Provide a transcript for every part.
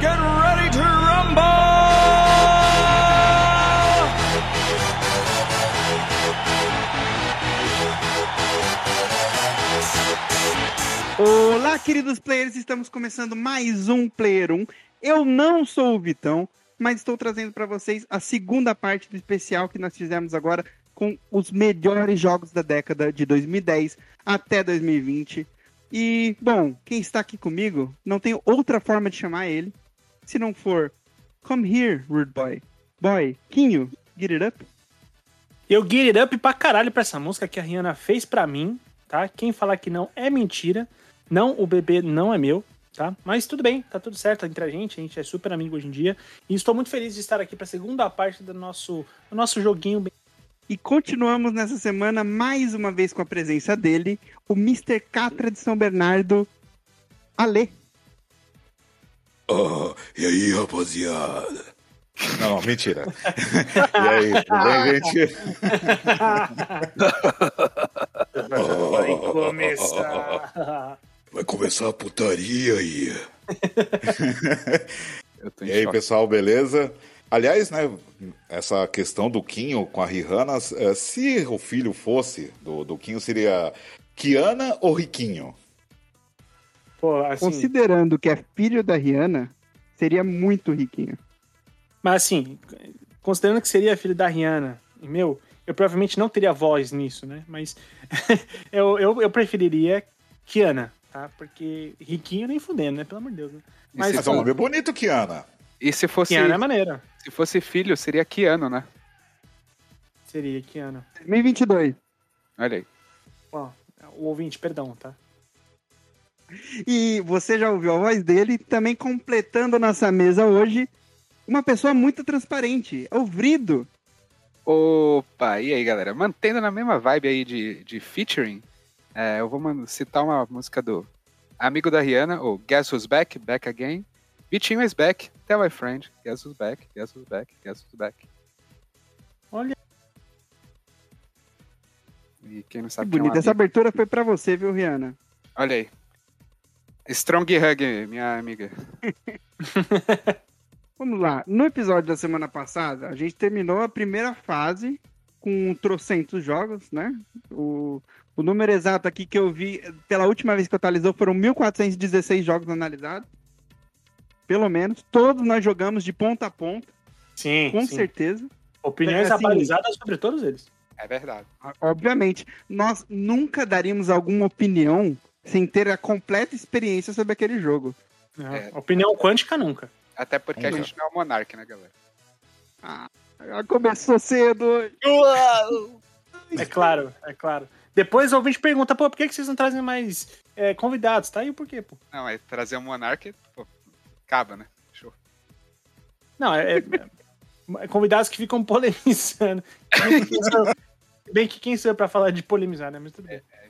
get ready to rumble! Olá, queridos players, estamos começando mais um Player 1. Eu não sou o Vitão, mas estou trazendo para vocês a segunda parte do especial que nós fizemos agora com os melhores jogos da década de 2010 até 2020. E, bom, quem está aqui comigo, não tem outra forma de chamar ele, se não for Come here, rude boy. Boy, Quinho, get it up. Eu get it up pra caralho pra essa música que a Rihanna fez pra mim, tá? Quem falar que não é mentira. Não, o bebê não é meu, tá? Mas tudo bem, tá tudo certo entre a gente, a gente é super amigo hoje em dia. E estou muito feliz de estar aqui pra segunda parte do nosso, do nosso joguinho E continuamos nessa semana mais uma vez com a presença dele, o Mr. Catra de São Bernardo, Ale. Ah, e aí, rapaziada? Não, mentira. e aí, tudo bem, gente? Vai começar. Vai começar a putaria aí. Eu tô em E aí, choque. pessoal, beleza? Aliás, né, essa questão do Quinho com a Rihanna, eh, se o filho fosse do, do Quinho, seria Kiana ou Riquinho? Pô, assim, Considerando que é filho da Rihanna, seria muito riquinho. mas assim, considerando que seria filho da Rihanna, e meu, eu provavelmente não teria voz nisso, né? Mas eu, eu, eu preferiria Kiana, tá? Porque riquinho nem fudendo, né? Pelo amor de Deus. Né? Mas é um assim, nome bonito, Kiana. E se fosse, Kiana é maneira. se fosse filho, seria Kiano, né? Seria Kiana. 2022. Olha aí. Ó, o ouvinte, perdão, tá? E você já ouviu a voz dele, também completando a nossa mesa hoje, uma pessoa muito transparente, é o Vrido. Opa, e aí, galera? Mantendo na mesma vibe aí de, de featuring, é, eu vou citar uma música do amigo da Rihanna, o Guess Who's Back, Back Again. Vitinho is back, tell my friend, guess who's back, guess who's back, guess who's back. Olha. E quem não Que sabe quem é um. Essa abertura foi pra você, viu, Rihanna? Olha aí. Strong Hug, minha amiga. Vamos lá. No episódio da semana passada, a gente terminou a primeira fase com trocentos jogos, né? O, o número exato aqui que eu vi pela última vez que eu atualizou foram 1.416 jogos analisados. Pelo menos. Todos nós jogamos de ponta a ponta, Sim, com sim. certeza. Opiniões É, assim- atualizadas sobre todos eles. É verdade. Obviamente. Nós nunca daríamos alguma opinião sem ter a completa experiência sobre aquele jogo. Não, É. Opinião quântica nunca. Até porque a gente não é o Monark, né, galera? Já começou cedo hoje. É claro, é claro. Depois o ouvinte pergunta, pô, por que que vocês não trazem mais é, convidados? Tá aí o porquê, pô. Não, aí trazer o Monark, pô, acaba, né? Show. Não, é, é- é convidados que ficam polemizando. Bem que quem sou eu pra falar de polemizar, né? Mas tudo bem. É. Eu sei-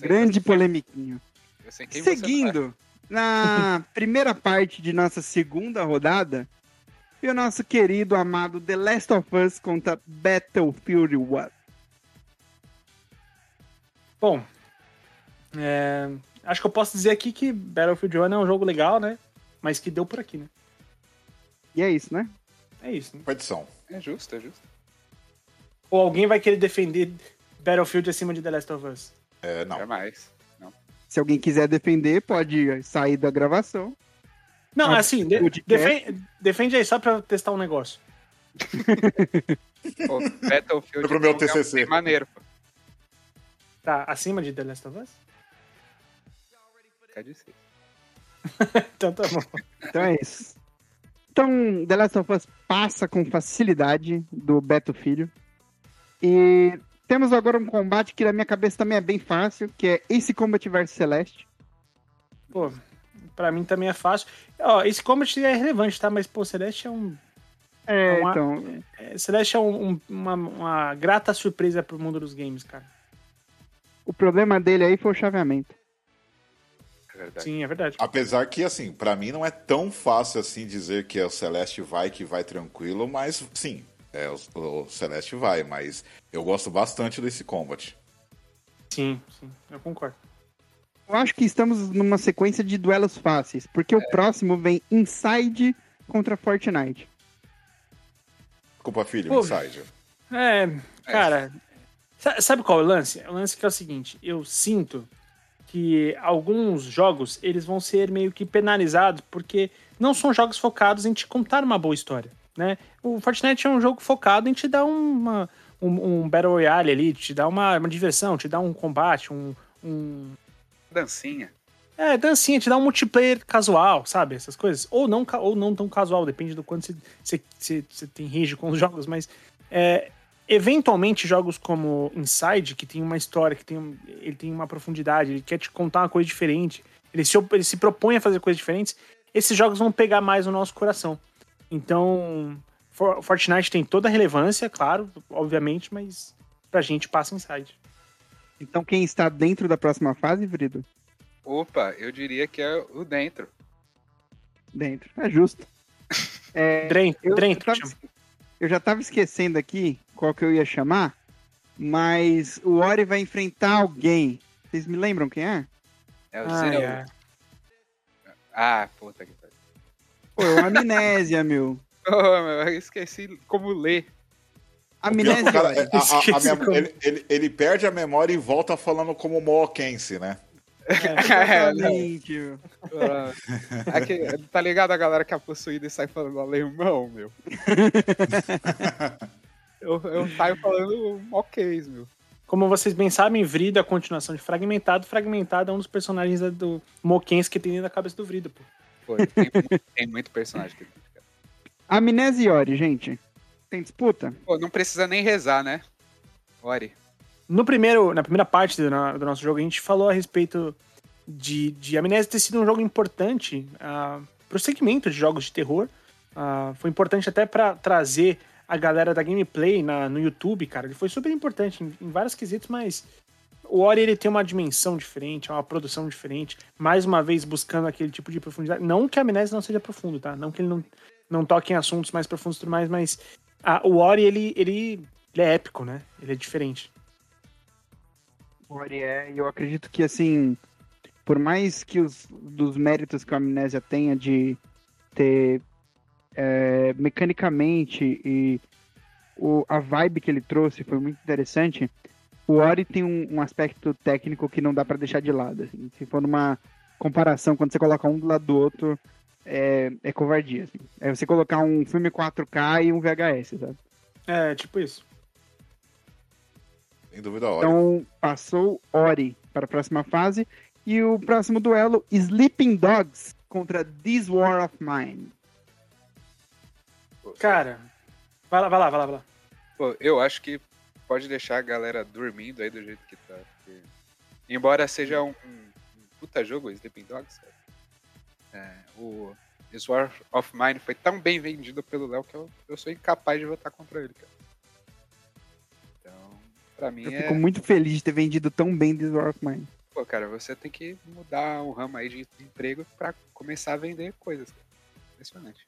Grande polemiquinho. Seguindo, na primeira parte de nossa segunda rodada, e o nosso querido, amado The Last of Us contra Battlefield 1. Bom, é, acho que eu posso dizer aqui que Battlefield 1 é um jogo legal, né? Mas que deu por aqui, né? E é isso, né? É isso. Né? Competição. É justo, é justo. Ou alguém vai querer defender Battlefield acima de The Last of Us? É, não. Jamais. Se alguém quiser defender, pode sair da gravação. Não, Ah, assim, de- defende, defende aí só pra testar um negócio. Pô, Battlefield pro meu é um TCC. bem maneiro, pô. Tá acima de The Last of Us? Fica difícil. Então tá bom. Então é isso. Então, The Last of Us passa com facilidade do Battlefield. E temos agora um combate que na minha cabeça também é bem fácil, que é Ace Combat vs Celeste. Pô, pra mim também é fácil. Ó, esse Combat é relevante, tá? Mas, pô, Celeste é um. É, Uma- então, é, Celeste é um- um- uma, uma grata surpresa pro mundo dos games, cara. o problema dele aí foi o chaveamento. É verdade. Sim, é verdade. Apesar que, assim, pra mim não é tão fácil assim dizer que é o Celeste vai, que vai tranquilo, mas sim, é, o, o Celeste vai, mas eu gosto bastante desse Combat. Sim, sim, eu concordo. Eu acho que estamos numa sequência de duelos fáceis, porque o próximo vem Inside contra Fortnite. Desculpa, filho, Pô, Inside. É, cara, sa- sabe qual é o lance? O lance que é o seguinte, eu sinto que alguns jogos, eles vão ser meio que penalizados, porque não são jogos focados em te contar uma boa história, né? O Fortnite é um jogo focado em te dar uma, um, um Battle Royale ali, te dar uma, uma diversão, te dar um combate, um... um... Dancinha. É, dancinha, te dá um multiplayer casual, sabe? Essas coisas. Ou não, ou não tão casual, depende do quanto você- tem rage com os jogos, mas é, eventualmente jogos como Inside, que tem uma história, que tem, ele tem uma profundidade, ele quer te contar uma coisa diferente, ele se, ele se propõe a fazer coisas diferentes, esses jogos vão pegar mais no nosso coração. Então, For- Fortnite tem toda a relevância, claro, obviamente, mas pra gente passa Inside. Então quem está dentro da próxima fase, Vrido? Opa, eu diria que é o dentro. Dentro. É justo. É, Drento, eu, Drento, eu, tava, eu já tava esquecendo aqui qual que eu ia chamar, mas o Ori vai enfrentar alguém. Vocês me lembram quem é? É o Ai, Zero. ai. Ah, puta que pariu. Pô, é Amnésia, meu. Oh, meu, eu esqueci como ler. É que Amnésia. cara- a- a- a Esqueci minha- como- ele, ele- ele perde a memória e volta falando como Mookense, né? Exatamente, meu. Ah, Aqui, tá ligado a galera que é possuída e sai falando alemão, meu? eu, eu saio falando moquês, meu. Como vocês bem sabem, Vrido é a continuação de Fragmentado. Fragmentado é um dos personagens do Mokens que tem dentro da cabeça do Vrido, pô. Pô, tem, mu- tem muito personagem aqui. dentro, cara. Amnésia e Ori, gente. Tem disputa? Pô, não precisa nem rezar, né? Ori. No primeiro, na primeira parte do, do nosso jogo, a gente falou a respeito de, de Amnésia ter sido um jogo importante uh, para o segmento de jogos de terror. Ah, foi importante até para trazer a galera da gameplay na, no YouTube, cara. Ele foi super importante em, em vários quesitos, mas o Ori ele tem uma dimensão diferente, é uma produção diferente. Mais uma vez buscando aquele tipo de profundidade. Não que a Amnésia não seja profundo, tá? Não que ele não, não toque em assuntos mais profundos e tudo mais, mas ah, o Ori ele, ele, ele é épico, né? Ele é diferente. Ori é, e eu acredito que, assim, por mais que os dos méritos que a Amnésia tenha de ter é, mecanicamente e o, a vibe que ele trouxe foi muito interessante, o Ori tem um, um aspecto técnico que não dá pra deixar de lado. assim. Se for numa comparação, quando você coloca um do lado do outro, é, é covardia. Assim. É você colocar um filme 4K e um VHS, sabe? É, tipo isso. Sem dúvida, olha. Então, passou Ori para a próxima fase. E o próximo duelo, Sleeping Dogs contra This War of Mine. Cara, vai lá, vai lá, vai lá, vai lá. Pô, eu acho que pode deixar a galera dormindo aí do jeito que tá. porque- Embora seja um, um- um puta jogo, o Sleeping Dogs. É, o This War of Mine foi tão bem vendido pelo Léo que eu, eu sou incapaz de votar contra ele, cara. Então, pra mim Eu é. fico muito feliz de ter vendido tão bem This War of Mine. Pô, cara, você tem que mudar o ramo aí de emprego pra começar a vender coisas. Cara. Impressionante.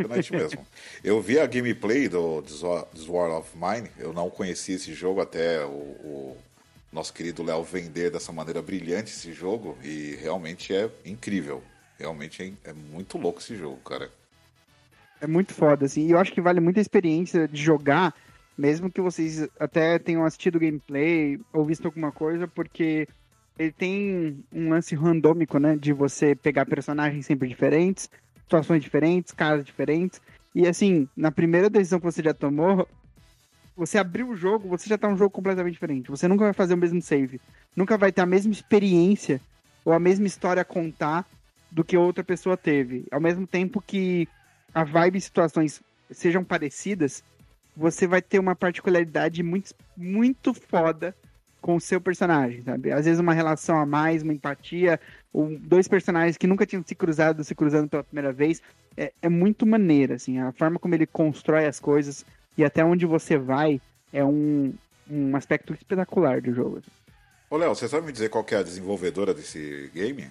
Impressionante mesmo. Eu vi a gameplay do This War- of Mine, eu não conhecia esse jogo até o, o nosso querido Léo vender dessa maneira brilhante esse jogo e realmente é incrível. Realmente é, é muito louco esse jogo, cara. É muito foda, assim. E eu acho que vale muito a experiência de jogar, mesmo que vocês até tenham assistido gameplay ou visto alguma coisa, porque ele tem um lance randômico, né? De você pegar personagens sempre diferentes, situações diferentes, caras diferentes. E assim, na primeira decisão que você já tomou, você abriu o jogo, você já tá um jogo completamente diferente. Você nunca vai fazer o mesmo save. Nunca vai ter a mesma experiência ou a mesma história a contar do que outra pessoa teve. Ao mesmo tempo que a vibe e situações sejam parecidas, você vai ter uma particularidade muito, muito foda com o seu personagem, sabe? Às vezes uma relação a mais, uma empatia, dois personagens que nunca tinham se cruzado, se cruzando pela primeira vez. É, é muito maneiro, assim, a forma como ele constrói as coisas e até onde você vai é um, um aspecto espetacular do jogo. Ô, Léo, você sabe me dizer qual que é a desenvolvedora desse game?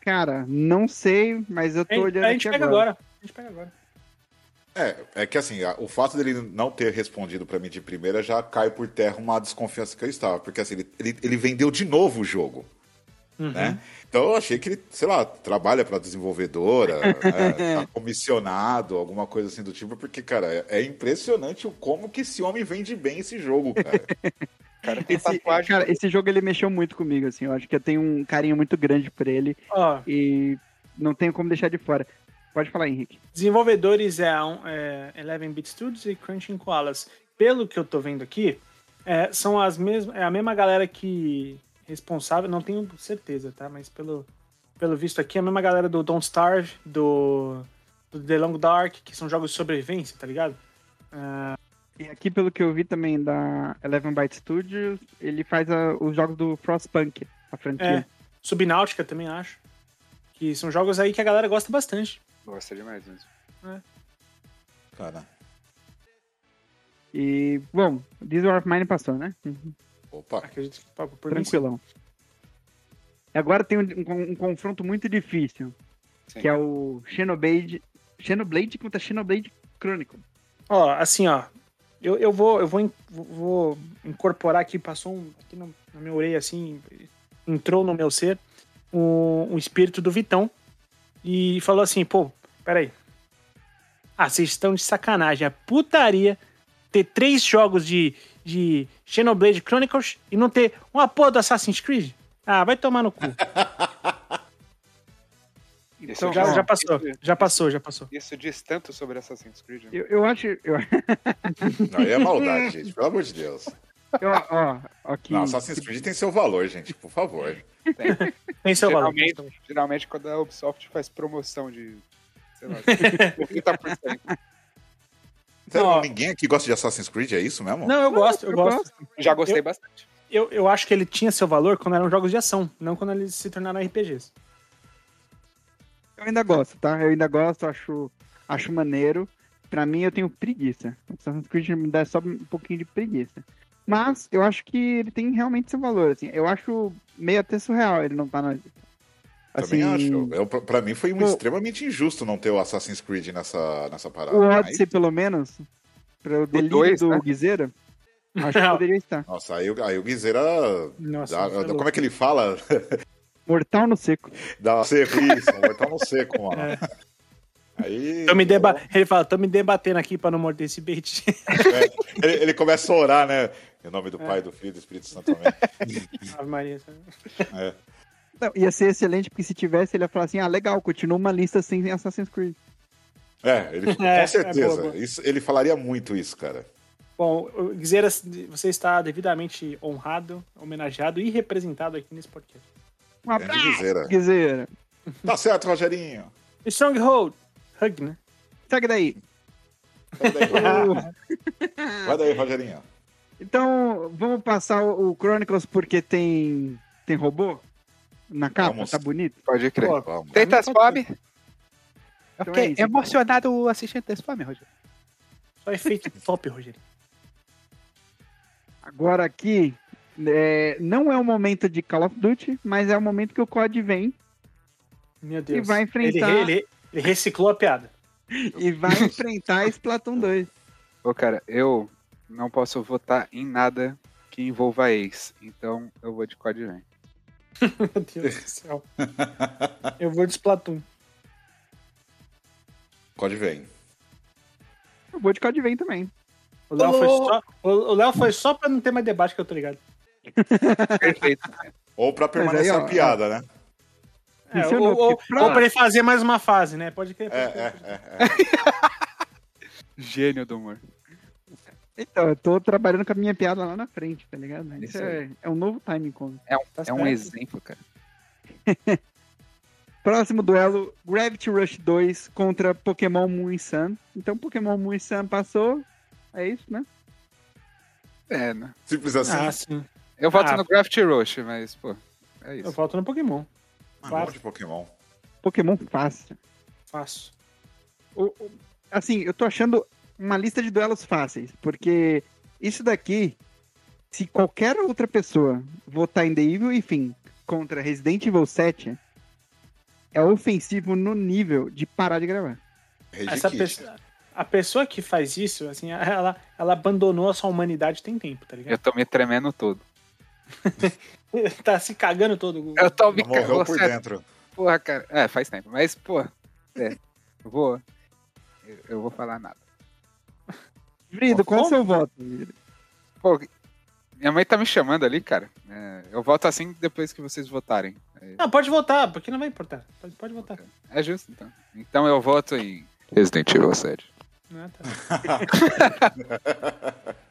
Cara, não sei, mas eu tô olhando a gente aqui pega agora. agora. A gente pega agora. É, é que assim, o fato dele não ter respondido pra mim de primeira já cai por terra uma desconfiança que eu estava. Porque assim, ele, ele, ele vendeu de novo o jogo. Uhum. né? Então eu achei que ele, sei lá, trabalha para desenvolvedora, né? tá comissionado, alguma coisa assim do tipo, porque, cara, é, é impressionante o como que esse homem vende bem esse jogo, cara. Cara, tem Esse, tatuagem. cara, esse jogo ele mexeu muito comigo, assim. Eu acho que eu tenho um carinho muito grande por ele Ó, e não tenho como deixar de fora. Pode falar, Henrique. desenvolvedores é, um, é 11-bit Studios e Crunching Koalas. Pelo que eu tô vendo aqui, é, são as mesmas, é a mesma galera que responsável, não tenho certeza, tá? Mas pelo, pelo visto aqui, é a mesma galera do Don't Starve, do, do The Long Dark, que são jogos de sobrevivência, tá ligado? E aqui, pelo que eu vi também da Eleven Byte Studios, ele faz a- os jogos do Frostpunk, a É, franquia. Subnáutica também acho. Que são jogos aí que a galera gosta bastante. Gosta demais mesmo. Cara, E, bom, This War of Mine passou, né? Opa. Acredito que por por. Tranquilão. E agora tem um, um- um confronto muito difícil, Sim. que é o Xenoblade, Xenoblade contra Xenoblade Chronicle. Ó, assim, ó. Eu, eu vou, eu vou, in- vou- vou incorporar aqui, passou um, aqui no- na minha orelha, assim, entrou no meu ser um, um espírito do Vitão e falou assim, pô, peraí. Ah, vocês estão de sacanagem. É putaria ter três jogos de, de Xenoblade Chronicles e não ter uma porra do Assassin's Creed? Ah, vai tomar no cu. Então, Já, já passou, já passou, já passou. Isso diz tanto sobre Assassin's Creed. né? Eu, eu acho. Eu, Não, aí é maldade, gente, pelo amor de Deus. eu- ó, aqui, Não, Assassin's Creed tem seu valor, gente, por favor. Tem seu valor. Geralmente, geralmente, quando a Ubisoft faz promoção de. Sei lá, 30%. Ó. ninguém aqui gosta de Assassin's Creed, é isso mesmo? Não, eu gosto, eu, eu gosto. Já gostei Eu- bastante. Eu, eu acho que ele tinha seu valor quando eram jogos de ação, não quando eles se tornaram RPGs. Eu ainda gosto, tá? Eu ainda gosto, acho, acho maneiro. Pra mim, eu tenho preguiça. Assassin's Creed me dá só um pouquinho de preguiça. Mas eu acho que ele tem realmente seu valor, assim. Eu acho meio até surreal ele não tá na lista. Também Assim, acho. Pra mim foi um Pô. extremamente injusto não ter o Assassin's Creed nessa, nessa parada. O Mas- Odyssey, pelo menos, para o delírio dois, do né? Guizeira, acho que poderia estar. Nossa, aí, o- aí o Guizeira. Nossa, dá- é louco. como é que ele fala? Mortal no seco. Dá seco isso, mortal no seco, mano. É. Aí. Tô me deba... Ele fala, tô me debatendo aqui pra não morder esse bait. É, ele, ele começa a orar, né? Em nome do Pai, do Filho e do Espírito Santo também. Ave Maria. sabe? É. Não, ia ser excelente, porque se tivesse, ele ia falar assim, ah, legal, continua uma lista sem Assassin's Creed. É, ele, É, com é certeza. boa. Isso, ele falaria muito isso, cara. Bom, o Guizeira, você está devidamente honrado, homenageado e representado aqui nesse podcast. Um Grande abraço, Guizeira. Guizeira. Tá certo, Rogerinho. Stronghold! Hug, né? Segue daí. Vai daí, Vai daí, Rogerinho. Então, vamos passar o o Chronicles porque tem, tem robô na capa, Vamos. tá bonito? Pode crer. Pô, Vamos. Tem Transform? Então Eu é fiquei isso. emocionado assistindo Transform, Rogério. Só efeito top, Rogério. Agora aqui, é, não é o momento de Call of Duty, mas é o momento que o COD vem Meu Deus. vai enfrentar- Ele, ele- ele reciclou a piada. e vai enfrentar Splatoon 2. Ô, cara, eu não posso votar em nada que envolva ex. Então eu vou de Code Vein. Meu Deus do céu. Eu vou de Splatoon. Code vem. Eu vou de COD vem também. O Léo foi só, o Léo foi só pra não ter mais debate que eu tô ligado. Perfeito. Ou pra aí, permanecer ó, a piada, né? É, Funcionou, ou, ou, porque pra- ou pra ele fazer mais uma fase, né? Pode crer. É, é, é. é. Gênio do humor. Então, eu tô trabalhando com a minha piada lá na frente, tá ligado? Isso, Isso é, é um novo timing com. É um, Tá é um exemplo, cara. Próximo duelo, Gravity Rush 2 contra Pokémon Moon Sun. Então, Pokémon Moon Sun passou. É isso, né? É, né? Simples assim. Ah, sim. Eu voto Ah. no Gravity Rush, mas, pô, é Eu isso. volto no Pokémon. Ah, claro. não de Pokémon. Pokémon fácil. Fácil. O- o- assim, eu tô achando uma lista de duelos fáceis, porque isso daqui, se qualquer outra pessoa votar em The Evil e Fim contra Resident Evil 7, é ofensivo no nível de parar de gravar. Essa pessoa, a pessoa que faz isso, assim, ela, ela abandonou a sua humanidade tem tempo, tá ligado? Eu tô me tremendo todo. tá se cagando todo. Eu tô me Morreu por você- dentro. Porra, cara. É, faz tempo. Mas, pô, é. Eu vou. Eu, eu vou falar nada. Vrido, qual é o seu voto? Pô, minha mãe tá me chamando ali, cara. É, eu voto assim depois que vocês votarem. É, Não, pode votar, porque não vai importar. Pode, pode votar. é justo, então. Então eu voto em Resident Evil 7. Ah, tá.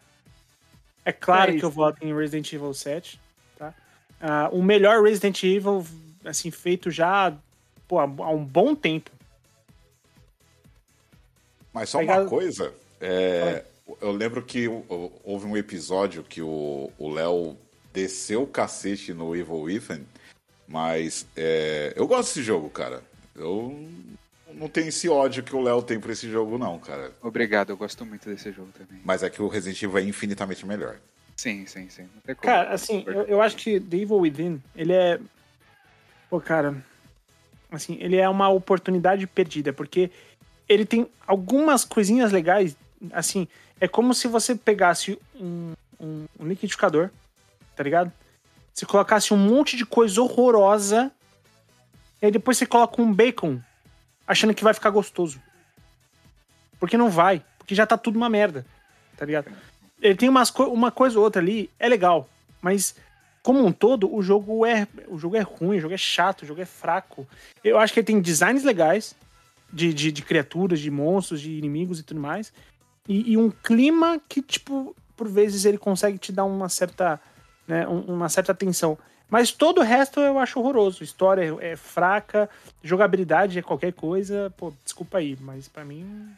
É claro É que eu voto em Resident Evil 7, tá? Ah, o melhor Resident Evil, assim, feito já pô, há um bom tempo. Mas só Pegado- uma coisa, é, eu lembro que houve um episódio que o Léo desceu o cacete no Evil Within, mas é, eu gosto desse jogo, cara. Eu não tenho esse ódio que o Léo tem por esse jogo, não, cara. Obrigado, eu gosto muito desse jogo também. Mas é que o Resident Evil é infinitamente melhor. Sim, sim, sim. Cara, assim, eu, eu acho que The Evil Within, ele é. Pô, cara. Assim, ele é uma oportunidade perdida, porque ele tem algumas coisinhas legais. Assim, é como se você pegasse um, um, um liquidificador, tá ligado? Você colocasse um monte de coisa horrorosa, e aí depois você coloca um bacon, achando que vai ficar gostoso. Porque não vai, porque já tá tudo uma merda, tá ligado? ele tem umas co- uma coisa ou outra ali, é legal, mas como um todo, o jogo é o jogo é ruim, o jogo é chato, o jogo é fraco. Eu acho que ele tem designs legais de, de, de criaturas, de monstros, de inimigos e tudo mais, e, e um clima que, tipo, por vezes ele consegue te dar uma certa, né, um- uma certa atenção. Mas todo o resto eu acho horroroso. História é, é fraca, jogabilidade é qualquer coisa. Pô, desculpa aí, mas pra mim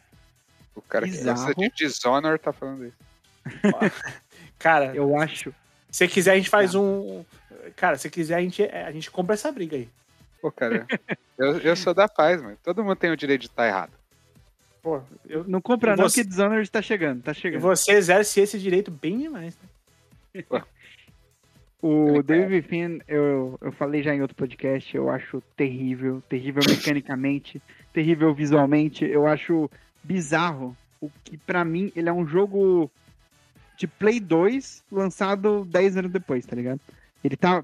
O cara que Bizarro. gosta de Dishonor tá falando isso. Cara, Eu acho. se quiser, a gente faz um. Cara, se quiser, a gente, a gente compra essa briga aí. Pô, cara, eu, eu sou da paz, mano. Todo mundo tem o direito de estar errado. Pô, eu, Não compra não, você- que Dishonored tá chegando, tá chegando. você exerce esse direito bem demais. Né? O David Finn, eu, eu falei já em outro podcast, eu acho terrível, terrível mecanicamente, terrível visualmente, eu acho bizarro, o que pra mim ele é um jogo de Play 2 lançado 10 anos depois, tá ligado? Ele tá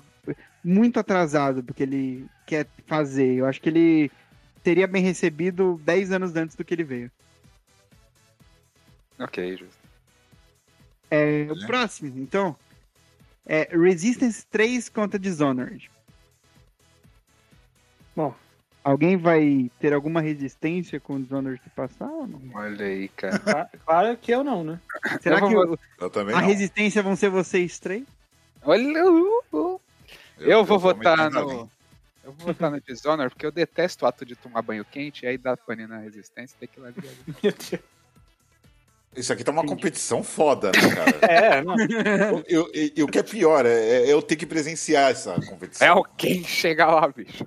muito atrasado do que ele quer fazer, eu acho que ele teria bem recebido 10 anos antes do que ele veio. Ok, justo. É, o próximo, então, é Resistance 3 contra Dishonored. Bom. Alguém vai ter alguma resistência com o Dishonored se passar ou não? Olha aí, cara. Cla- Claro que eu não, né? Será Eu que vou- Eu também a não. resistência vão ser vocês três? Olha uh, uh. Eu, vou sou votar no. Eu vou votar no Dishonor porque eu detesto o ato de tomar banho quente e aí dá pane na resistência tem que ir lá. Meu Deus. Isso aqui tá uma competição foda, né, cara? É, não. E o- o que é pior, é, é eu ter que presenciar essa competição. É alguém chegar lá, bicho.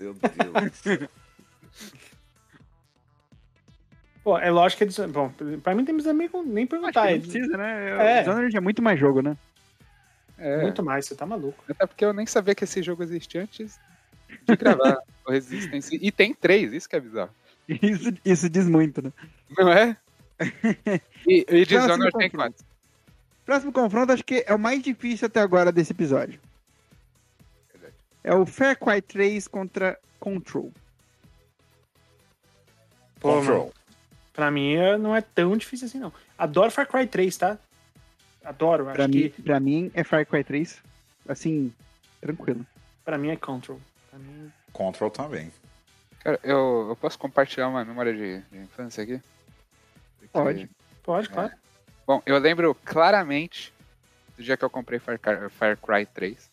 Meu Deus. Pô, é lógico que é. Bom, pra mim não tem nem, nem perguntar. que É não precisa, né? É. O Dishonored é muito mais jogo, né? É, muito mais, você tá maluco. até porque eu nem sabia que esse jogo existia antes de gravar o Resistance. E tem três, isso que é bizarro. Isso, isso diz muito, né? Não é? E, e Dishonored Próximo tem confronto. quantos? Próximo confronto, acho que é o mais difícil até agora desse episódio. Verdade. É o Far Cry 3 contra Control. Pô, Control. mano, pra mim é- não é tão difícil assim, não. Adoro Far Cry 3, tá? Adoro. Pra Acho mim, que pra mim é Far Cry 3, assim, tranquilo. pra mim é Control. Mim, Control também. Cara, eu, eu posso compartilhar uma memória de, de infância aqui? Porque- Pode. pode, claro. Bom, eu lembro claramente do dia que eu comprei Far Cry, Far Cry 3.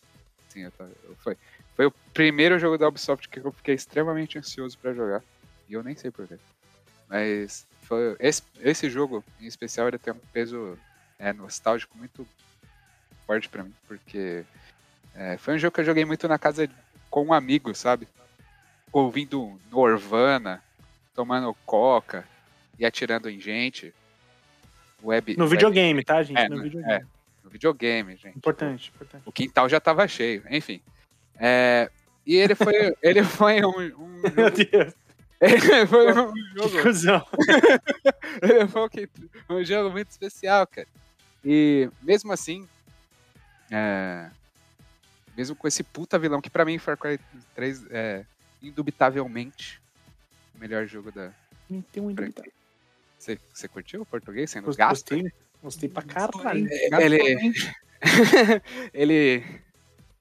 Sim, eu eu- foi, foi o primeiro jogo da Ubisoft que eu fiquei extremamente ansioso pra jogar. E eu nem sei porquê. Mas foi, esse, esse jogo, em especial, ele tem um peso é, nostálgico muito forte pra mim. Porque é, foi um jogo que eu joguei muito na casa de- com um amigo, sabe? Ouvindo Norvana, tomando coca e atirando em gente. Web, No web- videogame, tá, gente? É, no no- videogame. é. no videogame, gente. Importante, importante. O quintal já tava cheio, enfim. É, e ele foi, ele foi um, um Meu Deus, ele foi um que jogo, cuzão. ele foi um um jogo muito especial, cara. E mesmo assim, é, Mesmo com esse puta vilão, que pra mim Far Cry 3 é indubitavelmente o melhor jogo da Tem um. Você, você curtiu o português sendo gasto? gostei, gostei pra caralho. Ele, ele,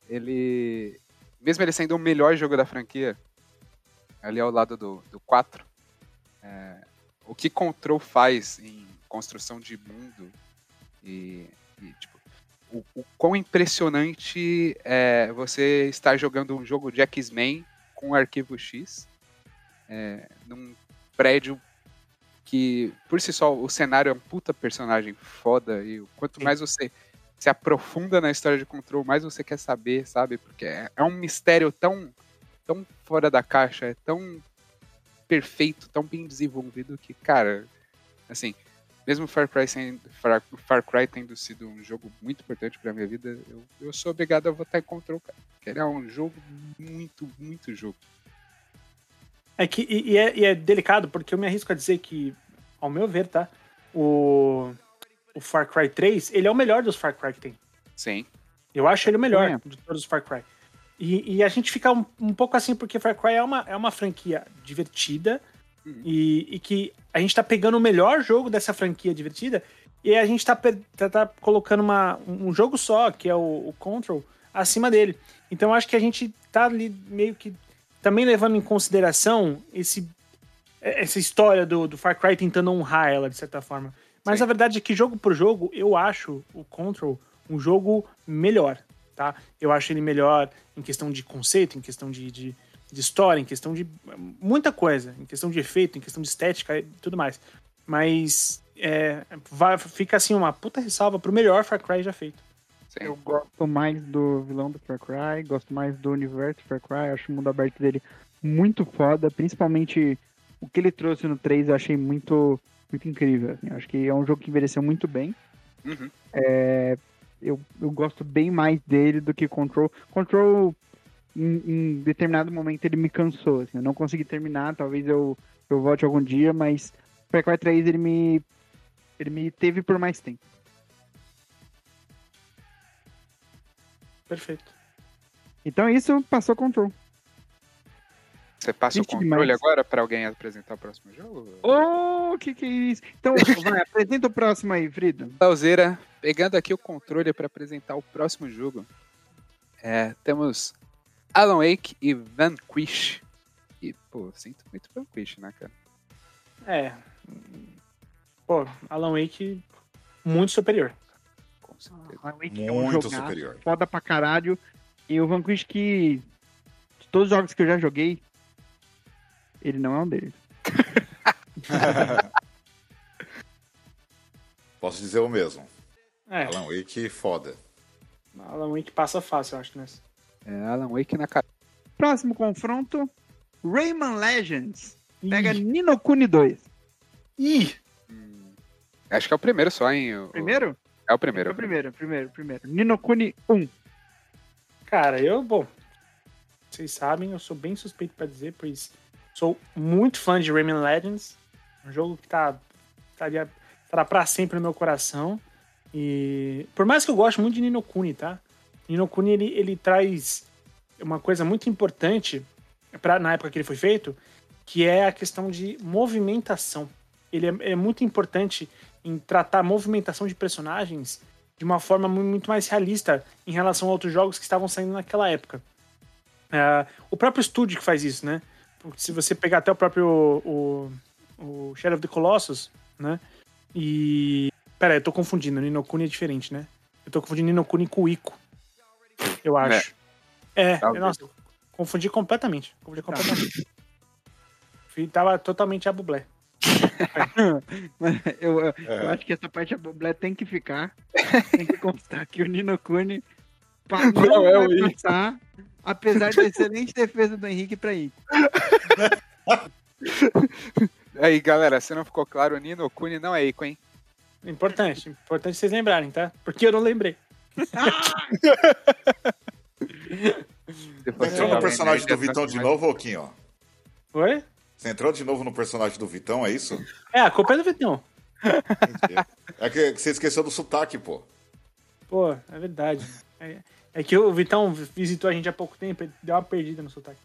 ele, mesmo ele sendo o melhor jogo da franquia, ali ao lado do, do 4, é, o que Control faz em construção de mundo e, e, tipo, o, o quão impressionante é você estar jogando um jogo de X-Men com arquivo X é, num prédio que, por si só, o cenário é um puta personagem foda e o quanto Sim. mais você se aprofunda na história de Control, mais você quer saber, sabe? Porque é, é um mistério tão, tão fora da caixa, é tão perfeito, tão bem desenvolvido que, cara, assim, mesmo Far Cry, sendo, Far, Far Cry tendo sido um jogo muito importante pra minha vida, eu, eu sou obrigado a votar em Control, cara. Ele é um jogo muito, muito jogo. É que e, e é, e é delicado, porque eu me arrisco a dizer que, ao meu ver, tá? O, o Far Cry 3, ele é o melhor dos Far Cry que tem. Sim. Eu acho ele o melhor É. de todos os Far Cry. E, e a gente fica um, um pouco assim, porque Far Cry é uma, é uma franquia divertida Uhum. e, e que a gente tá pegando o melhor jogo dessa franquia divertida e a gente tá, tá, tá colocando uma, um jogo só, que é o, o Control, acima dele. Então acho que a gente tá ali meio que também levando em consideração esse, essa história do, do Far Cry tentando honrar ela, de certa forma. Mas Sim. a verdade é que jogo por jogo, eu acho o Control um jogo melhor, tá? Eu acho ele melhor em questão de conceito, em questão de, de, de história, em questão de muita coisa, em questão de efeito, em questão de estética e tudo mais. Mas é, vai- fica assim uma puta ressalva pro melhor Far Cry já feito. Sim. Eu gosto mais do vilão do Far Cry, gosto mais do universo do Far Cry, acho o mundo aberto dele muito foda, principalmente o que ele trouxe no 3 eu achei muito, muito incrível. assim, acho que é um jogo que envelheceu muito bem. Uhum. Eu, eu gosto bem mais dele do que Control. Control, em, em determinado momento, ele me cansou. Assim, eu não consegui terminar, talvez eu, eu volte algum dia, mas Far Cry 3 ele me, ele me teve por mais tempo. Perfeito. Então isso passou Control. Você passa o controle demais. agora pra alguém apresentar o próximo jogo? Ô, que que é isso? Então, vai, apresenta o próximo aí, Frida. Lauzeira, pegando aqui o controle para apresentar o próximo jogo, é, temos Alan Wake e Vanquish. E, pô, sinto muito Vanquish, né, cara? É. Pô, Alan Wake muito superior. Com certeza. Alan Wake é um Muito jogaço, superior. Foda pra caralho. E o Vanquish que, de todos os jogos que eu já joguei, ele não é um deles. Posso dizer o mesmo. É, Alan Wake, foda. Alan Wake passa fácil, eu acho, nessa. É, Alan Wake na cara. Próximo confronto, Rayman Legends. Pega Ih, Nino Kuni 2. Ih, Hum, acho que é o primeiro só, hein? o- Primeiro? É o primeiro. É o primeiro, primeiro, primeiro. Nino Kuni 1. cara, eu, bom, vocês sabem, eu sou bem suspeito pra dizer, pois sou muito fã de Rayman Legends, um jogo que tá estaria estará pra sempre no meu coração. E por mais que eu goste muito de Nino Kuni, tá? Nino Kuni ele, ele traz uma coisa muito importante na época que ele foi feito, que é a questão de movimentação. Ele é, é muito importante em tratar a movimentação de personagens de uma forma mu- muito mais realista em relação a outros jogos que estavam saindo naquela época. É, o próprio estúdio que faz isso, né? Se você pegar até o próprio o, o Shadow of the Colossus, né? E. Pera aí, eu tô confundindo. Nino Kuni é diferente, né? Eu tô confundindo Nino Kuni com Ico. Eu acho. É, Talvez. nossa, eu confundi completamente. Confundi completamente. Fui- Tava totalmente a bublé. eu, eu- É. eu acho que essa parte da Boblé tem que ficar. Tem que constar que o Nino Kuni pa- não, é vai passar, apesar da excelente defesa do Henrique pra Ico. Aí, galera, se não ficou claro, o Nino Kuni não é Ico, hein? Importante, importante vocês lembrarem, tá? Porque eu não lembrei. Entrou no personagem do Vitão de novo, ó. Oi? Você entrou de novo no personagem do Vitão, é isso? É, a culpa é do Vitão. É que você esqueceu do sotaque, pô. Pô, é verdade. É, é que o Vitão visitou a gente há pouco tempo, ele deu uma perdida no sotaque.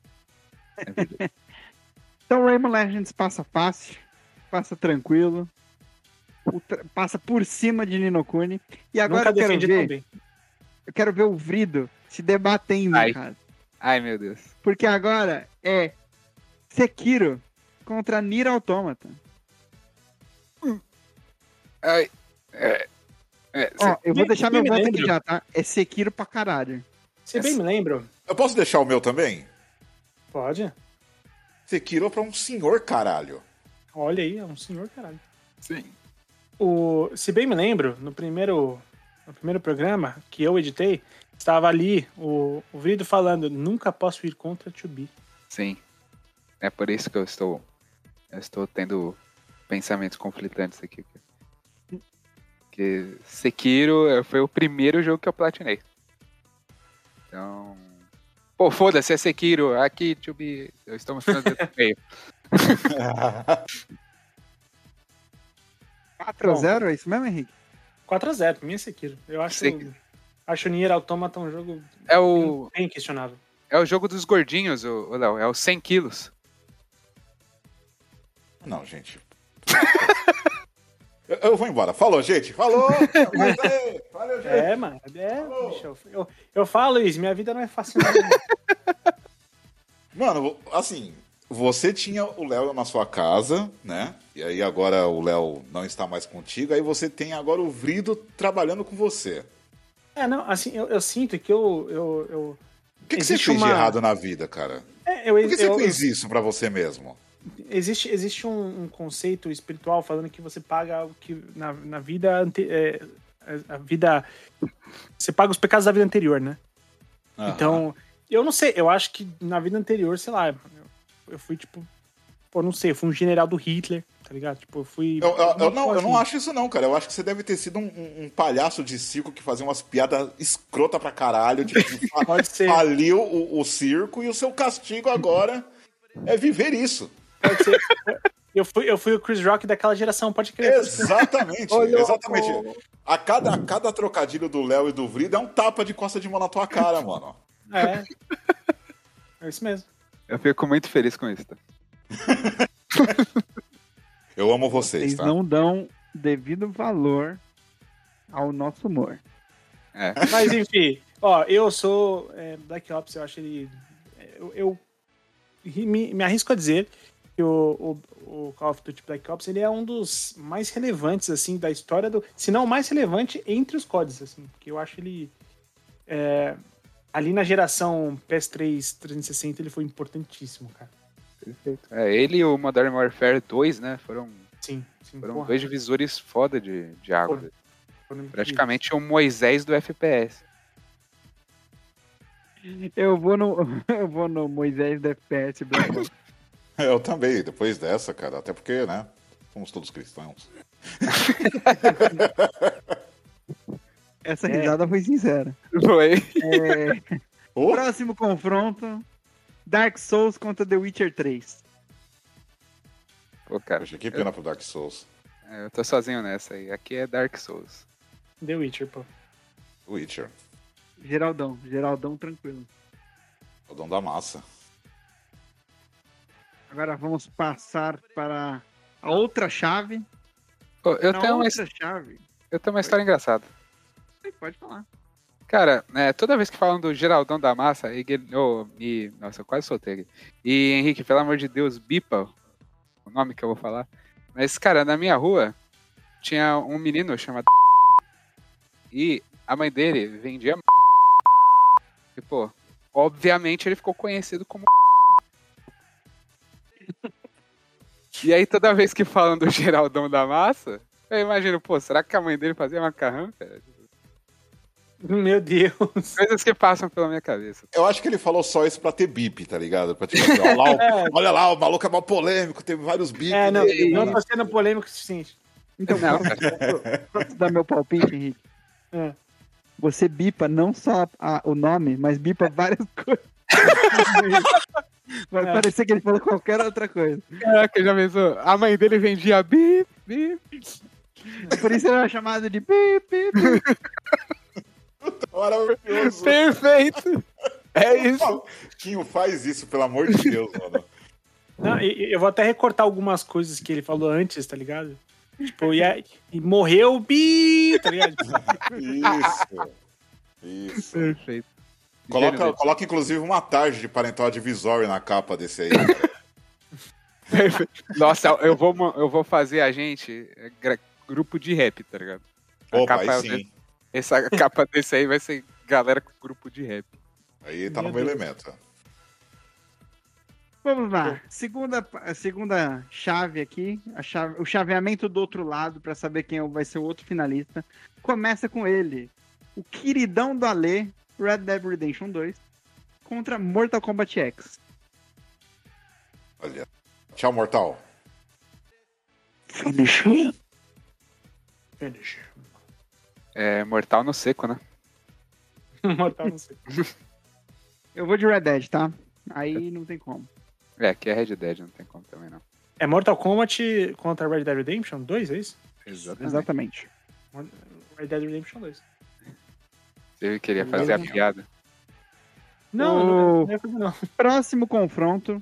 Então Rayman Legends passa fácil, passa tranquilo, passa por cima de Ninokuni. E agora Nunca eu quero ver, eu quero ver o Vrido se debatendo, Ai. cara. Ai, meu Deus. Porque agora é Sekiro contra Nier Automata. Ai. É, é, Ó, eu vou me- deixar meu me voto aqui já, tá? É Sekiro pra caralho. Se bem me lembro, Eu posso deixar o meu também? pode. Sekiro pra um senhor caralho. Olha aí, é um senhor caralho. sim. O, se bem me lembro, no primeiro, no primeiro programa que eu editei, estava ali o, o Vrido falando: nunca posso ir contra To Be. Sim. É por isso que eu estou. Eu estou tendo pensamentos conflitantes aqui. Que Sekiro eh, foi o primeiro jogo que eu platinei. Então. Pô, foda-se, é Sekiro. Aqui, to be. Eu estou mostrando o meio. 4x0, é isso mesmo, Henrique? 4x0, pra mim é Sekiro. Eu acho, Sekiro. acho o Nier Automata um jogo É o, bem questionável. é o jogo dos gordinhos, o o Léo. É o 100 quilos. Não, gente. eu, eu vou embora. Falou, gente. Falou. Valeu, gente. É, mano. É, bicho, eu, eu, eu falo isso, minha vida não é fácil não. Mano, assim, você tinha o Léo na sua casa, né? E aí agora o Léo não está mais contigo, aí você tem agora o Vrido trabalhando com você. é, não, assim, eu, eu sinto que eu... eu, eu O que, que você fez uma- de errado na vida, cara? é, eu, Por que você fez isso pra você mesmo? Existe, existe um, um conceito espiritual falando que você paga o que na, na vida ante, é, a vida você paga os pecados da vida anterior, né? Aham. Então, eu não sei, eu acho que na vida anterior, sei lá, eu, fui tipo, pô, não sei, eu fui um general do Hitler, tá ligado? Tipo, eu fui. Eu, eu- eu não, eu não acho isso não, cara. Eu acho que você deve ter sido um, um- palhaço de circo que fazia umas piadas escrota pra caralho. Tipo, Pode ser. faliu o, o circo e o seu castigo agora é viver isso. Pode ser. Eu fui, eu fui o Chris Rock daquela geração, pode crer. Exatamente, exatamente. A cada, a cada trocadilho do Léo e do Vrido é um tapa de costa de mão na tua cara, mano. É. É isso mesmo. Eu fico muito feliz com isso. Tá? Eu amo vocês, Eles tá? não dão devido valor ao nosso humor. É. Mas enfim, ó, eu sou é, Black Ops, eu acho ele. Eu, eu me, me arrisco a dizer que o, o, o Call of Duty Black Ops ele é um dos mais relevantes assim da história do. Se não o mais relevante entre os códigos, assim, porque eu acho ele. é, ali na geração PS3 360 ele foi importantíssimo, cara. Perfeito. É, ele e o Modern Warfare 2, né? Foram, Sim, sim. foram porra, dois divisores foda de, de água. Incríveis. Praticamente o Moisés do FPS. Eu vou no, eu vou no Moisés da FPS Black Ops. Eu também, depois dessa, cara. Até porque, né? Somos todos cristãos. Essa É. risada foi sincera. Foi. É, Ô, próximo confronto: Dark Souls contra The Witcher 3. Pô, cara, Poxa, que pena pro Dark Souls. é, eu tô sozinho nessa aí. Aqui é Dark Souls. The Witcher, pô. Witcher. Geraldão, Geraldão tranquilo. O dom da massa. Agora vamos passar para a outra chave. Pô, eu, tenho uma, outra chave. eu tenho uma história engraçada. Pode falar. Cara, é, toda vez que falam do Geraldão da Massa, e, oh, e nossa, eu quase soltei aqui. E Henrique, pelo amor de Deus, bipa o nome que eu vou falar. Mas, cara, na minha rua tinha um menino chamado e a mãe dele vendia e, pô, obviamente ele ficou conhecido como E aí toda vez que falam do Geraldão da Massa, eu imagino, pô, será que a mãe dele fazia macarrão, cara? Meu Deus. Coisas que passam pela minha cabeça. Eu acho que ele falou só isso pra ter bip, tá ligado? Pra tipo assim, olha lá, o, É. olha lá, o maluco é mal polêmico, teve vários bips. É, não, dele, não mano. tô sendo polêmico o suficiente. Então, Não, posso dar meu palpite, Henrique? É. Você bipa não só a- o nome, mas bipa várias coisas. Vai É. parecer que ele falou qualquer outra coisa. Caraca, já pensou? A mãe dele vendia bip, bip. Por isso ele era chamado de bip, bip, bip. Maravilhoso. Perfeito! É isso. Quinho, faz isso, pelo amor de Deus, mano. Não, eu vou até recortar algumas coisas que ele falou antes, tá ligado? Tipo, e, aí- e morreu, bi, tá ligado? Isso. Isso. Perfeito. Coloca, coloca inclusive uma tarde de parental advisório na capa desse aí. Perfeito. Nossa, eu vou, eu vou fazer a gente é, grupo de rap, tá ligado? A Opa, capa, aí sim. Essa capa desse aí vai ser galera com grupo de rap. Aí tá Meu no meu Deus. elemento. Vamos lá. Segunda, segunda chave aqui, a chave, o chaveamento do outro lado para saber quem vai ser o outro finalista. Começa com ele, o queridão do Alê, Red Dead Redemption 2, contra Mortal Kombat X. Olha. Tchau, mortal. Finish. Finish. É mortal no seco, né? Mortal, não sei. Eu vou de Red Dead, tá? Aí não tem como. É, aqui é Red Dead, não tem como também não. É Mortal Kombat contra Red Dead Redemption 2, é isso? Exatamente. Exatamente. Red Dead Redemption 2. Você queria fazer a piada. Não, O- não, é não. Próximo confronto: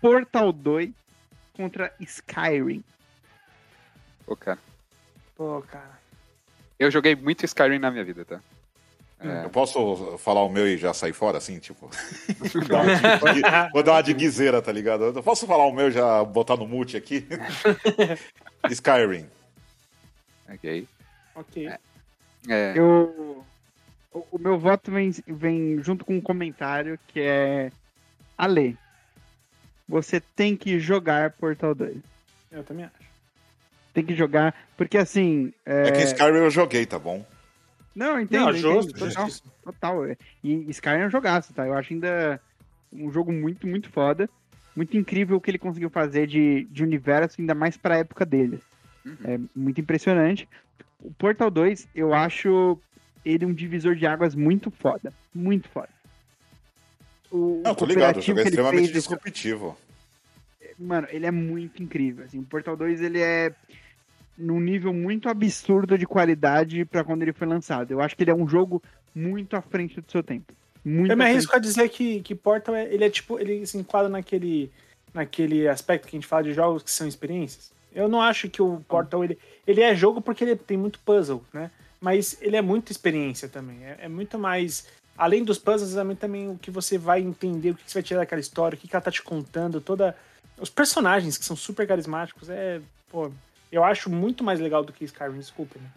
Portal 2 contra Skyrim. Pô, cara. Pô, cara. Eu joguei muito Skyrim na minha vida, tá? É, Eu posso falar o meu e já sair fora, assim, tipo? Dar uma de- Vou dar uma de guiseira, tá ligado? Eu posso falar o meu e já botar no mute aqui? Skyrim. ok. Ok. É, Eu. O, o meu voto vem, vem junto com um comentário que é. Ale, você tem que jogar Portal 2. Eu também acho. Tem que jogar, porque assim. É, que Skyrim eu joguei, tá bom? Não, entendo. Não, justo, entendo, total, total. é. E Skyrim é um jogaço, tá? Eu acho ainda um jogo muito, muito foda. Muito incrível o que ele conseguiu fazer de, de universo, ainda mais pra época dele. Uhum. É muito impressionante. O Portal 2, eu acho ele um divisor de águas muito foda. Muito foda. O, Não, tô ligado, o jogo é extremamente fez, disruptivo. Mano, ele é muito incrível. Assim, o Portal 2 ele é num nível muito absurdo de qualidade pra quando ele foi lançado. Eu acho que ele é um jogo muito à frente do seu tempo. Muito Eu me arrisco a dizer que, que Portal é, ele é tipo, ele se enquadra naquele, naquele aspecto que a gente fala de jogos que são experiências. Eu não acho que o Portal ele, ele é jogo porque ele tem muito puzzle, né? Mas ele é muito experiência também. É, é muito mais. Além dos puzzles, é também o que você vai entender, o que você vai tirar daquela história, o que, que ela tá te contando, toda. Os personagens que são super carismáticos, é. Pô, eu acho muito mais legal do que Skyrim, desculpa, né?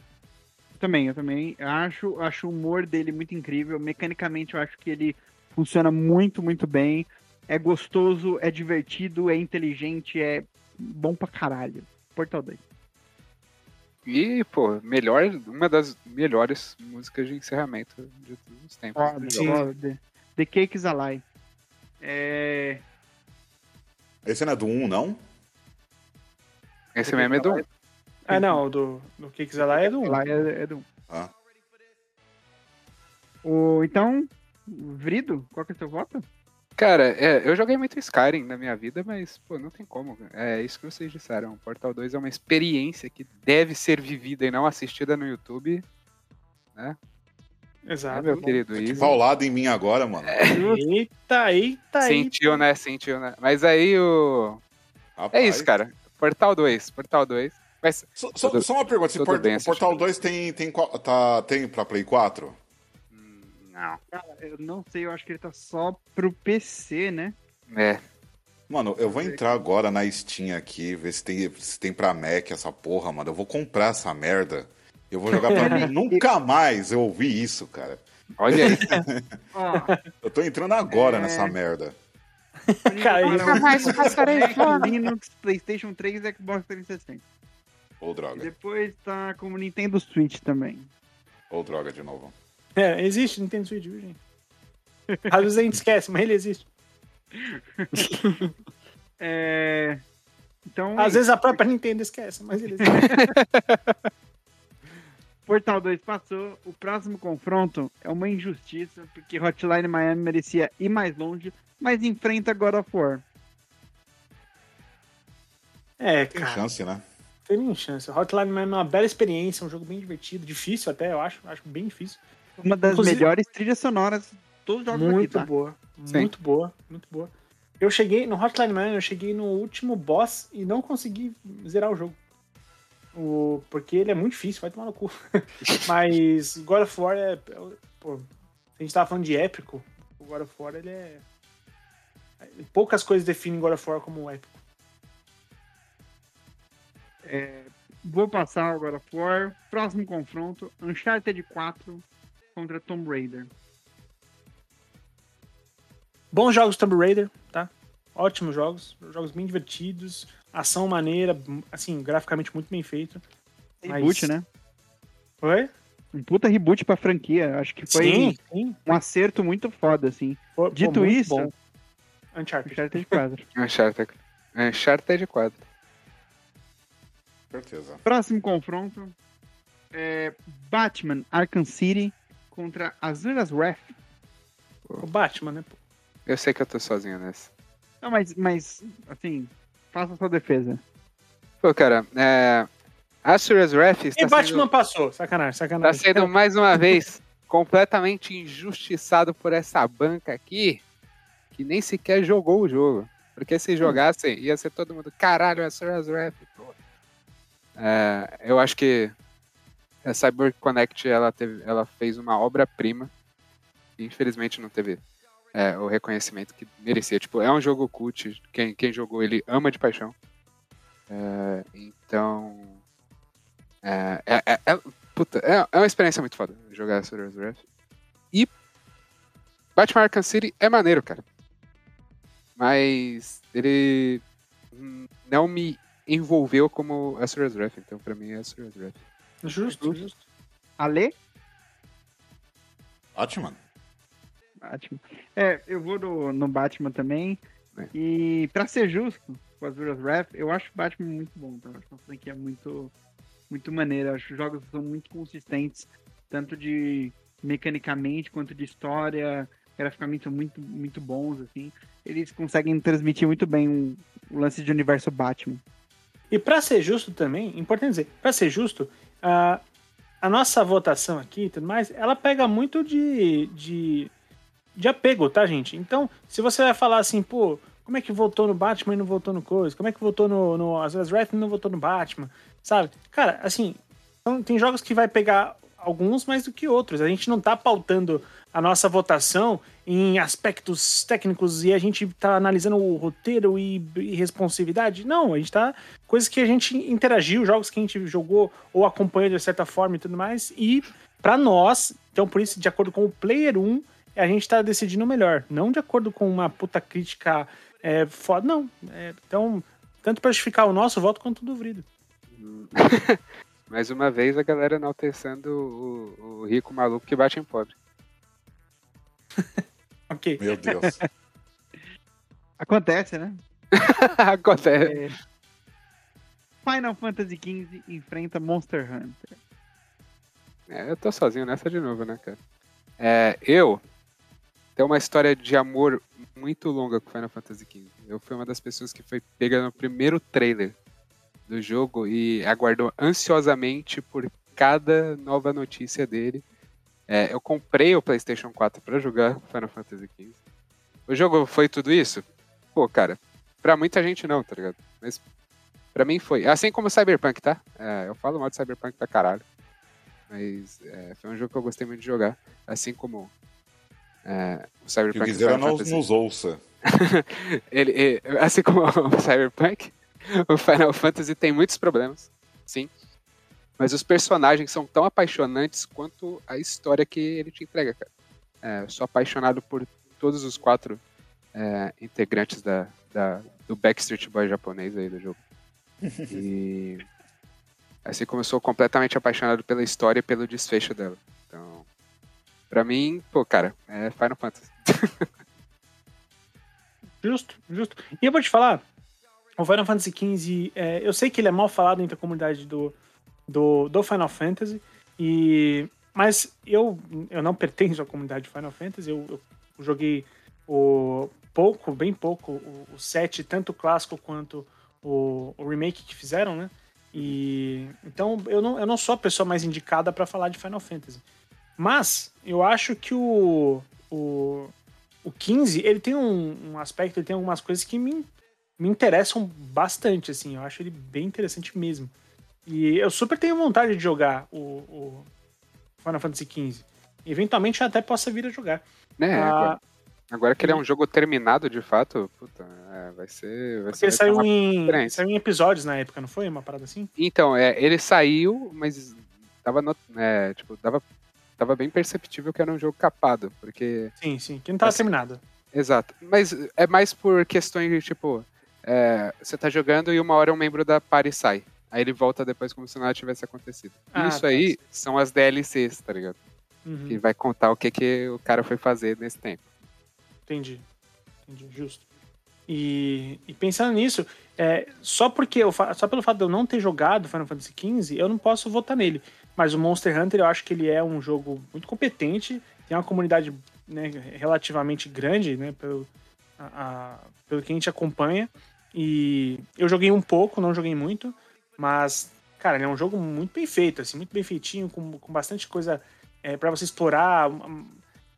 Também, eu também acho, acho o humor dele muito incrível. Mecanicamente, eu acho que ele funciona muito, muito bem. É gostoso, é divertido, é inteligente, é bom pra caralho. Portal 2. E, pô, melhor, uma das melhores músicas de encerramento de todos os tempos. Jogo. foda. The, The Cake is a Lie. É... Esse não é do 1, não? Esse mesmo é do. Ah, não, o do, do que quiser lá é do 1. Lá é, é do... Ah. O, então, Vrido, qual que é o seu voto? Cara, é, eu joguei muito Skyrim na minha vida, mas, pô, não tem como. É isso que vocês disseram. Portal 2 é uma experiência que deve ser vivida e não assistida no YouTube. Né, Exato. meu querido Que Ivo? paulado em mim agora, mano. Eita, eita, Sentiu, né? Sentiu, né? Mas aí o. É Rapaz. isso, cara. Portal 2, Portal 2. Mas Só, só- Tudo- só uma pergunta, se bem o Portal assistido. 2 tem, tem, tá, tem pra Play 4? hum, não. Cara, eu não sei, eu acho que ele tá só pro PC, né? É. Mano, eu vou entrar agora na Steam aqui, ver se tem, se tem pra Mac essa porra, mano. Eu vou comprar essa merda. Eu vou jogar pra nunca mais eu ouvi isso, cara. Olha aí. Eu tô entrando agora É. nessa merda. Caiu. Nunca mais passarei fome. Linux, Playstation 3 e Xbox 360. Ô E droga, depois tá como Nintendo Switch também. ô droga de novo. É, existe Nintendo Switch, viu, gente? Às vezes a gente esquece, mas ele existe. É... Então, Às vezes a própria Nintendo esquece, mas ele existe. Portal 2 passou. O próximo confronto é uma injustiça, porque Hotline Miami merecia ir mais longe, mas enfrenta God of War. É, Tem cara, chance, né? tem nem chance. Hotline Miami é uma bela experiência, um jogo bem divertido, difícil até, eu acho. Acho bem difícil. Uma das Inclusive- melhores trilhas sonoras de todos os jogos aqui, Muito tá? boa. Sim. Muito boa, muito boa. Eu cheguei no Hotline Miami, eu cheguei no último boss e não consegui zerar o jogo. O, porque ele é muito difícil, vai tomar no cu. Mas God of War é. é- Pô, a gente tava falando de épico. O God of War ele é. Poucas coisas definem God of War como épico. Vou passar o God of War. Próximo confronto: Uncharted 4 contra Tomb Raider. Bons jogos Tomb Raider, tá? Ótimos jogos. Jogos bem divertidos. Ação maneira, assim, graficamente muito bem feito. Reboot, Mas- né? Oi? Um puta reboot pra franquia. Acho que foi Sim, sim. um acerto muito foda, assim. Pô, Dito pô, isso- bom. Uncharted. Uncharted 4. Uncharted. Uncharted 4. Certeza. Próximo confronto: é Batman Arkham City contra Azura's Wrath. O Batman, né? Eu sei que eu tô sozinho nessa. Não, mas, mas, assim, faça sua defesa. Pô, cara, é... Asura's Wrath E está Batman sendo, passou, sacanagem, tá sacanagem. sendo mais uma vez completamente injustiçado por essa banca aqui, que nem sequer jogou o jogo. Porque se jogassem, ia ser todo mundo, caralho, Asura's Wrath, pô. É, eu acho que a Cyber Connect, ela, teve, ela fez uma obra-prima, infelizmente não teve é, o reconhecimento que merecia. Tipo, é um jogo cult, quem, quem jogou ele ama de paixão. É, então. É, é, é, é- puta, é, é uma experiência muito foda jogar Asura's Wrath. E Batman Arkham City é maneiro, cara. Mas ele não me envolveu como Asura's Wrath, então pra mim é Asura's Wrath. Justo, justo. Ale? Batman. Batman. É, eu vou no, no Batman também. É. E pra ser justo com as Azura's Wrath, eu acho o Batman muito bom. Tá? Eu acho uma franquia muito, muito maneira. Eu acho que os jogos são muito consistentes, tanto de mecanicamente quanto de história. Graficamente são muito, muito bons, assim. Eles conseguem transmitir muito bem um, o lance de universo Batman. E pra ser justo também, importante dizer, pra ser justo, a, a nossa votação aqui e tudo mais, ela pega muito de, de, de apego, tá, gente? Então, se você vai falar assim, pô, como é que votou no Batman e não votou no Coisa? Como é que votou no, no Wrath e não votou no Batman? Sabe? Cara, assim, então, tem jogos que vai pegar alguns mais do que outros. A gente não tá pautando a nossa votação em aspectos técnicos e a gente tá analisando o roteiro e, e responsividade. Não, a gente tá. Coisas que a gente interagiu, jogos que a gente jogou ou acompanhou de certa forma e tudo mais. E pra nós, então por isso, de acordo com o Player 1, a gente tá decidindo o melhor. Não de acordo com uma puta crítica é, foda. Não. É, então, tanto pra justificar o nosso voto quanto o do Vrido. Mais uma vez a galera enaltecendo o, o rico maluco que bate em pobre. Ok. Meu Deus. Acontece, né? Acontece. Final Fantasy XV enfrenta Monster Hunter. É, eu tô sozinho nessa de novo, né, cara? É, eu tenho uma história de amor muito longa com Final Fantasy XV. Eu fui uma das pessoas que foi pega no primeiro trailer do jogo e aguardou ansiosamente por cada nova notícia dele. É, eu comprei o PlayStation 4 pra jogar Final Fantasy XV. O jogo foi tudo isso? Pô, cara, pra muita gente não, tá ligado? Mas pra mim foi. Assim como o Cyberpunk, tá? É, eu falo mal de Cyberpunk pra caralho. Mas é, foi um jogo que eu gostei muito de jogar. Assim como é, o Que Cyberpunk. o e o Guizeira Final nos, Fantasy. nos ouça. Ele, ele- assim como o Cyberpunk, o Final Fantasy tem muitos problemas, sim. Mas os personagens são tão apaixonantes quanto a história que ele te entrega, cara. É, sou apaixonado por todos os quatro é, integrantes da, da- do Backstreet Boy japonês aí do jogo. E assim como eu sou completamente apaixonado pela história e pelo desfecho dela. Então, pra mim, pô, cara, é Final Fantasy. Justo, justo. E eu vou te falar, o Final Fantasy XV, é, eu sei que ele é mal falado entre a comunidade do, do, do Final Fantasy, e, mas eu, eu não pertenço à comunidade de Final Fantasy, eu, eu joguei o pouco, bem pouco, o, o 7, tanto o clássico quanto o, o remake que fizeram, né? E então eu não, eu não sou a pessoa mais indicada para falar de Final Fantasy. Mas eu acho que o, o, o 15, ele tem um, um aspecto, ele tem algumas coisas que me, me interessam bastante, assim. Eu acho ele bem interessante mesmo. E eu super tenho vontade de jogar o, o Final Fantasy XV. Eventualmente eu até possa vir a jogar. Né, Ah, agora, agora que ele é um jogo terminado de fato, puta, é, vai ser. Vai porque ser ele saiu em, saiu em episódios na época, não foi? Uma parada assim? Então, é, ele saiu, mas tava, no, é, tipo, tava, tava bem perceptível que era um jogo capado, porque Sim, sim. Que não tava Assim, terminado. Exato. Mas é mais por questões de, tipo, é, você tá jogando e uma hora um membro da party sai. Aí ele volta depois como se nada tivesse acontecido. Ah, Isso tá. aí são as DLCs, tá ligado? Uhum, Que vai contar o que, que o cara foi fazer nesse tempo. Entendi. Entendi, justo. E, e pensando nisso, é, só porque eu, só pelo fato de eu não ter jogado Final Fantasy XV, eu não posso votar nele. Mas o Monster Hunter eu acho que ele é um jogo muito competente, tem uma comunidade né, relativamente grande, né, pelo, a- a- pelo que a gente acompanha. E eu joguei um pouco, não joguei muito, mas, cara, ele é um jogo muito bem feito, assim, muito bem feitinho, com, com bastante coisa é, para você explorar.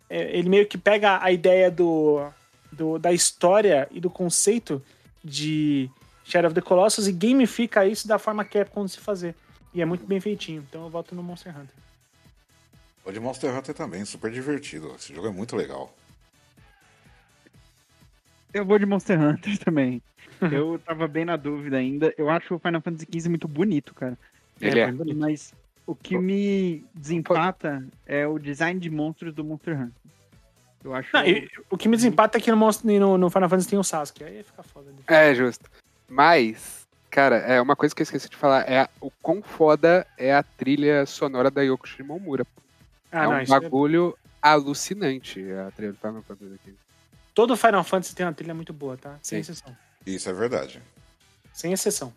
é, ele meio que pega a ideia do, do- da história e do conceito de Shadow of the Colossus e gamifica isso da forma Capcom de se fazer. E é muito bem feitinho, então eu voto no Monster Hunter. O de Monster Hunter também, super divertido. Esse jogo é muito legal. Eu vou de Monster Hunter também. Eu tava bem na dúvida ainda. Eu acho o Final Fantasy XV muito bonito, cara. Ele é. bonito. Mas o que me desempata é o design de monstros do Monster Hunter. Eu acho. Não, e- o que me desempata é que no, Monster- no, no Final Fantasy tem o Sasuke, aí fica foda. né? É, justo. Mas, cara, é uma coisa que eu esqueci de falar, é a- o quão foda é a trilha sonora da Yoko Shimomura. Ah, é não, um é- bagulho alucinante a trilha do Final Fantasy aqui. Todo Final Fantasy tem uma trilha muito boa, tá? Sem Sim. exceção. Isso é verdade. Sem exceção.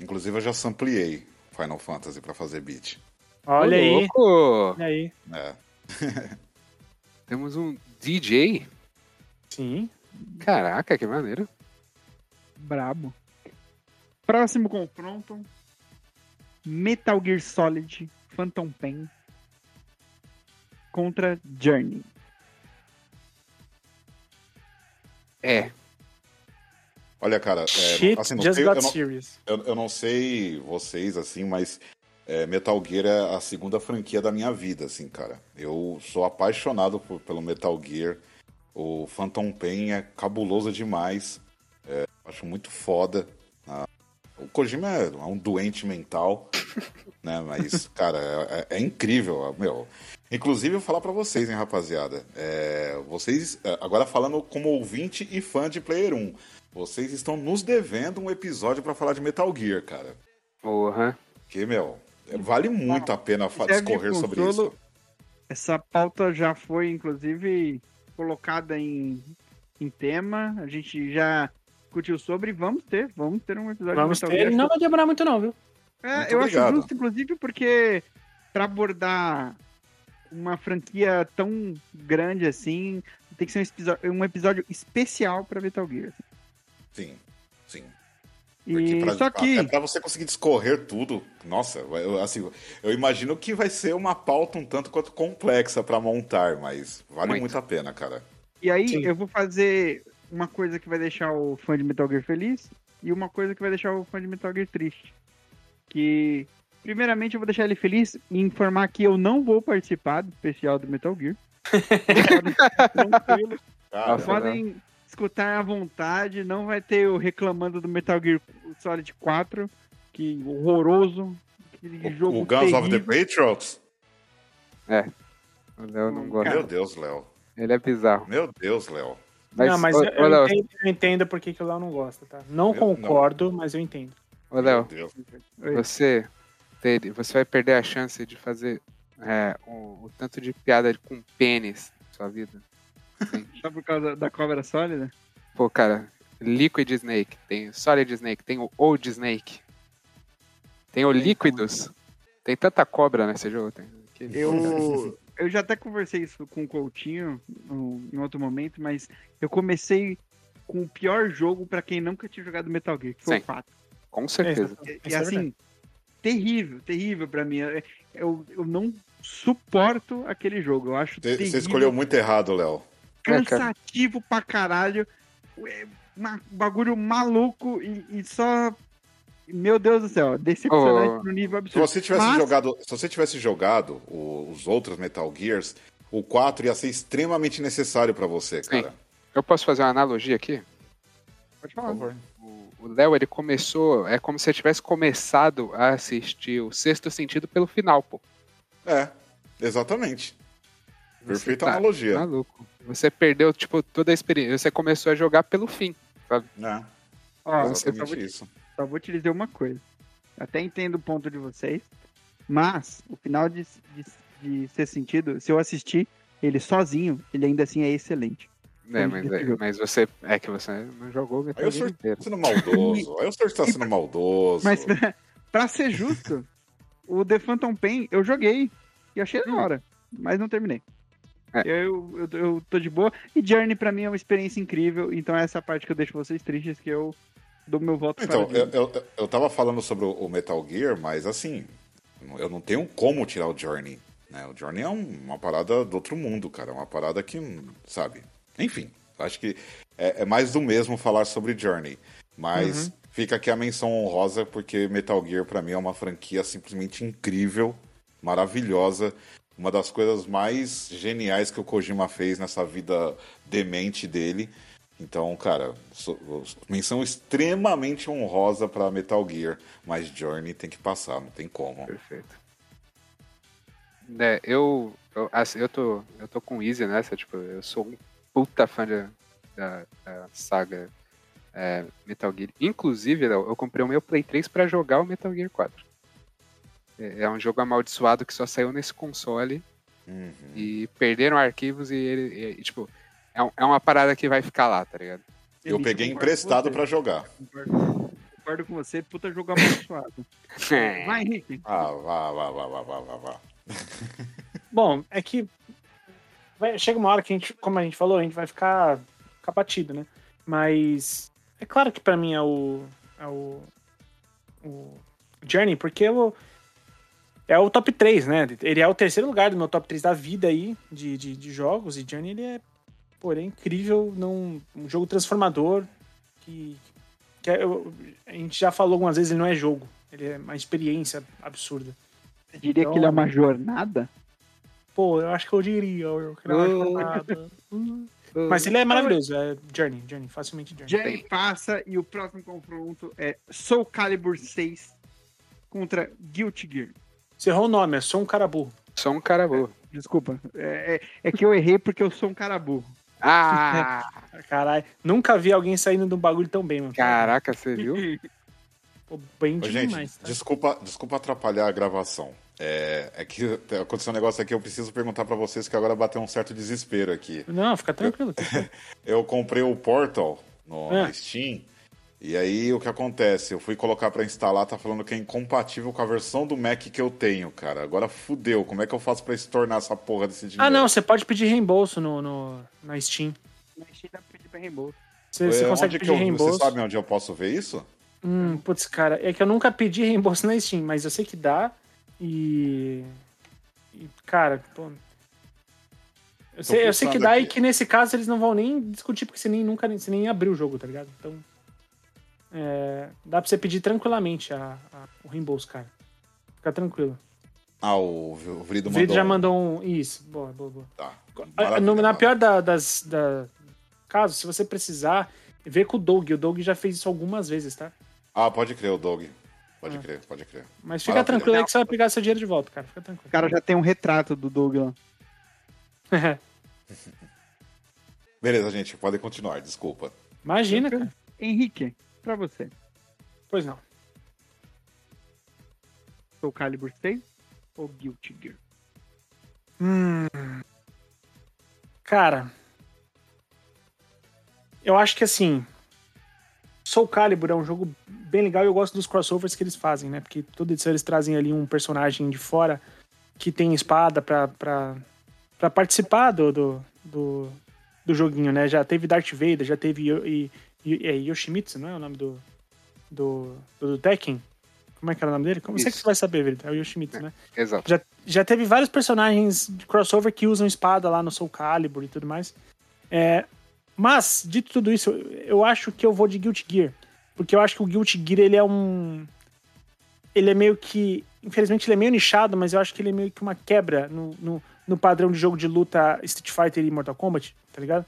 Inclusive eu já sampleei Final Fantasy pra fazer beat. Olha Ô, aí. louco! Olha aí. É. Temos um DJ. Sim. Caraca, que maneiro. Brabo. Próximo confronto: Metal Gear Solid Phantom Pain contra Journey. É, Olha, cara, é, Shit assim, não just sei- got eu, não, serious. eu- eu não sei vocês, assim, mas é, Metal Gear é a segunda franquia da minha vida, assim, cara. Eu sou apaixonado por- pelo Metal Gear. O Phantom Pain é cabuloso demais. É, acho muito foda. O Kojima é, um doente mental, né? Mas, cara, é, é- é incrível, meu. Inclusive, eu vou falar pra vocês, hein, rapaziada. É, vocês, é, agora falando como ouvinte e fã de Player 1, vocês estão nos devendo um episódio pra falar de Metal Gear, cara. porra. Que, meu, é, vale muito a pena discorrer sobre isso. Essa pauta já foi, inclusive, colocada em, em tema. A gente já discutiu sobre. Vamos ter, vamos ter um episódio Vamos de Metal ter. Gear. Não vai demorar muito, não, viu? É, Muito eu obrigado. acho justo, inclusive, porque para abordar uma franquia tão grande assim, tem que ser um episódio, um episódio especial para Metal Gear. Sim, sim. E pra, só que até pra você conseguir discorrer tudo, nossa, eu, assim, eu imagino que vai ser uma pauta um tanto quanto complexa pra montar, mas vale Muito. muito. a pena, cara. e aí Sim. eu vou fazer uma coisa que vai deixar o fã de Metal Gear feliz e uma coisa que vai deixar o fã de Metal Gear triste. Que primeiramente eu vou deixar ele feliz e informar que eu não vou participar do especial do Metal Gear. Podem tranquilos. Cara, Nossa, Podem escutar à vontade, não vai ter o reclamando do Metal Gear Solid 4, que horroroso, aquele o, jogo o Guns of the terrível. Patriots? O Léo não gosta. Meu Deus, Léo. Ele é bizarro. Meu Deus, Léo. Mas, não, mas ô, eu, ô, Léo, entendo, eu entendo por que que o Léo não gosta, tá? Não Eu- concordo, mas eu entendo. ô, Léo, você, ter- você vai perder a chance de fazer é, o, o tanto de piada com pênis na sua vida. Sim. Só por causa da cobra sólida? Pô, cara, Liquid Snake, tem Solid Snake, tem o Old Snake, tem o Líquidos. Tem tanta cobra nesse jogo. Tem, que- Eu, eu já até conversei isso com o Coutinho em outro momento, mas eu comecei com o pior jogo pra quem nunca tinha jogado Metal Gear, que foi Sim. o 4. Com certeza. E, Isso e é assim, verdade. terrível, terrível pra mim. Eu, eu, não suporto aquele jogo. Eu acho Você terrível, você escolheu muito errado, Léo. cansativo pra caralho. É um bagulho maluco e, e só. Meu Deus do céu, decepcionante Oh. no nível Se absurdo. você tivesse Mas- jogado, se você tivesse jogado o- os outros Metal Gears, o 4 ia ser extremamente necessário pra você, Sim. cara. Eu posso fazer uma analogia aqui? Pode Por falar. favor. O Léo, ele começou. É como se ele tivesse começado a assistir o sexto sentido pelo final, pô. É, exatamente. Você Perfeita tá analogia. Maluco. Você perdeu, tipo, toda a experiência. Você começou a jogar pelo fim. É, eu só vou, exatamente isso. Só vou te dizer uma coisa. Até entendo o ponto de vocês, mas o final de, de, de ser sentido, se eu assistir ele sozinho, ele ainda assim é excelente. Né, Como mas, é- jogo. mas você. É que você não jogou o Metal Aí o Gear senhor inteiro. tá sendo maldoso. Aí o senhor está sendo maldoso. Mas pra ser justo, o The Phantom Pain eu joguei e achei da hora, mas não terminei. É. Eu, eu, eu tô de boa. E Journey pra mim é uma experiência incrível, então é essa parte que eu deixo vocês tristes que eu dou meu voto Então, para eu, eu, eu tava falando sobre o Metal Gear, mas assim, eu não tenho como tirar o Journey. Né? O Journey é um- uma parada do outro mundo, cara. É uma parada que, sabe? Enfim, acho que é, é mais do mesmo falar sobre Journey. Mas fica aqui a menção honrosa, porque Metal Gear pra mim é uma franquia simplesmente incrível, maravilhosa. Uma das coisas mais geniais que o Kojima fez nessa vida demente dele. Então, cara, so- menção extremamente honrosa pra Metal Gear, mas Journey tem que passar, não tem como. Perfeito. É, eu, eu, assim, eu, tô, eu tô com Easy nessa, tipo, eu sou um puta fã de- da, da saga é, Metal Gear. Inclusive, eu comprei o meu Play 3 pra jogar o Metal Gear 4. É, é um jogo amaldiçoado que só saiu nesse console Uhum. e perderam arquivos e ele, e, tipo, é, é uma parada que vai ficar lá, tá ligado? Eu peguei emprestado pra jogar. Concordo, concordo com você, puta jogo amaldiçoado. Vai, Henrique. Ah, vá, vá, vá, vá, vá, vá, vá. Bom, é que vai- chega uma hora que a gente, como a gente falou, a gente vai ficar, ficar batido, né? Mas é claro que pra mim é o, é o, o Journey, porque eu, é o top 3, né? Ele é o terceiro lugar do meu top 3 da vida aí, de, de, de jogos, e Journey ele é, pô, ele é incrível, não, um jogo transformador, que, que é- eu- a gente já falou algumas vezes, ele não é jogo, ele é uma experiência absurda. Você diria que ele é uma jornada? Pô, eu acho que eu diria. Eu Oh. jornada. Hum. Mas ele é maravilhoso, é Journey, Journey, facilmente Journey. Jerry passa e o próximo confronto é Soul Calibur 6 contra Guilty Gear. Você errou o nome, é só um cara burro. Sou um cara burro. Desculpa, é, é- é que eu errei porque eu sou um cara burro. Ah, Caralho, nunca vi alguém saindo de um bagulho tão bem, mano. caraca, você viu? Pô, bem Ô, gente, demais, tá? desculpa, desculpa atrapalhar a gravação. É, é que aconteceu um negócio aqui, eu preciso perguntar pra vocês que agora bateu um certo desespero aqui. Não, fica tranquilo. Eu comprei o Portal no, na Steam. E aí o que acontece? Eu fui colocar pra instalar, tá falando que é incompatível com a versão do Mac que eu tenho, cara. Agora fudeu. Como é que eu faço pra estornar essa porra desse dinheiro? ah, não, você pode pedir reembolso no, no, na Steam. Mas dá pra pedir pra reembolso. Você, É, você onde consegue que pedir eu, reembolso. Você sabe onde eu posso ver isso? Hum, putz, cara, é que eu nunca pedi reembolso na Steam, mas eu sei que dá. E. e, cara, pô. Eu sei, eu sei que dá e que nesse caso eles não vão nem discutir, porque você nem nunca você nem abriu o jogo, tá ligado? Então. É, dá pra você pedir tranquilamente a, a- o reembolso, cara. Fica tranquilo. Ah, o, o Vrido O mandou. vídeo já um. mandou um. Isso, boa, boa, boa. Tá. No- na pior da- das, da- casos, se você precisar, vê com o Doug. O Doug já fez isso algumas vezes, tá? Ah, pode crer, o Doug. Pode Ah. crer, pode crer. Mas fica Maravilha. tranquilo aí que você vai pegar seu dinheiro de volta, cara. Fica tranquilo. O cara já tem um retrato do Doug lá. Beleza, gente, podem continuar, desculpa. Imagina, cara. Henrique, pra você, Pois não. Soul Calibur 6 ou Guilty Gear? Hum. Cara. Eu acho que assim. Soul Calibur é um jogo bem legal e eu gosto dos crossovers que eles fazem, né? Porque toda edição eles trazem ali um personagem de fora que tem espada pra, pra, pra participar do, do, do, do joguinho, né? Já teve Darth Vader, já teve é, Yoshimitsu, não é o nome do, do, do, Tekken? Como é que era o nome dele? Como você que vai saber, Verito? É o Yoshimitsu, né? Exato. Já, já teve vários personagens de crossover que usam espada lá no Soul Calibur e tudo mais. É, mas, dito tudo isso, eu, eu acho que eu vou de Guilty Gear. Porque eu acho que o Guilty Gear, ele é um... Ele é meio que... Infelizmente, ele é meio nichado, mas eu acho que ele é meio que uma quebra no, no, no padrão de jogo de luta Street Fighter e Mortal Kombat, tá ligado?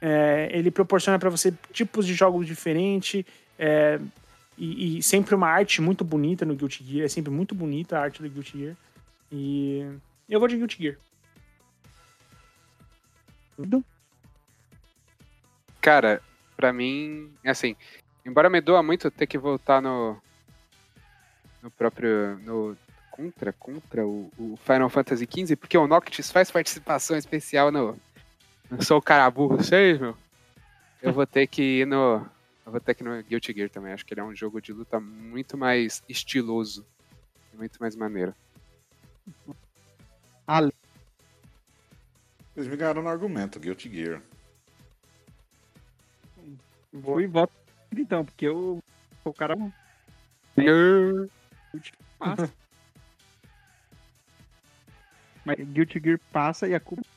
É, ele proporciona pra você tipos de jogos diferentes, é, e, e sempre uma arte muito bonita no Guilty Gear. É sempre muito bonita a arte do Guilty Gear. E eu vou de Guilty Gear. Cara, pra mim, assim, embora me doa muito ter que voltar no. No próprio. No, contra, contra o, o Final Fantasy XV, porque o Noctis faz participação especial no. No Sou Caraburro 6, meu. Eu vou ter que ir no. Eu vou ter que ir no Guilty Gear também. Acho que ele é um jogo de luta muito mais estiloso. Muito mais maneiro. Ale. Eles me ganharam no argumento, Guilty Gear. Fui e voto então, porque eu sou o cara passa. Mas Guilty Gear passa e a culpa.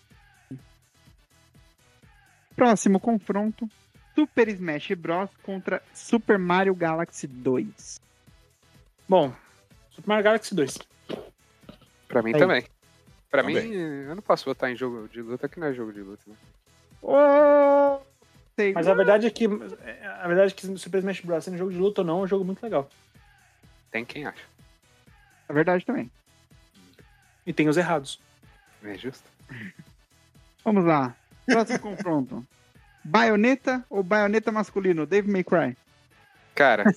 Próximo confronto: Super Smash Bros. contra Super Mario Galaxy 2. Bom, Super Mario Galaxy 2. Pra mim Aí. também. Pra mim, Também. eu não posso votar em jogo de luta que não é jogo de luta, né? Oh! Sei- Mas a verdade é que. A verdade é que Super Smash Bros. sendo jogo de luta ou não, é um jogo muito legal. Tem quem acha. É verdade também. E tem os errados. Não é justo? Vamos lá. Próximo confronto. Baioneta ou baioneta masculino? Dave May Cry. Cara,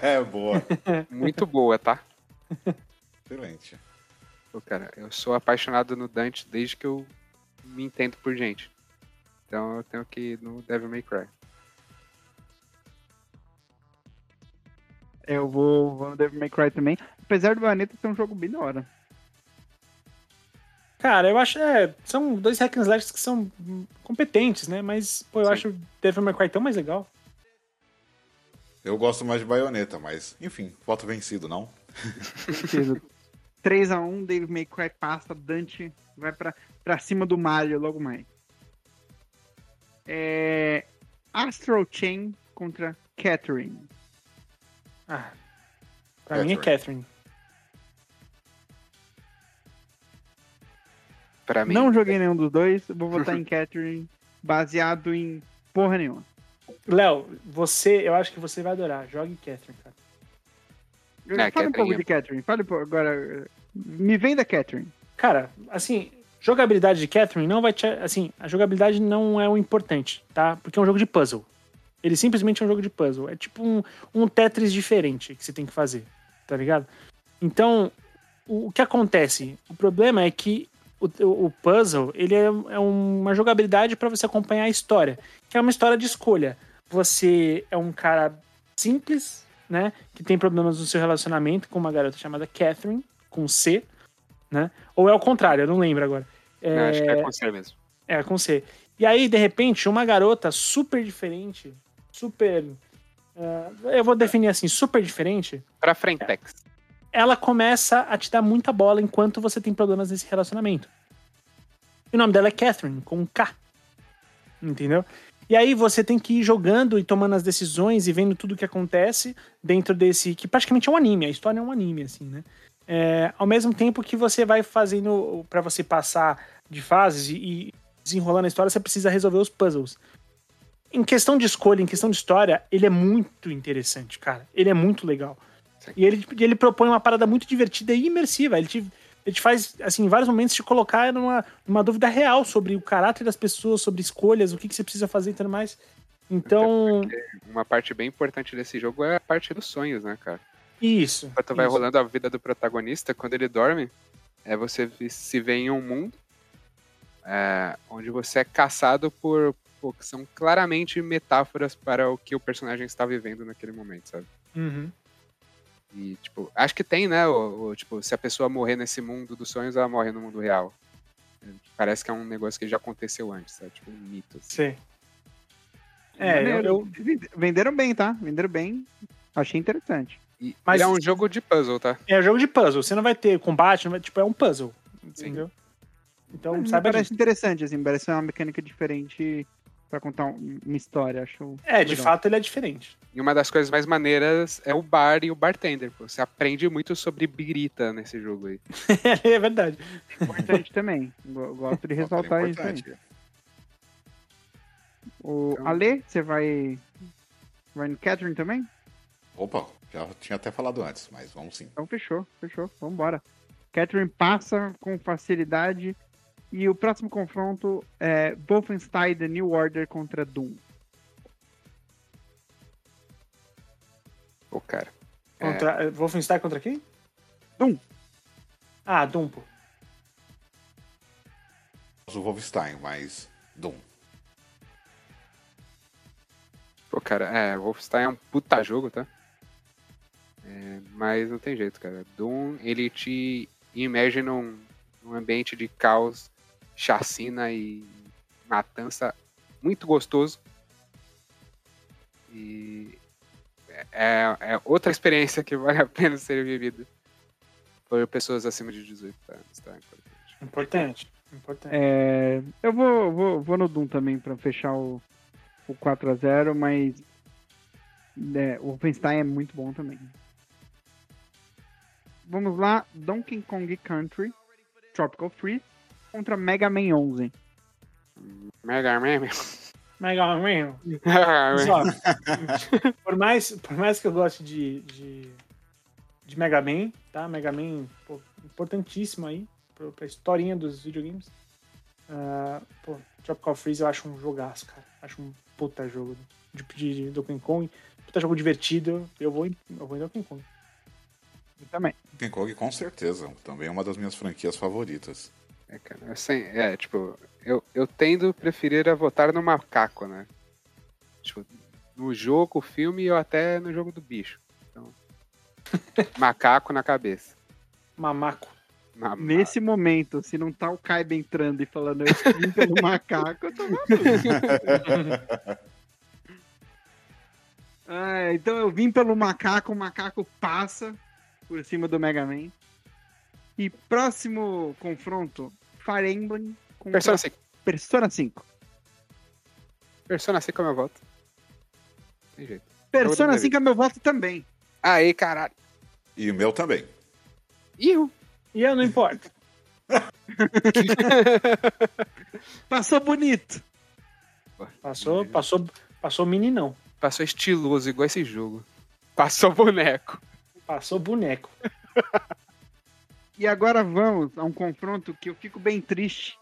é boa. muito boa, tá? Excelente. Pô, cara, eu sou apaixonado no Dante desde que eu me entendo por gente. Então eu tenho que ir no Devil May Cry. Eu vou, vou no Devil May Cry também. Apesar do Baioneta ser um jogo bem da hora. Cara, eu acho. É, são dois hack and slashes que são competentes, né? Mas, pô, eu Sim. acho o Devil May Cry tão mais legal. Eu gosto mais de baioneta, mas, enfim, voto vencido, não? Certeza. 3x1, Devil May Cry passa, Dante vai pra, pra cima do Mario logo mais. É... Astral Chain contra Catherine. Ah, pra mim é Catherine. Pra mim, Não joguei nenhum dos dois, vou votar em Catherine, baseado em porra nenhuma. Léo, você, eu acho que você vai adorar. Jogue Catherine, cara. É, Fala um Catherine pouco é- de Catherine, fale um pouco agora. Me venda Catherine. Cara, assim, jogabilidade de Catherine não vai te. Assim, a jogabilidade não é o importante, tá? Porque é um jogo de puzzle. Ele simplesmente é um jogo de puzzle. É tipo um, um Tetris diferente que você tem que fazer, tá ligado? Então, o, o que acontece? O problema é que o, o- puzzle, ele é, é uma jogabilidade para você acompanhar a história, que é uma história de escolha. Você é um cara simples, né? Que tem problemas no seu relacionamento com uma garota chamada Catherine, com C, né? Ou é o contrário, eu não lembro agora. É, não, acho que é com você mesmo. é, com C. E aí, de repente, uma garota super diferente, super. é, eu vou definir assim, super diferente, Pra Frentex. Ela começa a te dar muita bola enquanto você tem problemas nesse relacionamento. E o nome dela é Catherine, com um K. Entendeu? E aí você tem que ir jogando e tomando as decisões e vendo tudo o que acontece dentro desse. que praticamente é um anime, a história é um anime, assim, né? É, ao mesmo tempo que você vai fazendo pra você passar de fases e desenrolando a história, você precisa resolver os puzzles. Em questão de escolha, em questão de história, ele é muito interessante, cara. Ele é muito legal. E ele, ele propõe uma parada muito divertida e imersiva. Ele te, ele te faz, assim, em vários momentos, te colocar numa, numa dúvida real sobre o caráter das pessoas, sobre escolhas, o que, que você precisa fazer e tudo mais. Então, Uma parte bem importante desse jogo é a parte dos sonhos, né, cara? isso. Enquanto vai isso. rolando a vida do protagonista, quando ele dorme, é você se vê em um mundo é, onde você é caçado por, por que são claramente metáforas para o que o personagem está vivendo naquele momento, sabe? Uhum. E, tipo, acho que tem, né? O, o, tipo, se a pessoa morrer nesse mundo dos sonhos, ela morre no mundo real. Parece que é um negócio que já aconteceu antes, sabe? Tipo um mito. assim. Sim. É, eu, eu- Venderam bem, tá? Venderam bem. Achei interessante. E Mas- ele é um jogo de puzzle, tá? É um jogo de puzzle. Você não vai ter combate, não vai, tipo, é um puzzle. Entendeu? Então, Mas saiba parece interessante, assim, parece uma mecânica diferente pra contar um- uma história, acho. É, de legal. fato ele é diferente. E uma das coisas mais maneiras é o bar e o bartender. Pô. Você aprende muito sobre birita nesse jogo aí. é verdade. Importante também. Go- Gosto de ressaltar isso aí. O Então- Ale, você vai. Vai no Catherine também? Opa, já tinha até falado antes, mas vamos sim. Então fechou, fechou. Vambora. Catherine passa com facilidade. E o próximo confronto é Wolfenstein The New Order contra Doom. Pô, cara. É, Contra, é. Wolfenstein contra quem? Doom. Ah, Doom, pô. O Wolfenstein, mas Doom. Pô, cara, é, Wolfenstein é um puta jogo, tá? É, mas não tem jeito, cara. Doom, ele te imerge num, num ambiente de caos, chacina e matança muito gostoso. E é, é outra experiência que vale a pena ser vivida por pessoas acima de 18 anos, tá? Importante. Importante. Importante. É, eu vou, vou, vou no Doom também pra fechar o, o 4x0, mas é, o Wolfenstein é muito bom também. Vamos lá, Donkey Kong Country, Tropical Freeze contra Mega Man 11. Mega Man. Mega Man. Por, mais, por mais que eu goste de, de, de Mega Man, tá? Mega Man, pô, importantíssimo aí pro, pra historinha dos videogames. Ah, pô, Tropical Freeze eu acho um jogaço, cara. Acho um puta jogo de, de, de Donkey Kong. Puta jogo divertido. Eu vou em, eu vou em Donkey Kong. Eu também. Donkey Kong, com certeza. Também é uma das minhas franquias favoritas. É, cara, assim, é, tipo, eu, eu tendo a preferir a votar no macaco, né? Tipo, no jogo, filme ou até no jogo do bicho. Então, macaco na cabeça. Mamaco. Ma- ma- Nesse momento, se não tá o Kaiba entrando e falando eu vim pelo macaco, eu tô maluco. Ah, então eu vim pelo macaco, o macaco passa por cima do Mega Man. E próximo confronto, Fire Emblem contra Persona 5. Persona 5. Persona 5 é meu voto. Tem jeito. Persona Jogo do 5 é meu voto também. Aí, caralho. E o meu também. Ih, E eu não importa. Passou bonito. Passou, passou, passou meninão. passou estiloso igual esse jogo. Passou boneco. Passou boneco. E agora vamos a um confronto que eu fico bem triste,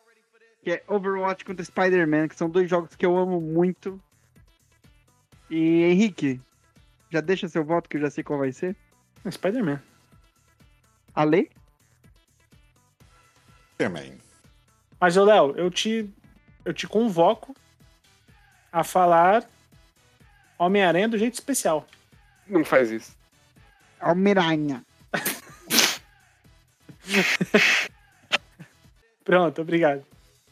que é Overwatch contra Spider-Man, que são dois jogos que eu amo muito. E Henrique, já deixa seu voto que eu já sei qual vai ser. Spider-Man. Ale? Também. Mas, ô Léo, eu te, eu te convoco a falar Homem-Aranha do jeito especial. Não faz isso. Almiranha. Pronto, obrigado.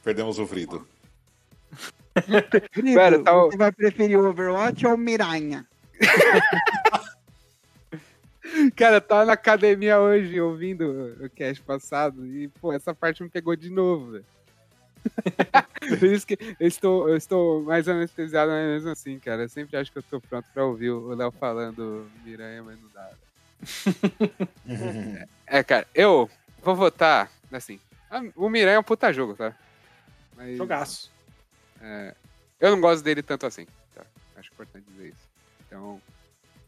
Perdemos o Vrido. Querido, Pera, tá o- você vai preferir o Overwatch ou o Miranha? Cara, eu tava na academia hoje ouvindo o cast passado e, pô, essa parte me pegou de novo, velho. Por isso que eu estou, eu estou mais anestesiado, mas mesmo assim, cara. Eu sempre acho que eu tô pronto pra ouvir o Léo falando Miranha, mas não dá. É, cara, eu vou votar, assim. O Miranha é um puta jogo, tá? Mas Jogaço. eu não gosto dele tanto assim, tá? Acho importante dizer isso. Então,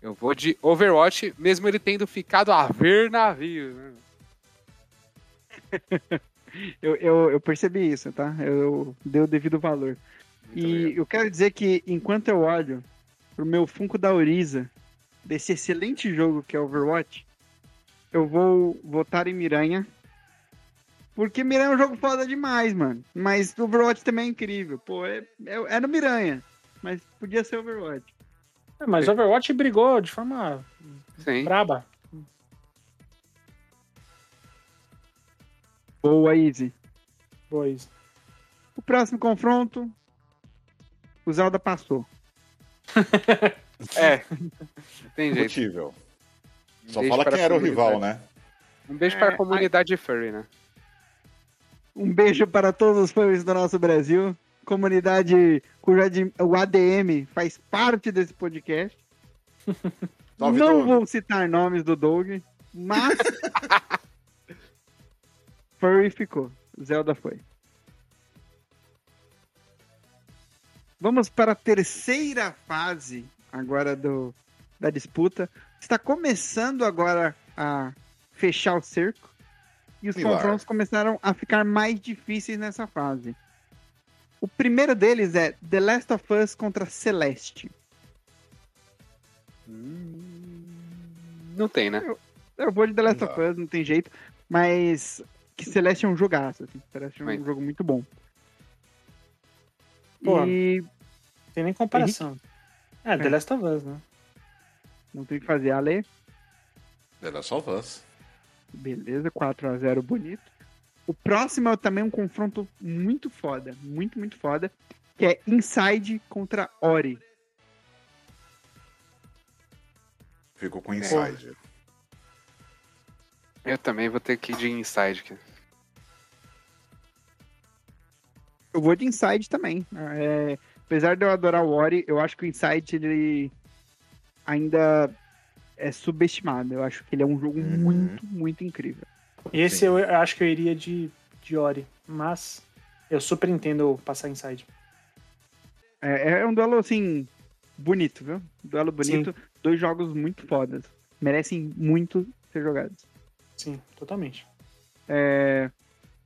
eu vou de Overwatch, mesmo ele tendo ficado a ver navios, né? Eu, eu, eu percebi isso, tá? Eu dei o devido valor. Muito E legal. eu quero dizer que enquanto eu olho pro meu Funko da Oriza, desse excelente jogo que é Overwatch, eu vou votar em Miranha. Porque Miranha é um jogo foda demais, mano. Mas Overwatch também é incrível. Pô, é, é, é no Miranha. Mas podia ser Overwatch. É, mas Overwatch brigou de forma Sim. braba. Boa, Easy. Pois. O próximo confronto. O Zelda passou. É. Tem jeito. Discutível. Um Só fala quem era o rival, né? Um beijo É, para a comunidade furry, né? Um beijo para todos os fãs do nosso Brasil, comunidade cujo ad- o ADM faz parte desse podcast. Salve, Não Doug. vou citar nomes do Doug, mas. Furry ficou. Zelda foi. Vamos para a terceira fase agora do, da disputa. Está começando agora a fechar o cerco. E os Pilar. confrontos começaram a ficar mais difíceis nessa fase. O primeiro deles é The Last of Us contra Celeste. Não tem, né? Eu vou de The Last Não of Us, não tem jeito. Mas que Celeste é um jogaço. Assim. Celeste é um Mas- jogo muito bom. Pô. E Tem nem comparação. É, The É. Last of Us, né? Não tem o que fazer. Ale, The Last of Us. beleza, 4x0 bonito. O próximo é também um confronto muito foda. Muito, muito foda. Que é Inside contra Ori. Fico com Inside. Eu também vou ter que ir de inside aqui. Eu vou de Inside também. É, apesar de eu adorar o Ori, eu acho que o Inside ele ainda é subestimado. Eu acho que ele é um jogo Uhum. muito, muito incrível. Esse Sim. eu eu acho que eu iria de, de Ori, mas eu super entendo passar inside. É, é um duelo, assim, bonito, viu? Duelo bonito. Dois jogos muito fodas. Merecem muito ser jogados. Sim, totalmente. É,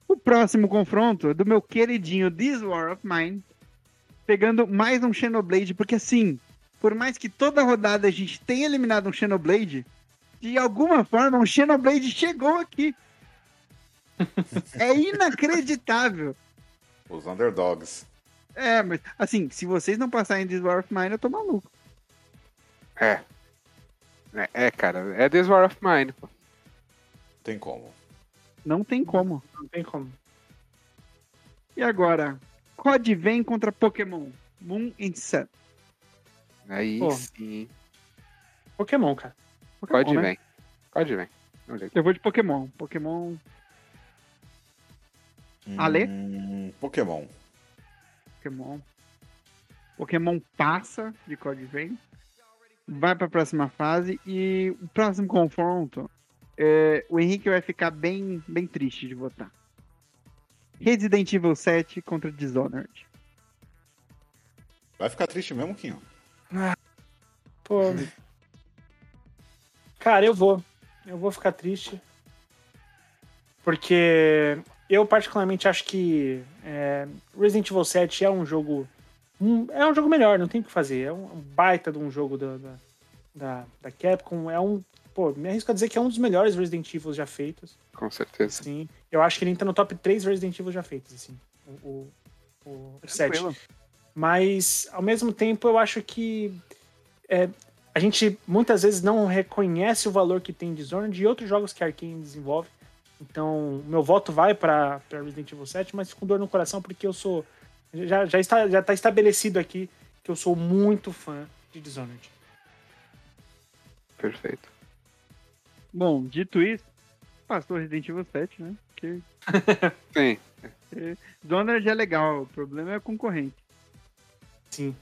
O próximo confronto é do meu queridinho This War of Mine. Pegando mais um Xenoblade, porque assim, por mais que toda rodada a gente tenha eliminado um Xenoblade, de alguma forma um Xenoblade chegou aqui. é inacreditável. Os Underdogs. É, mas assim, se vocês não passarem This War of Mine, eu tô maluco. É. É, é, cara, é This War of Mine. pô. Tem como. Não tem como. Não tem como. E agora, COD vem contra Pokémon. Moon and Sun. Aí Pô. sim. Pokémon, cara. Pokémon, Pode né? vem. Pode vem. Eu vou de Pokémon. Pokémon. Ale? Hum, Pokémon. Pokémon. Pokémon passa de COD vem. Vai pra próxima fase. E o próximo confronto. é, o Henrique vai ficar bem, bem triste de votar. Resident Evil 7 contra Dishonored. Vai ficar triste mesmo, Quinho? Pô. Cara, eu vou. Eu vou ficar triste. Porque eu particularmente acho que é, Resident Evil 7 é um jogo. um- é um jogo melhor, não tem o que fazer. É um, baita de um jogo da, da, da, da Capcom. É um. Pô, me arrisco a dizer que é um dos melhores Resident Evil já feitos. Com certeza. Sim. Eu acho que ele entra no top 3 Resident Evil já feitos, assim. O, o, o 7. Tranquilo. Mas, ao mesmo tempo, eu acho que é, a gente muitas vezes não reconhece o valor que tem Dishonored e outros jogos que a Arkane desenvolve. Então, meu voto vai para Resident Evil 7, mas com dor no coração, porque eu sou. Já, já, está, já está estabelecido aqui que eu sou muito fã de Dishonored. Perfeito. Bom, dito isso, passou Resident Evil 7, né? Porque Sim. Dishonored é legal, o problema é a concorrente. Sim.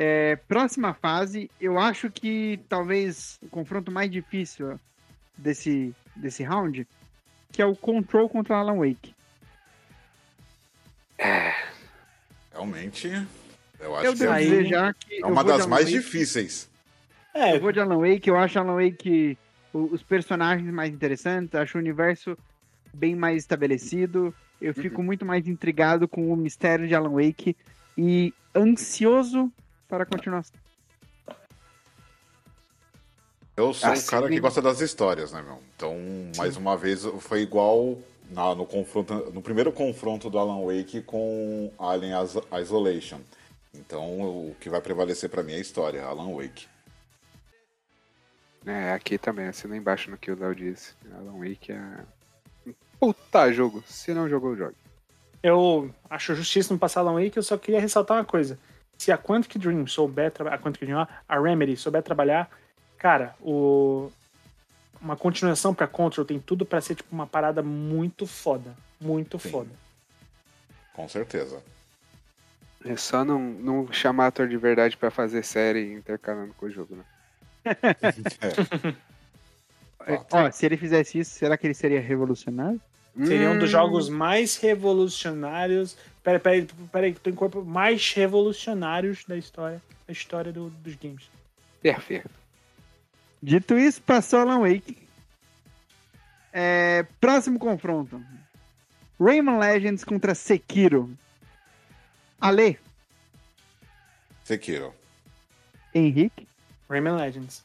É, próxima fase, eu acho que talvez o confronto mais difícil desse, desse round, que é o Control contra Alan Wake. Realmente, eu acho Eu que é, que. é uma das mais Wake. difíceis. É, Eu vou de Alan Wake, eu acho Alan Wake os personagens mais interessantes, acho o universo bem mais estabelecido. Eu fico muito mais intrigado com o mistério de Alan Wake e ansioso para a continuação. Eu sou Assim, o cara que gosta das histórias, né, meu? Então, mais uma vez, foi igual na- no, confronto, no primeiro confronto do Alan Wake com Alien Is- Isolation. Então, o que vai prevalecer pra mim é a história, Alan Wake. É, aqui também, assina embaixo no que o Léo disse. Alan Wake é um puta jogo. Se não jogou, jogue. eu acho justíssimo passar Alan Wake, eu só queria ressaltar uma coisa. Se a Quantic Dream souber trabalhar, a Quantic Dream, ó, a Remedy souber trabalhar, cara, o uma continuação pra Control tem tudo pra ser tipo uma parada muito foda, muito Sim. foda. Com certeza. É só não, não chamar ator de verdade pra fazer série intercalando com o jogo, né? É. Ó, se ele fizesse isso, será que ele seria revolucionário? Seria um dos Hum, jogos mais revolucionários. Peraí, peraí, peraí, tem corpo mais revolucionários da história, da história do- dos games. Perfeito. Dito isso, passou Alan Wake. É, próximo confronto. Rayman Legends contra Sekiro. Ale, Sekiro. Henrique, Rayman Legends.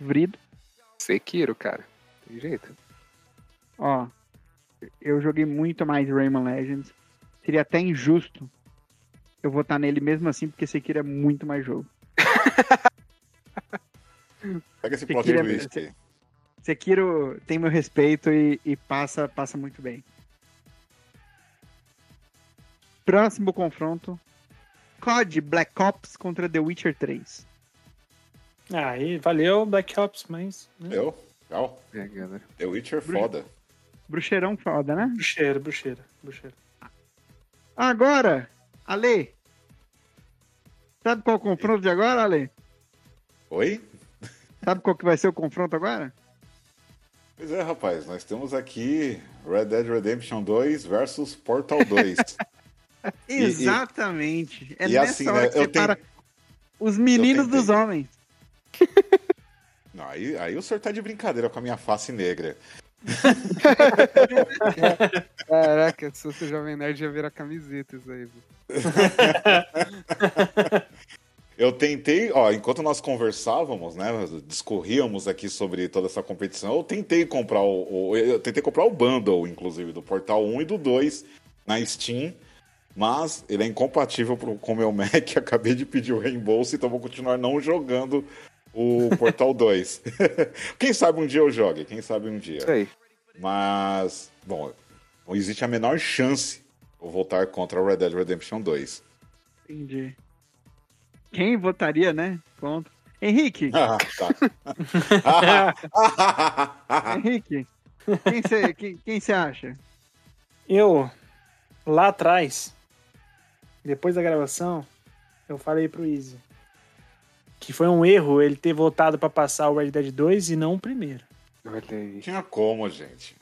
Vrido. Sekiro, cara. Tem jeito. Ó, eu joguei muito mais Rayman Legends. Seria até injusto eu votar nele mesmo assim, porque Sekiro é muito mais jogo. Pega esse Sekiro plot é- twist aí. Sekiro tem meu respeito e, e passa, passa muito bem. Próximo confronto. COD Black Ops contra The Witcher 3. Aí, valeu, Black Ops, mas. Né? Eu? Legal. É, galera. The Witcher Bruno. foda. Bruxeirão foda, né? Bruxeira, bruxeira, bruxeira. Agora, Ale. Sabe qual é o confronto de agora, Ale? Oi? Sabe qual que vai ser o confronto agora? Pois é, rapaz, nós temos aqui Red Dead Redemption 2 versus Portal 2. E- Exatamente. é e nessa assim, hora né, que eu separa tenho- os meninos dos homens. Não, aí, aí o senhor tá de brincadeira com a minha face negra. Caraca, se fosse Jovem Nerd ia virar camiseta isso aí. Eu tentei, ó, enquanto nós conversávamos, né, discorríamos aqui sobre toda essa competição, eu tentei comprar o, o- eu tentei comprar o bundle, inclusive, do Portal 1 e do 2 na Steam, mas ele é incompatível pro, com o meu Mac, acabei de pedir o reembolso, então vou continuar não jogando o Portal 2. quem sabe um dia eu jogue, quem sabe um dia. Aí. Mas, bom, não existe a menor chance de eu voltar contra o Red Dead Redemption 2. Entendi. Quem votaria, né? Contra. Henrique, Ah, tá. Henrique, quem você quem, quem cê acha? Eu, lá atrás, depois da gravação, eu falei pro Easy que foi um erro ele ter voltado pra passar o Red Dead 2 e não o primeiro. Olha aí. Tinha como, gente.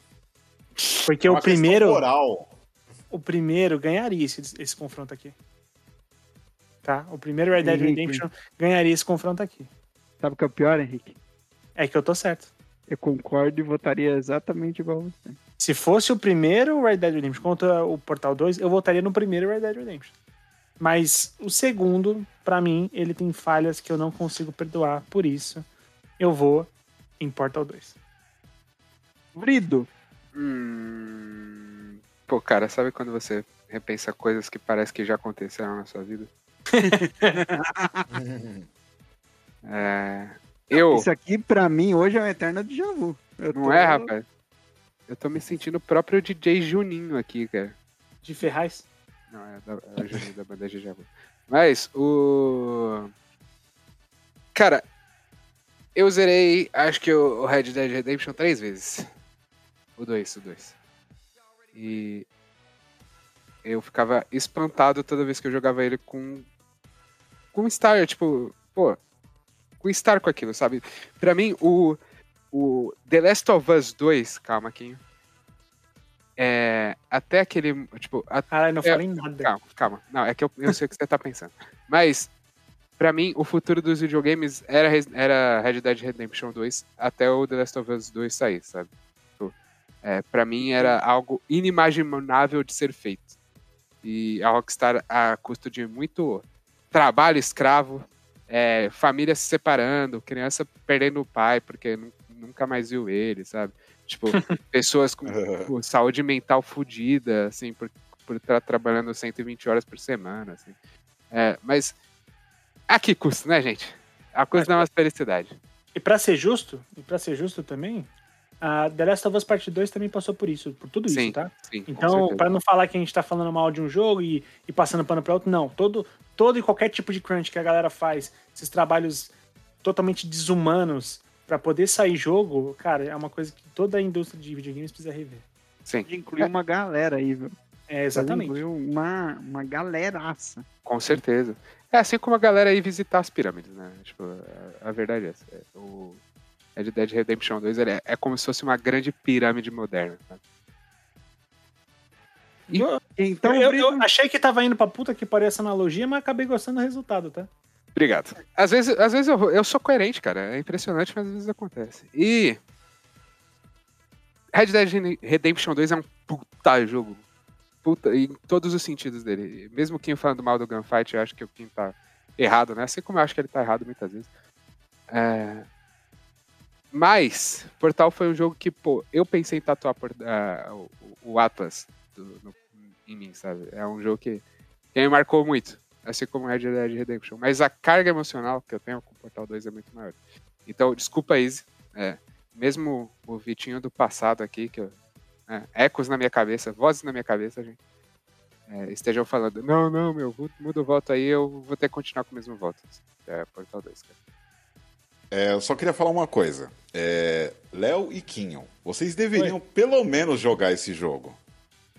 Porque É o primeiro, moral. o primeiro ganharia esse, esse confronto aqui. Tá? O primeiro Red Dead Henrique. Redemption ganharia esse confronto aqui. Sabe o que é o pior, Henrique? É que eu tô certo. Eu concordo e votaria exatamente igual você. Se fosse o primeiro Red Dead Redemption contra o Portal 2, eu votaria no primeiro Red Dead Redemption. Mas o segundo, pra mim, ele tem falhas que eu não consigo perdoar. Por isso, eu vou em Portal 2. Vrido, Hum... Pô, cara, sabe quando você repensa coisas que parece que já aconteceram na sua vida? É... Eu, isso aqui pra mim hoje é um eterno déjà vu. Eu não tô- é, rapaz? Eu tô me sentindo o próprio DJ Juninho aqui, cara. De Ferraz? Não, é, da, é o Juninho da banda Vu. Mas o. Cara, eu zerei, acho que o Red Dead Redemption três vezes. O 2, o 2. E eu ficava espantado toda vez que eu jogava ele com com Star, tipo, pô, com Star com aquilo, sabe? Pra mim, o, o The Last of Us 2, calma, Quinho. É, até aquele, tipo, a- Caralho, não É, falei nada. Calma, calma. Não, é que eu, eu sei o que você tá pensando. Mas, pra mim, o futuro dos videogames era, era Red Dead Redemption 2 até o The Last of Us 2 sair, sabe? Tipo, é, pra mim era algo inimaginável de ser feito. E a Rockstar, a custo de muito trabalho escravo, é, família se separando, criança perdendo o pai porque nu- nunca mais viu ele, sabe? Tipo, pessoas com tipo, saúde mental fodida, assim, por por estar trabalhando 120 horas por semana, assim. É, mas a que custo, né, gente? A custo da nossa felicidade. E pra ser justo, e para ser justo também, A The Last of Us Part 2 também passou por isso, por tudo Sim, isso, tá? sim. com Então, pra não falar que a gente tá falando mal de um jogo e, e passando pano pra outro, não. Todo, todo e qualquer tipo de crunch que a galera faz, esses trabalhos totalmente desumanos pra poder sair jogo, cara, é uma coisa que toda a indústria de videogames precisa rever. Sim, incluir uma galera aí, viu? É, exatamente. Incluir uma, uma galeraça. com certeza. É assim como a galera ir visitar as pirâmides, né? Tipo, a, a verdade é essa. É, O Red Dead Redemption 2 ele é, é como se fosse uma grande pirâmide moderna. Tá? E- Então, eu, eu achei que tava indo pra puta que pariu essa analogia, mas acabei gostando do resultado, tá? Obrigado. Às vezes, às vezes eu, eu sou coerente, cara. É impressionante, mas às vezes acontece. E. Red Dead Redemption 2 é um puta jogo. Puta, em todos os sentidos dele. Mesmo quem falando mal do Gunfight, eu acho que o Kim tá errado, né? Assim como eu acho que ele tá errado muitas vezes. É... Mas, Portal foi um jogo que, pô, eu pensei em tatuar por- ah, o, o Atlas do- no- em mim, sabe? É um jogo que, que me marcou muito assim como Red Dead Redemption. Mas a carga emocional que eu tenho com o Portal 2 é muito maior. Então, desculpa, Izzy. É, mesmo o Vitinho do passado aqui, que eu, é, ecos na minha cabeça, vozes na minha cabeça, gente, é, estejam falando, não, não, meu, mu- muda o voto aí, eu vou ter que continuar com o mesmo voto. É, Portal 2, cara. É, eu só queria falar uma coisa. É, Léo e Kinho, vocês deveriam pelo menos jogar esse jogo.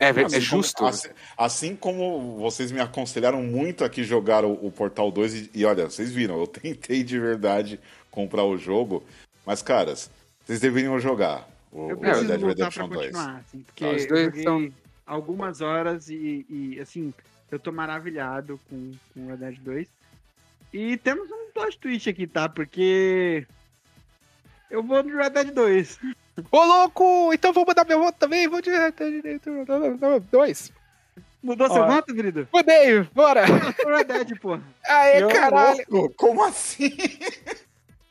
É, Assim é como- justo. assim, assim como vocês me aconselharam muito aqui jogar o, o Portal 2, e, e olha, vocês viram, eu tentei de verdade comprar o jogo, mas, caras, vocês deveriam jogar o, eu o Red preciso Dead Redemption 2. continuar, assim, porque Os eu dois são- algumas horas e, e, assim, eu tô maravilhado com, com Red Dead 2. E temos um plot twist aqui, tá? Porque eu vou de Red Dead 2. Ô, louco! Então vou mudar meu voto também, vou de Red Dead Redemption 2. Mudou seu Ó. voto, querido? Mudei, bora! Eu Red Dead, porra. Aê, Eu- caralho! Louco, Como assim?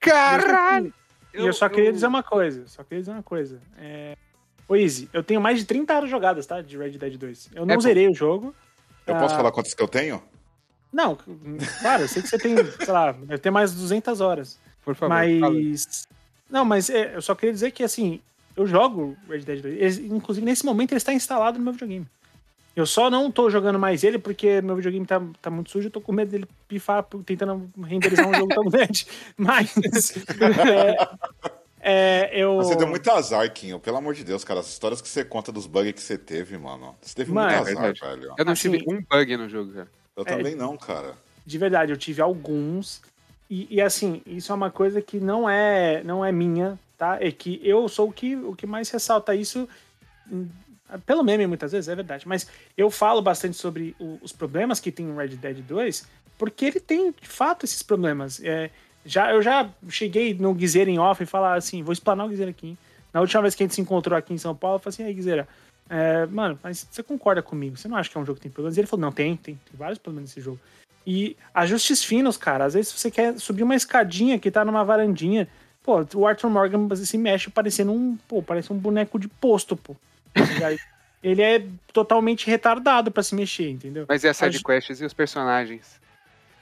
Caralho! E eu só queria dizer uma coisa, só queria dizer uma coisa. É... Ô, Easy, eu tenho mais de 30 horas jogadas, tá? De Red Dead 2. Eu não É zerei o jogo. Eu posso Ah, falar quantas que eu tenho? Não, claro, eu sei que você tem, sei lá, deve ter mais de 200 horas. Por favor, fala. Mas. Não, mas é, eu só queria dizer que, assim, eu jogo Red Dead 2. Ele- inclusive, nesse momento, ele está instalado no meu videogame. Eu só não tô jogando mais ele porque meu videogame tá, tá muito sujo. Eu tô com medo dele pifar por- tentando renderizar um jogo tão grande. Mas. é, é, eu. Você deu muito azar, Kinho. Pelo amor de Deus, cara. As histórias que você conta dos bugs que você teve, mano. Você teve Mano, muito é azar, verdade. velho. Eu não assim- tive um bug no jogo, cara. Eu É. também não, cara. De verdade, eu tive alguns. E, e, assim, isso é uma coisa que não é, não é minha, tá? É que eu sou o que, o que mais ressalta isso. hum, Pelo meme, muitas vezes, é verdade. Mas eu falo bastante sobre o- os problemas que tem o Red Dead 2, porque ele tem, de fato, esses problemas. É, já, eu já cheguei no Guizeira em off e falar assim, vou explanar o Guizeira aqui. hein? Na última vez que a gente se encontrou aqui em São Paulo, eu falei assim, aí, Guizeira, é, mano, mas você concorda comigo? Você não acha que é um jogo que tem problemas? E ele falou, não, tem, tem, tem vários problemas nesse jogo. E ajustes finos, cara. Às vezes você quer subir uma escadinha que tá numa varandinha. Pô, o Arthur Morgan se mexe parecendo um. Pô, parece um boneco de posto, pô. Aí, Ele é totalmente retardado pra se mexer, entendeu? Mas e as sidequests e os personagens?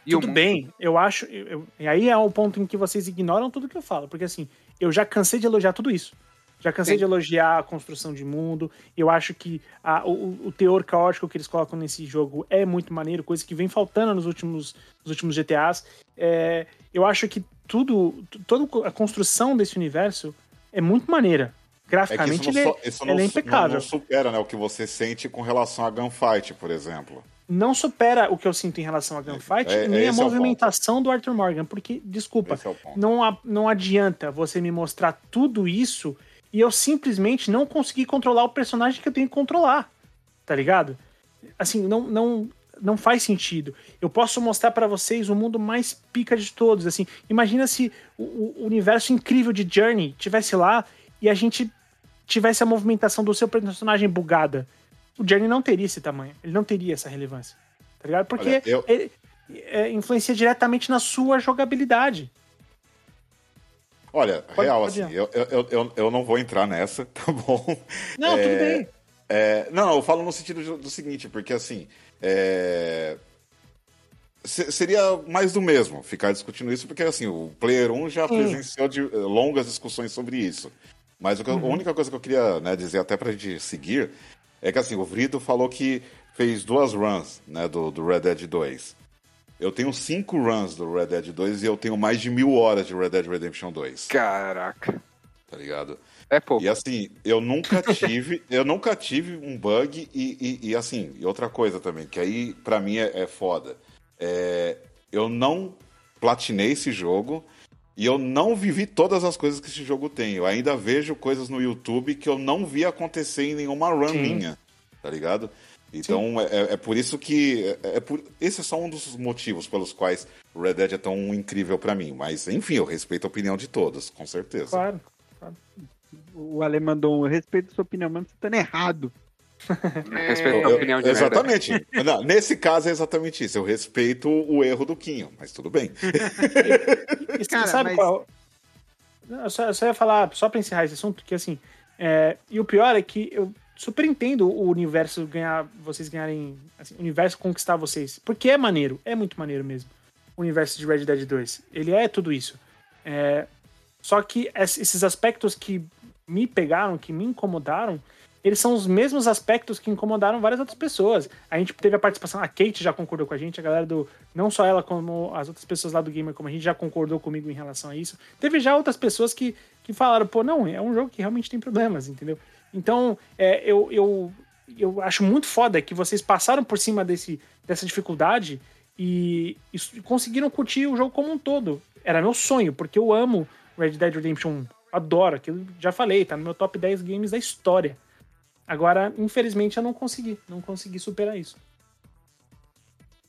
E tudo bem, eu acho. eu- eu- e aí é o ponto em que vocês ignoram tudo que eu falo. Porque assim, eu já cansei de elogiar tudo isso. Já cansei Sim. de elogiar a construção de mundo. Eu acho que a- o, o teor caótico que eles colocam nesse jogo é muito maneiro, coisa que vem faltando nos últimos, nos últimos GTAs. É, eu acho que tudo, toda a construção desse universo é muito maneira. É que Graficamente, isso não, ele, isso ele não é su- não- impecável. não supera né, o que você sente com relação a gunfight, por exemplo. não supera o que eu sinto em relação a Gunfight, É- é nem a esse é movimentação do Arthur Morgan, porque, desculpa, é não, a- não adianta você me mostrar tudo isso e eu simplesmente não conseguir controlar o personagem que eu tenho que controlar, tá ligado? Assim, não, não, não faz sentido. Eu posso mostrar pra vocês o mundo mais pica de todos, assim. Imagina se o, o universo incrível de Journey tivesse lá e a gente tivesse a movimentação do seu personagem bugada. O Journey não teria esse tamanho, ele não teria essa relevância, tá ligado? Porque Olha, eu- ele é, influencia diretamente na sua jogabilidade. Olha, Pode- real, pode assim, eu, eu, eu- eu, não vou entrar nessa, tá bom? Não, É, tudo bem. É, não, eu falo no sentido do, seguinte, porque assim. é, se- seria mais do mesmo ficar discutindo isso, porque assim, o Player 1 já presenciou de, eh, longas discussões sobre isso. Mas eu- a Uhum. única coisa que eu queria né, dizer até pra gente seguir é que assim, o Vrito falou que fez duas runs né, do, do Red Dead 2. Eu tenho cinco runs do Red Dead 2 e eu tenho mais de mil horas de Red Dead Redemption 2, Caraca. tá ligado? É pouco. E assim, eu nunca tive, eu nunca tive um bug e, e, e, assim, e outra coisa também, que aí pra mim é, é foda. É, eu não platinei esse jogo e eu não vivi todas as coisas que esse jogo tem. Eu ainda vejo coisas no YouTube que eu não vi acontecer em nenhuma run Sim. minha, tá ligado? Então é, é por isso que. É, é por, esse é só um dos motivos pelos quais o Red Dead é tão incrível pra mim. Mas, enfim, eu respeito a opinião de todos, com certeza. Claro. O Ale mandou um, eu respeito a sua opinião, mas você tá errado. Respeito a opinião de exatamente. Não, nesse caso é exatamente isso. Eu respeito o erro do Quinho, mas tudo bem. E você Cara, sabe mas- qual? Não, Eu só, eu só ia falar, só pra encerrar esse assunto, que assim. é, e o pior é que eu super entendo o universo ganhar. Vocês ganharem. Assim, o universo conquistar vocês. Porque é maneiro, é muito maneiro mesmo. O universo de Red Dead 2. Ele é tudo isso. É, só que es- esses aspectos que me pegaram, que me incomodaram, eles são os mesmos aspectos que incomodaram várias outras pessoas. A gente teve a participação, a Kate já concordou com a gente, a galera do. Não só ela, como as outras pessoas lá do Gamer, como a gente já concordou comigo em relação a isso. Teve já outras pessoas que, que falaram, pô, não, é um jogo que realmente tem problemas, entendeu? Então, é, eu, eu, eu acho muito foda que vocês passaram por cima desse, dessa dificuldade e, e conseguiram curtir o jogo como um todo. Era meu sonho, porque eu amo Red Dead Redemption 1. Adoro, aquilo já falei, tá no meu top 10 games da história. Agora, infelizmente, eu não consegui. Não consegui superar isso.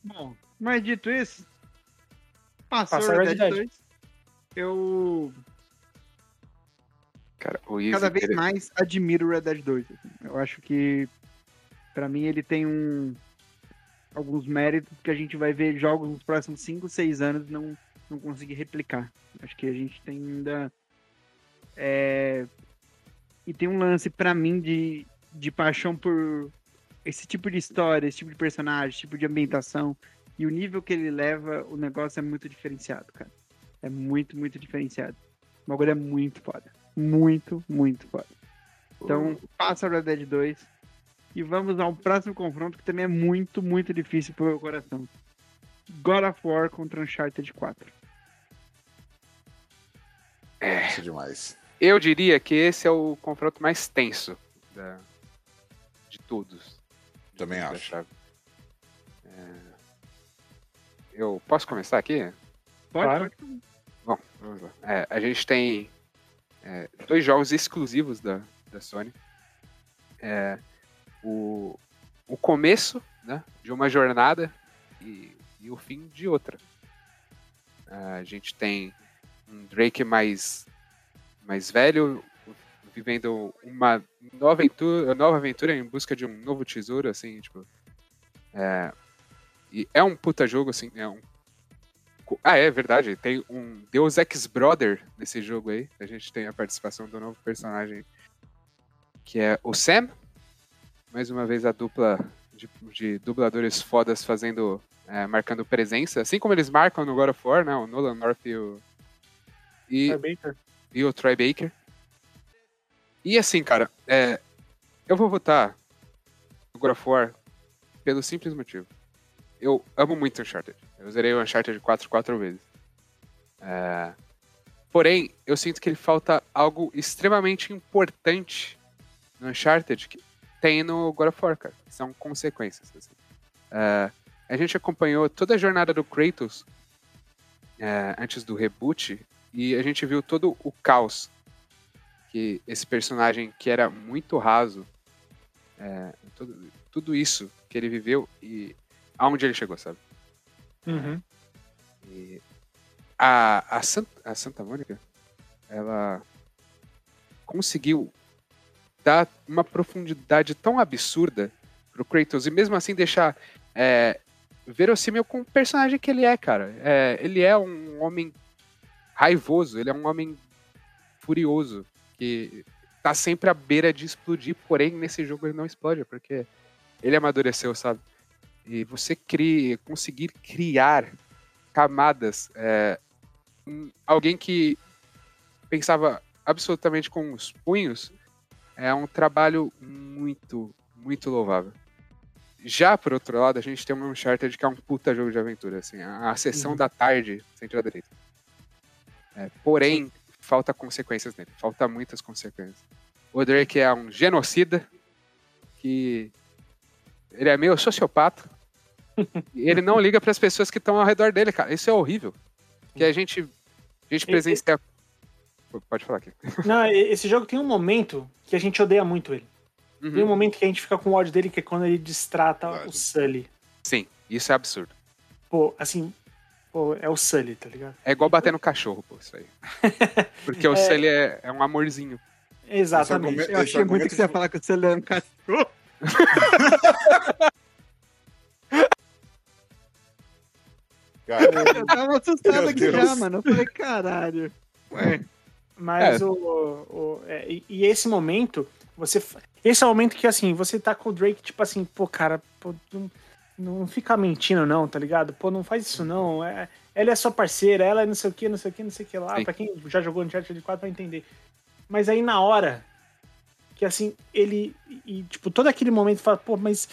Bom, mas dito isso, passou Passa Red Dead. 2. Eu Cara, o Easy, cada vez ele- mais admiro o Red Dead 2. assim. Eu acho que, pra mim, ele tem um alguns méritos que a gente vai ver jogos nos próximos 5, 6 anos não, não conseguir replicar. Acho que a gente tem ainda. é, E tem um lance, pra mim, de, de paixão por esse tipo de história, esse tipo de personagem, esse tipo de ambientação. E o nível que ele leva, o negócio é muito diferenciado, cara. É muito, muito diferenciado. O bagulho é muito foda. Muito, muito foda. Então, passa o Red Dead 2. E vamos ao próximo confronto, que também é muito, muito difícil pro meu coração. God of War contra Uncharted 4. Isso é demais. Eu diria que esse é o confronto mais tenso da- de todos. Também da acho. É, Eu posso começar aqui? Pode? Claro. Bom, vamos lá. É, a gente tem é, dois jogos exclusivos da, da Sony. É, o, o começo né, de uma jornada e, e o fim de outra. a gente tem um Drake mais, mais velho vivendo uma nova aventura, nova aventura em busca de um novo tesouro, assim, tipo. É, e é um puta jogo, assim, é um ah, é verdade. Tem um Deus Ex Brother nesse jogo aí. A gente tem a participação do novo personagem que é o Sam. Mais uma vez a dupla de, de dubladores fodas fazendo, é, marcando presença, assim como eles marcam no God of War, né? O Nolan North e o e, e o Troy Baker. E assim, cara, é, eu vou votar no God of War pelo simples motivo. Eu amo muito Uncharted. Eu zerei o Uncharted 4 quatro vezes. É, porém, eu sinto que ele falta algo extremamente importante no Uncharted que tem no God of War, cara. São consequências. assim. É, a gente acompanhou toda a jornada do Kratos é, antes do reboot e a gente viu todo o caos que esse personagem que era muito raso, é, tudo, tudo isso que ele viveu e aonde ele chegou, sabe? Uhum. E a, a, Santa, a Santa Mônica, ela conseguiu dar uma profundidade tão absurda pro Kratos e mesmo assim deixar é, verossímil com o personagem que ele é, cara. É, ele é um homem raivoso, ele é um homem furioso que tá sempre à beira de explodir, porém nesse jogo ele não explode, porque ele amadureceu, sabe? E você cria, conseguir criar camadas. é, um- alguém que pensava absolutamente com os punhos, é um trabalho muito, muito louvável. Já, por outro lado, a gente tem um Uncharted que é um puta jogo de aventura, assim, a, a sessão Uhum. da tarde, sem tirar direito. É, porém, falta consequências nele, falta muitas consequências. O Drake é um genocida, que ele é meio sociopata, ele não liga para as pessoas que estão ao redor dele, cara. Isso é horrível. Que a gente, a gente presencia. Pode falar aqui. Não, esse jogo tem um momento que a gente odeia muito ele. Tem um Uhum. momento que a gente fica com ódio dele, que é quando ele distrata Verdade. o Sully. Sim, isso é absurdo. Pô, assim, pô, é o Sully, tá ligado? É igual bater no cachorro, pô, isso aí. Porque o Sully é, é um amorzinho. Exatamente. argumento- Eu achei muito argumento que você ia de- falar que você é um cachorro. Cara, Eu tava assustado Meu aqui Deus. já, mano. Eu falei, caralho. Ué, Mas É. o. o- é, e, esse momento, você. Esse é o momento que, assim, você tá com o Drake, tipo assim, pô, cara, pô, não, não fica mentindo, não, tá ligado? Pô, não faz isso, não. É, ela é sua parceira, ela é não sei o que, não sei o que, não sei o que lá. Sim. Pra quem já jogou no Chat de 4 vai entender. Mas aí na hora, que assim, ele. E, tipo, todo aquele momento fala, pô, mas.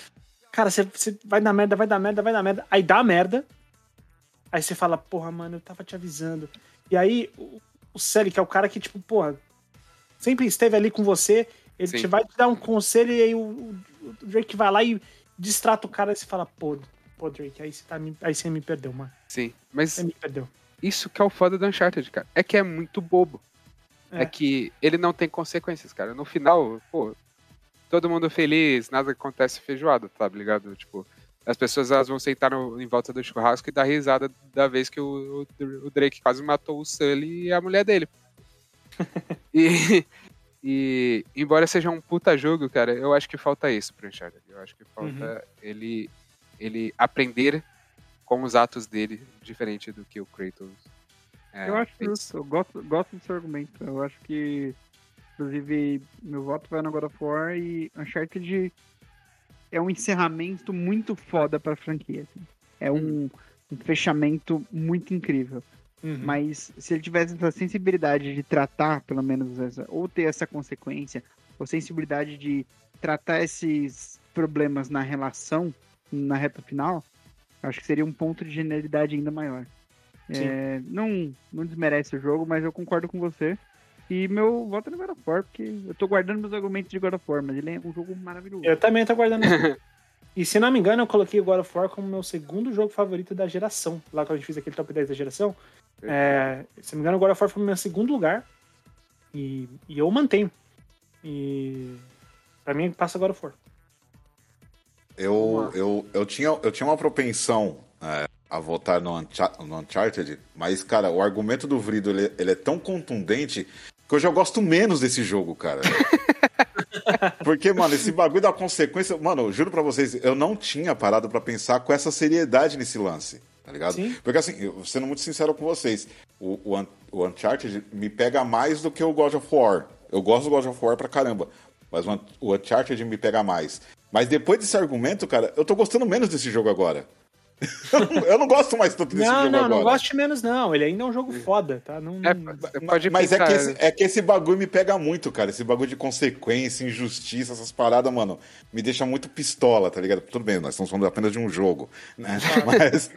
Cara, você, você vai dar merda, vai dar merda, vai dar merda. Aí dá merda. Aí você fala, porra, mano, eu tava te avisando. E aí, o, o Sully, que é o cara que, tipo, porra, sempre esteve ali com você, ele Sim. te vai te dar um conselho e aí o, o- o Drake vai lá e distrata o cara e você fala, pô, pô, Drake, aí você, tá, me- aí você me perdeu, mano. Sim. Mas Você me perdeu. isso que é o foda do Uncharted, cara. É que é muito bobo. É. É. que ele não tem consequências, cara. No final, pô, todo mundo feliz, nada acontece feijoada, tá ligado? Tipo, as pessoas elas vão sentar no- em volta do churrasco e dar risada da vez que o, o- o Drake quase matou o Sully e a mulher dele. e, e, embora seja um puta jogo, cara, eu acho que falta isso pro Uncharted. Eu acho que falta ele, ele aprender com os atos dele, diferente do que o Kratos. é, eu acho justo. Eu gosto, gosto do seu argumento. Eu acho que, inclusive, meu voto vai no God of War e Uncharted é um encerramento muito foda pra franquia. assim. É um, um fechamento muito incrível. Uhum. Mas se ele tivesse essa sensibilidade de tratar, pelo menos, essa, ou ter essa consequência, ou sensibilidade de tratar esses problemas na relação, na reta final, acho que seria um ponto de genialidade ainda maior. É, não, não desmerece o jogo, mas eu concordo com você. E meu voto é no God of War, porque eu tô guardando meus argumentos de God of War, mas ele é um jogo maravilhoso. Eu também tô guardando. E se não me engano, eu coloquei o God of War como meu segundo jogo favorito da geração. Lá quando a gente fez aquele top 10 da geração. É, se não me engano, o God of War foi o meu segundo lugar. E, e eu mantenho. E pra mim passa God of War. eu, eu, eu, tinha, eu tinha uma propensão é, a votar no, Uncha- no Uncharted, mas, cara, o argumento do Vrido ele, ele é tão contundente que eu já gosto menos desse jogo, cara. Porque, mano, esse bagulho da consequência. Mano, eu juro pra vocês, eu não tinha parado pra pensar com essa seriedade nesse lance, tá ligado? Sim. Porque, assim, eu, sendo muito sincero com vocês, o, o, Un- o Uncharted me pega mais do que o God of War. Eu gosto do God of War pra caramba, mas o, Un- o Uncharted me pega mais. Mas depois desse argumento, cara, eu tô gostando menos desse jogo agora. eu, não, gosto mais tanto desse Não, jogo não, agora. não goste menos, não. Ele ainda é um jogo foda, tá? Não, É, não- você pode Mas é que, esse, é que esse bagulho me pega muito, cara. Esse bagulho de consequência, injustiça, essas paradas, mano, me deixa muito pistola, tá ligado? Tudo bem, nós estamos falando apenas de um jogo, né? Mas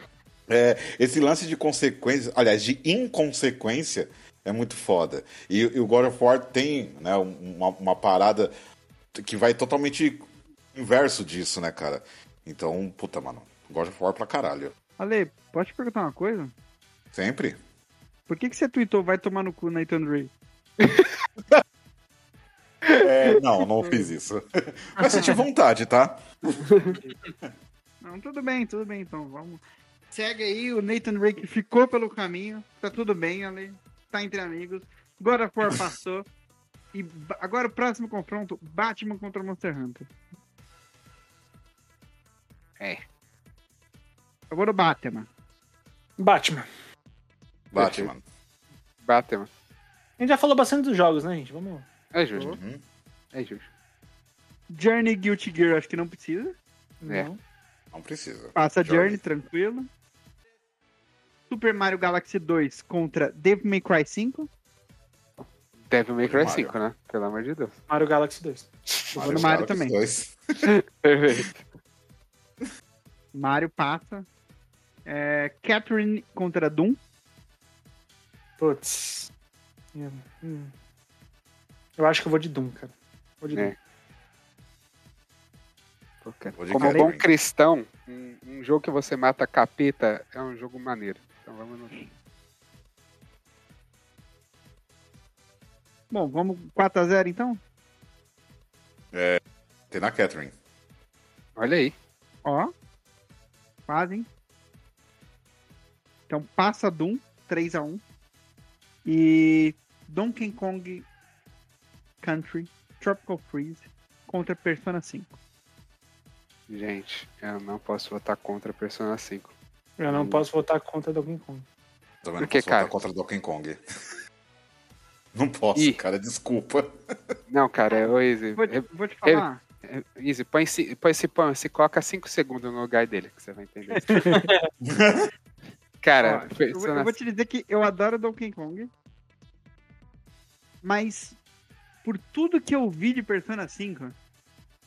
é, esse lance de consequência, aliás, de inconsequência, é muito foda. E, e o God of War tem né, uma, uma parada que vai totalmente inverso disso, né, cara? Então, puta, mano, God of War pra caralho. Ale, pode te perguntar uma coisa? Sempre. Por que, que você tweetou vai tomar no cu Nathan Drake? É, não, não fiz isso. Mas senti vontade, tá? Não, tudo bem, tudo bem, então vamos. Segue aí, o Nathan Drake ficou pelo caminho, tá tudo bem, Ale, tá entre amigos. God of War passou. E agora o próximo confronto, Batman contra Monster Hunter. É. Eu vou no Batman. Batman. Batman. Batman. A gente já falou bastante dos jogos, né, gente? Vamos. É justo. Uhum. É justo. Journey Guilty Gear, acho que não precisa. É. Não. Não precisa. Passa Journey. Journey, tranquilo. Super Mario Galaxy 2 contra Devil May Cry 5. Devil May Cry Mario. 5, né? Pelo amor de Deus. Mario Galaxy 2. Eu vou no Mario Galaxy também. 2. Perfeito. Mario passa. É, Catherine contra Doom. Putz. Hum. Eu acho que eu vou de Doom, cara. Vou de É. Doom. Como Catherine. bom cristão, um, um jogo que você mata capeta é um jogo maneiro. Então vamos no. Bom, vamos 4x0 então? Tem na Catherine. Olha aí. Ó. Quase, hein? Então passa Doom 3x1. E Donkey Kong Country Tropical Freeze contra Persona 5. Gente, eu não posso votar contra Persona 5. Eu não Hum. posso votar contra Donkey Kong. Também não que, posso votar cara? contra Donkey Kong. Não posso, Ih. cara, desculpa. Não, cara, é o Easy. Vou te, vou te falar. é- Easy, põe se, põe se, põe, se coloca 5 segundos no lugar dele, que você vai entender. cara, Ó, eu, eu vou te dizer que eu adoro Donkey Kong. Mas por tudo que eu vi de Persona 5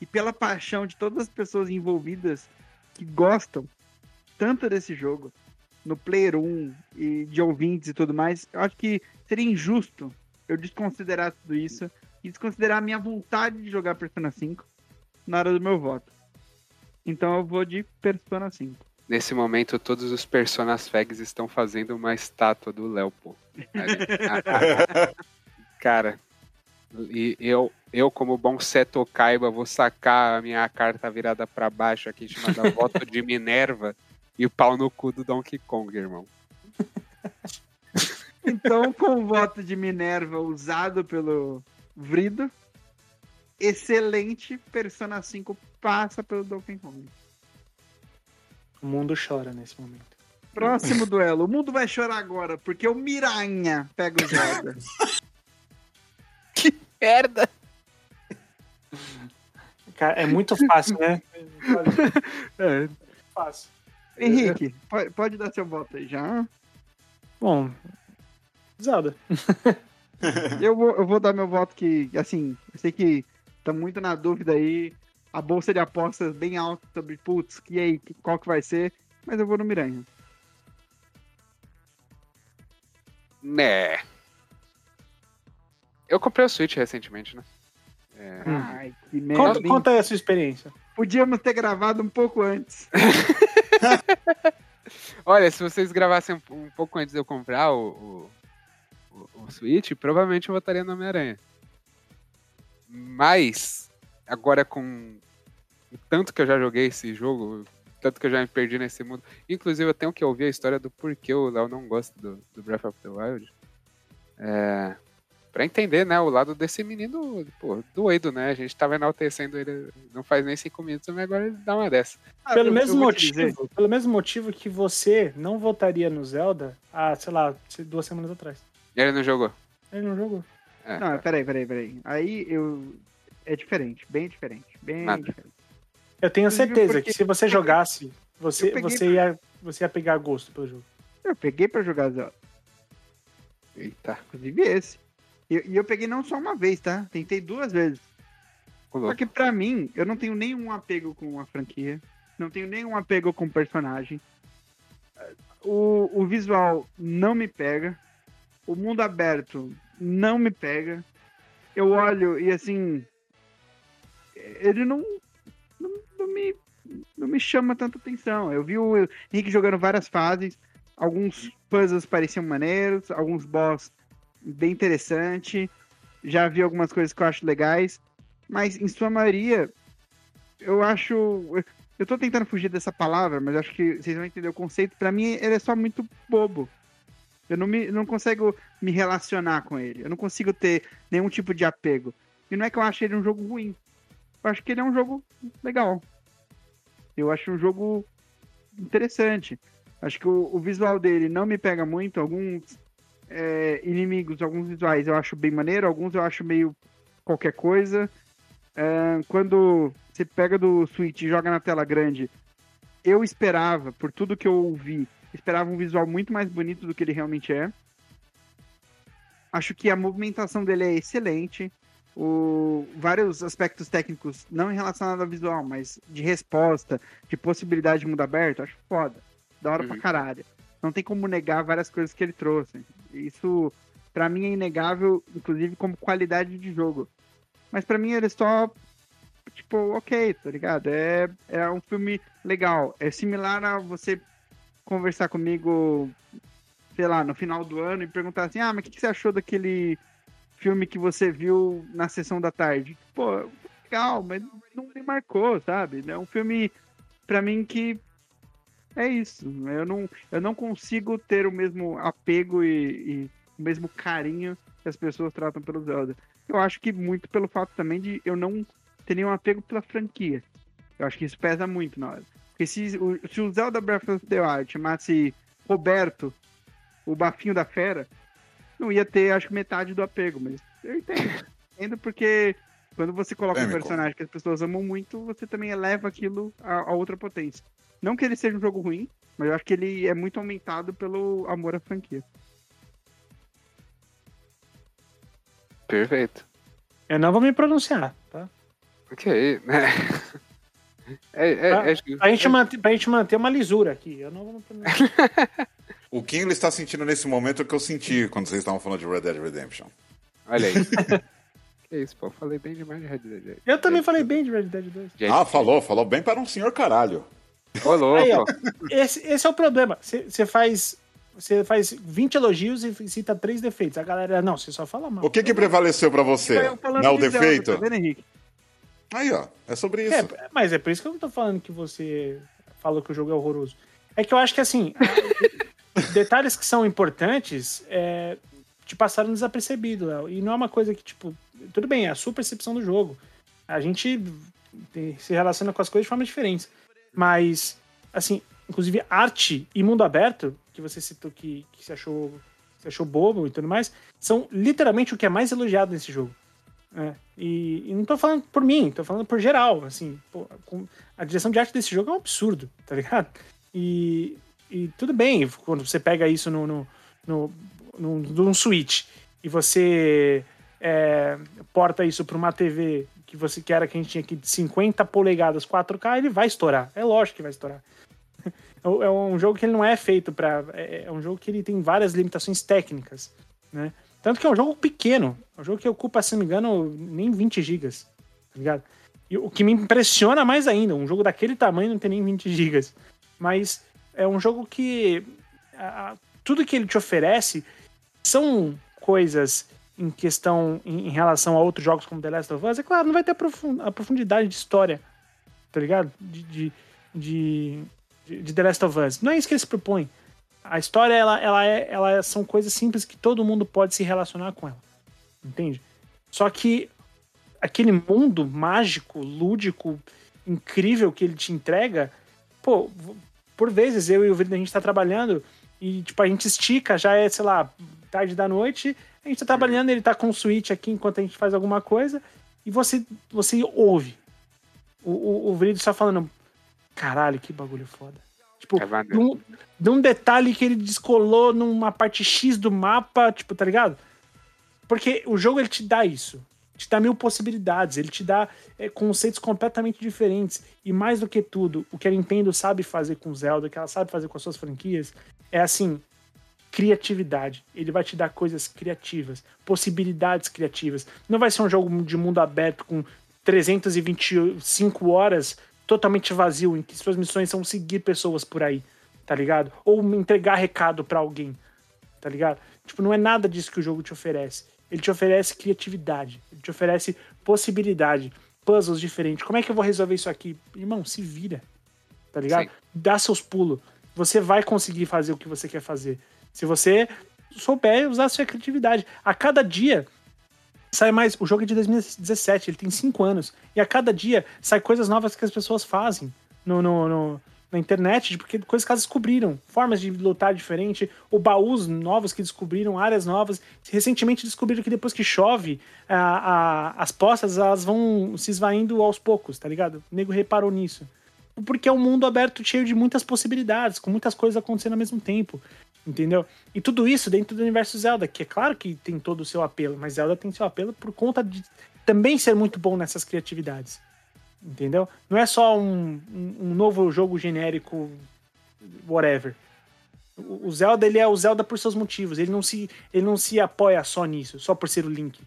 e pela paixão de todas as pessoas envolvidas que gostam tanto desse jogo no Player 1 e de ouvintes e tudo mais, eu acho que seria injusto eu desconsiderar tudo isso e desconsiderar a minha vontade de jogar Persona 5 na hora do meu voto. Então eu vou de Persona 5. Nesse momento, todos os Personas Fags estão fazendo uma estátua do a- Cara, e eu, eu como bom Seto Kaiba, vou sacar a minha carta virada pra baixo aqui, chamada Voto de Minerva, e o pau no cu do Donkey Kong, irmão. Então, com o voto de Minerva usado pelo Vrido, excelente Persona 5 passa pelo Donkey Kong. O mundo chora nesse momento. Próximo duelo. O mundo vai chorar agora, porque o Miranha pega o Zelda. Merda! Cara, é muito fácil, né? É, fácil. Henrique, pode, pode dar seu voto aí já. Bom, Zelda. Eu vou, eu vou dar meu voto que, assim, eu sei que tá muito na dúvida aí. A bolsa de apostas bem alta sobre, putz, que aí, qual que vai ser. Mas eu vou no Miranha. né. Eu comprei o Switch recentemente, né? É. Ai, que merda. Conta, conta aí a sua experiência. Podíamos ter gravado um pouco antes. Olha, se vocês gravassem um, um pouco antes de eu comprar o, o, o- o Switch, provavelmente eu votaria no Homem-Aranha. Mas, agora com o tanto que eu já joguei esse jogo, o tanto que eu já me perdi nesse mundo. Inclusive, eu tenho que ouvir a história do porquê o Léo não gosta do, do Breath of the Wild. É, pra entender, né, o lado desse menino, pô, doido, né? A gente tava enaltecendo ele não faz nem cinco minutos, mas agora ele dá uma dessa. Ah, Pelo eu- mesmo motivo, pelo mesmo motivo que você não votaria no Zelda há, sei lá, duas semanas atrás. Ele não jogou. Ele não jogou. É, Não, peraí, peraí, peraí. Aí eu. É diferente, bem diferente. Bem Nada. diferente. Eu tenho certeza porque- que se você jogasse, você, Eu você, ia, você ia pegar gosto pelo jogo. Eu peguei pra jogar Zelda, Eita, inclusive esse. E e eu peguei não só uma vez, tá? Tentei duas vezes. o Só que pra mim, eu não tenho nenhum apego com a franquia. Não tenho nenhum apego com o personagem. O, o visual não me pega. O mundo aberto não me pega. Eu olho e assim. Ele não. Não, não me, não me chama tanta atenção. Eu vi o Henrique jogando várias fases. Alguns puzzles pareciam maneiros. Alguns boss bem interessante. Já vi algumas coisas que eu acho legais. Mas em sua maioria, eu acho. Eu tô tentando fugir dessa palavra, mas acho que vocês vão entender o conceito. Pra mim, ele é só muito bobo. Eu não, me, não consigo me relacionar com ele. Eu não consigo ter nenhum tipo de apego. E não é que eu acho ele um jogo ruim. Eu acho que ele é um jogo legal. Eu acho um jogo interessante. Acho que o, o visual dele não me pega muito. Alguns é, inimigos, alguns visuais eu acho bem maneiro, alguns eu acho meio qualquer coisa. É, quando você pega do Switch e joga na tela grande, eu esperava, por tudo que eu ouvi, esperava um visual muito mais bonito do que ele realmente é. Acho que a movimentação dele é excelente. O, vários aspectos técnicos, não em relação ao visual, mas de resposta, de possibilidade de mundo aberto, acho foda. Da hora Uhum. pra caralho. Não tem como negar várias coisas que ele trouxe. Isso, pra mim, é inegável, inclusive como qualidade de jogo. Mas pra mim ele é só, tipo, ok, tá ligado? É, é um filme legal. É similar a você conversar comigo, sei lá, no final do ano e perguntar assim, ah, mas o que, que você achou daquele filme que você viu na sessão da tarde? Pô, legal, mas não me marcou, sabe? É um filme, pra mim, que é isso. Eu não, eu não consigo ter o mesmo apego e, e o mesmo carinho que as pessoas tratam pelo Zelda. Eu acho que muito pelo fato também de eu não ter nenhum apego pela franquia. Eu acho que isso pesa muito na hora. Porque se o, se o Zelda Breath of the Wild chamasse Roberto, o bafinho da fera, não ia ter, acho que, metade do apego, mas eu entendo. entendo porque quando você coloca um Polêmico. personagem que as pessoas amam muito, você também eleva aquilo a, a outra potência. Não que ele seja um jogo ruim, mas eu acho que ele é muito aumentado pelo amor à franquia. Perfeito. Eu não vou me pronunciar, tá? Ok, né? É, é, Pra, é, pra gente manter, pra gente manter uma lisura aqui. Eu não vou me pronunciar. O que ele está sentindo nesse momento é o que eu senti quando vocês estavam falando de Red Dead Redemption. Olha aí. que isso, pô. Falei bem demais de Red Dead. Eu também falei bem de Red Dead 2. Gente, Ah, falou, falou bem para um senhor caralho. Ô, louco. Aí, ó. Esse, esse é o problema. Você faz. Você faz 20 elogios e cita três defeitos. A galera, não, você só fala mal. O que que prevaleceu para você? Eu Não é o defeito? Tá vendo, Henrique? Aí, ó, é sobre isso. É, mas é por isso que eu não tô falando que você falou que o jogo é horroroso. É que eu acho que, assim, detalhes que são importantes é, te passaram desapercebido, Léo. E não é uma coisa que, tipo, tudo bem, é a sua percepção do jogo. A gente se relaciona com as coisas de formas diferentes. Mas, assim, inclusive arte e mundo aberto, que você citou que, que você achou, você achou bobo e tudo mais, são literalmente o que é mais elogiado nesse jogo. É, e, e não tô falando por mim, tô falando por geral, assim, pô, a direção de arte desse jogo é um absurdo, tá ligado? E, e tudo bem, quando você pega isso no, no, no, no, num Switch e você é, porta isso pra uma TV que você quer que a gente tinha aqui de 50 polegadas 4K, ele vai estourar, é lógico que vai estourar. É um jogo que ele não é feito para É é um jogo que ele tem várias limitações técnicas, né? Tanto que é um jogo pequeno. É um jogo que ocupa, se não me engano, nem 20 gigas. Tá ligado? E o que me impressiona mais ainda, um jogo daquele tamanho não tem nem 20 gigas. Mas é um jogo que. a- tudo que ele te oferece são coisas em questão em, em relação a outros jogos como The Last of Us. É claro, não vai ter a profun- a profundidade de história, tá ligado? De, de, de, de- The Last of Us. Não é isso que ele se propõe. A história, ela, ela, é, ela são coisas simples que todo mundo pode se relacionar com ela. Entende? Só que aquele mundo mágico, lúdico, incrível que ele te entrega, pô, por vezes eu e o Vitor a gente tá trabalhando e, tipo, a gente estica, já é, sei lá, tarde da noite, a gente tá trabalhando, ele tá com o Switch aqui enquanto a gente faz alguma coisa, e você, você ouve o, o, o Vrido só falando, caralho, que bagulho foda. Tipo, É de um, de um detalhe que ele descolou numa parte X do mapa, tipo, tá ligado? Porque o jogo ele te dá isso. Te dá mil possibilidades, ele te dá é, conceitos completamente diferentes. E mais do que tudo, o que a Nintendo sabe fazer com Zelda, o que ela sabe fazer com as suas franquias, é assim, criatividade. Ele vai te dar coisas criativas, possibilidades criativas. Não vai ser um jogo de mundo aberto com 325 horas totalmente vazio, em que suas missões são seguir pessoas por aí, tá ligado? Ou entregar recado pra alguém, tá ligado? Tipo, não é nada disso que o jogo te oferece. Ele te oferece criatividade, ele te oferece possibilidade, puzzles diferentes. Como é que eu vou resolver isso aqui? Irmão, se vira, tá ligado? Sim. Dá seus pulos. Você vai conseguir fazer o que você quer fazer. Se você souber usar a sua criatividade. A cada dia sai mais. O jogo é de 2017, ele tem 5 anos. E a cada dia sai coisas novas que as pessoas fazem no, no- no- na internet, porque coisas que elas descobriram. Formas de lutar diferente, ou baús novos que descobriram, áreas novas. Recentemente descobriram que depois que chove, a- a- as poças elas vão se esvaindo aos poucos, tá ligado? O nego reparou nisso. Porque é um mundo aberto cheio de muitas possibilidades, com muitas coisas acontecendo ao mesmo tempo. Entendeu? E tudo isso dentro do universo Zelda, que é claro que tem todo o seu apelo, mas Zelda tem seu apelo por conta de também ser muito bom nessas criatividades. Entendeu? Não é só um, um, um novo jogo genérico, whatever. O Zelda, ele é o Zelda por seus motivos. Ele não se, ele não se apoia só nisso, só por ser o Link.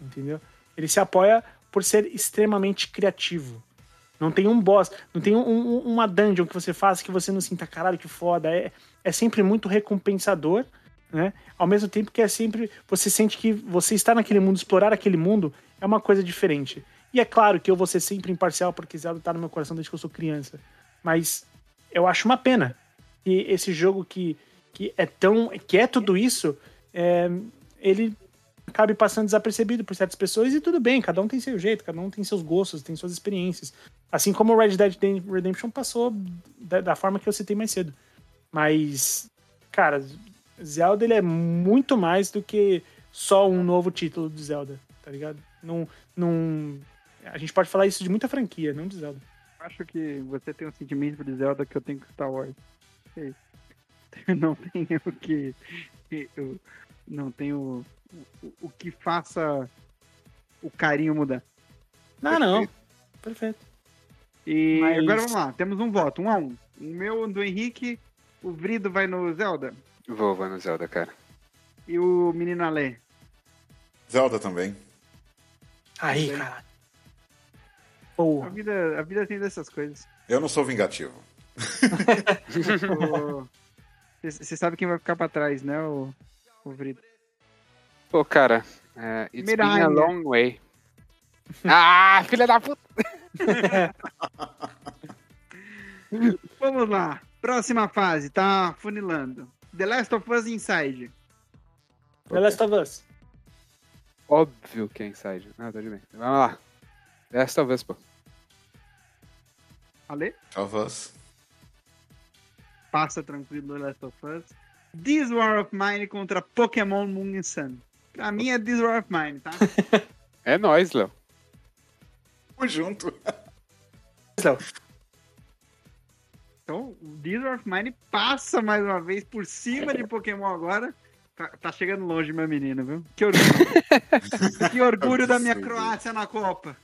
Entendeu? Ele se apoia por ser extremamente criativo. Não tem um boss, não tem um- um- uma dungeon que você faz que você não sinta, caralho, que foda. É, é sempre muito recompensador, né? Ao mesmo tempo que é sempre. Você sente que você está naquele mundo, explorar aquele mundo é uma coisa diferente. E é claro que eu vou ser sempre imparcial, porque Zelda tá no meu coração desde que eu sou criança. Mas eu acho uma pena que esse jogo que, que é tão. que é tudo isso, é, ele acabe passando desapercebido por certas pessoas e tudo bem, cada um tem seu jeito, cada um tem seus gostos, tem suas experiências. Assim como o Red Dead Redemption passou da, da forma que eu citei mais cedo. Mas, cara, Zelda ele é muito mais do que só um novo título de Zelda, tá ligado? Não, não, a gente pode falar isso de muita franquia, não de Zelda. acho que você tem um sentimento de Zelda que eu tenho com Star Wars. É. Não tenho o que. Eu não tenho o, o que faça o carinho mudar. Não, não. Perfeito. E Mas- agora vamos lá, temos um voto, um a um. O meu do Henrique, o Vrido vai no Zelda Vou, vou no Zelda, cara. e o menino Alê. Zelda também. Aí, Bem. A vida, a vida tem dessas coisas. Eu não sou vingativo. Você sabe quem vai ficar pra trás, né, o, o Vrido? Pô, cara, é, it's been a long way. Ah, filha da puta! Vamos lá, próxima fase, tá funilando. The Last of Us Inside. The Last of Us. Óbvio que é Inside. Ah, tá de bem. Vamos lá. Last of Us, pô. Ale? Of Us. Passa tranquilo Last of Us. This War of Mine contra Pokémon Moon and Sun. Pra mim é This War of Mine, tá? É nóis, Léo. Tamo junto. Léo. Então, o This War of Mine passa mais uma vez por cima de Pokémon agora. Tá, tá chegando longe, meu menino, viu? Que orgulho. que orgulho da minha. Croácia na Copa.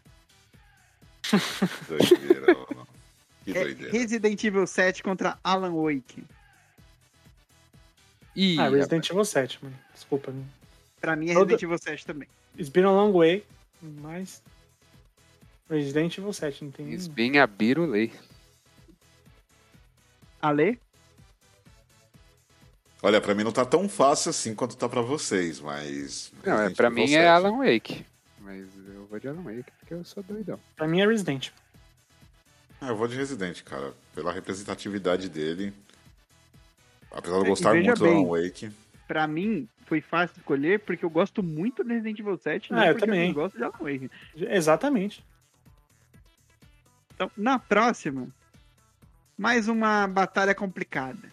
Doideira. Que É doideira. Resident Evil 7 contra Alan Wake. Ih, Ah, Resident Evil 7, mano. Desculpa. Pra mim é Resident Evil 7 também. It's been a long way, mas. Resident Evil 7, não tem. It's been a birulei. Ale? Olha, pra mim não tá tão fácil assim quanto tá pra vocês, mas. Não, é, Resident pra Evil mim 7. é Alan Wake. Mas eu vou de Alan Wake porque eu sou doidão. Pra mim é Resident. Ah, eu vou de Resident, cara. Pela representatividade dele. Apesar de eu É, gostar muito do bem. Alan Wake. Pra mim, foi fácil escolher porque eu gosto muito de Resident Evil 7. não Ah, eu porque também. não gosto de Alan Wake. Exatamente. Então, na próxima, mais uma batalha complicada.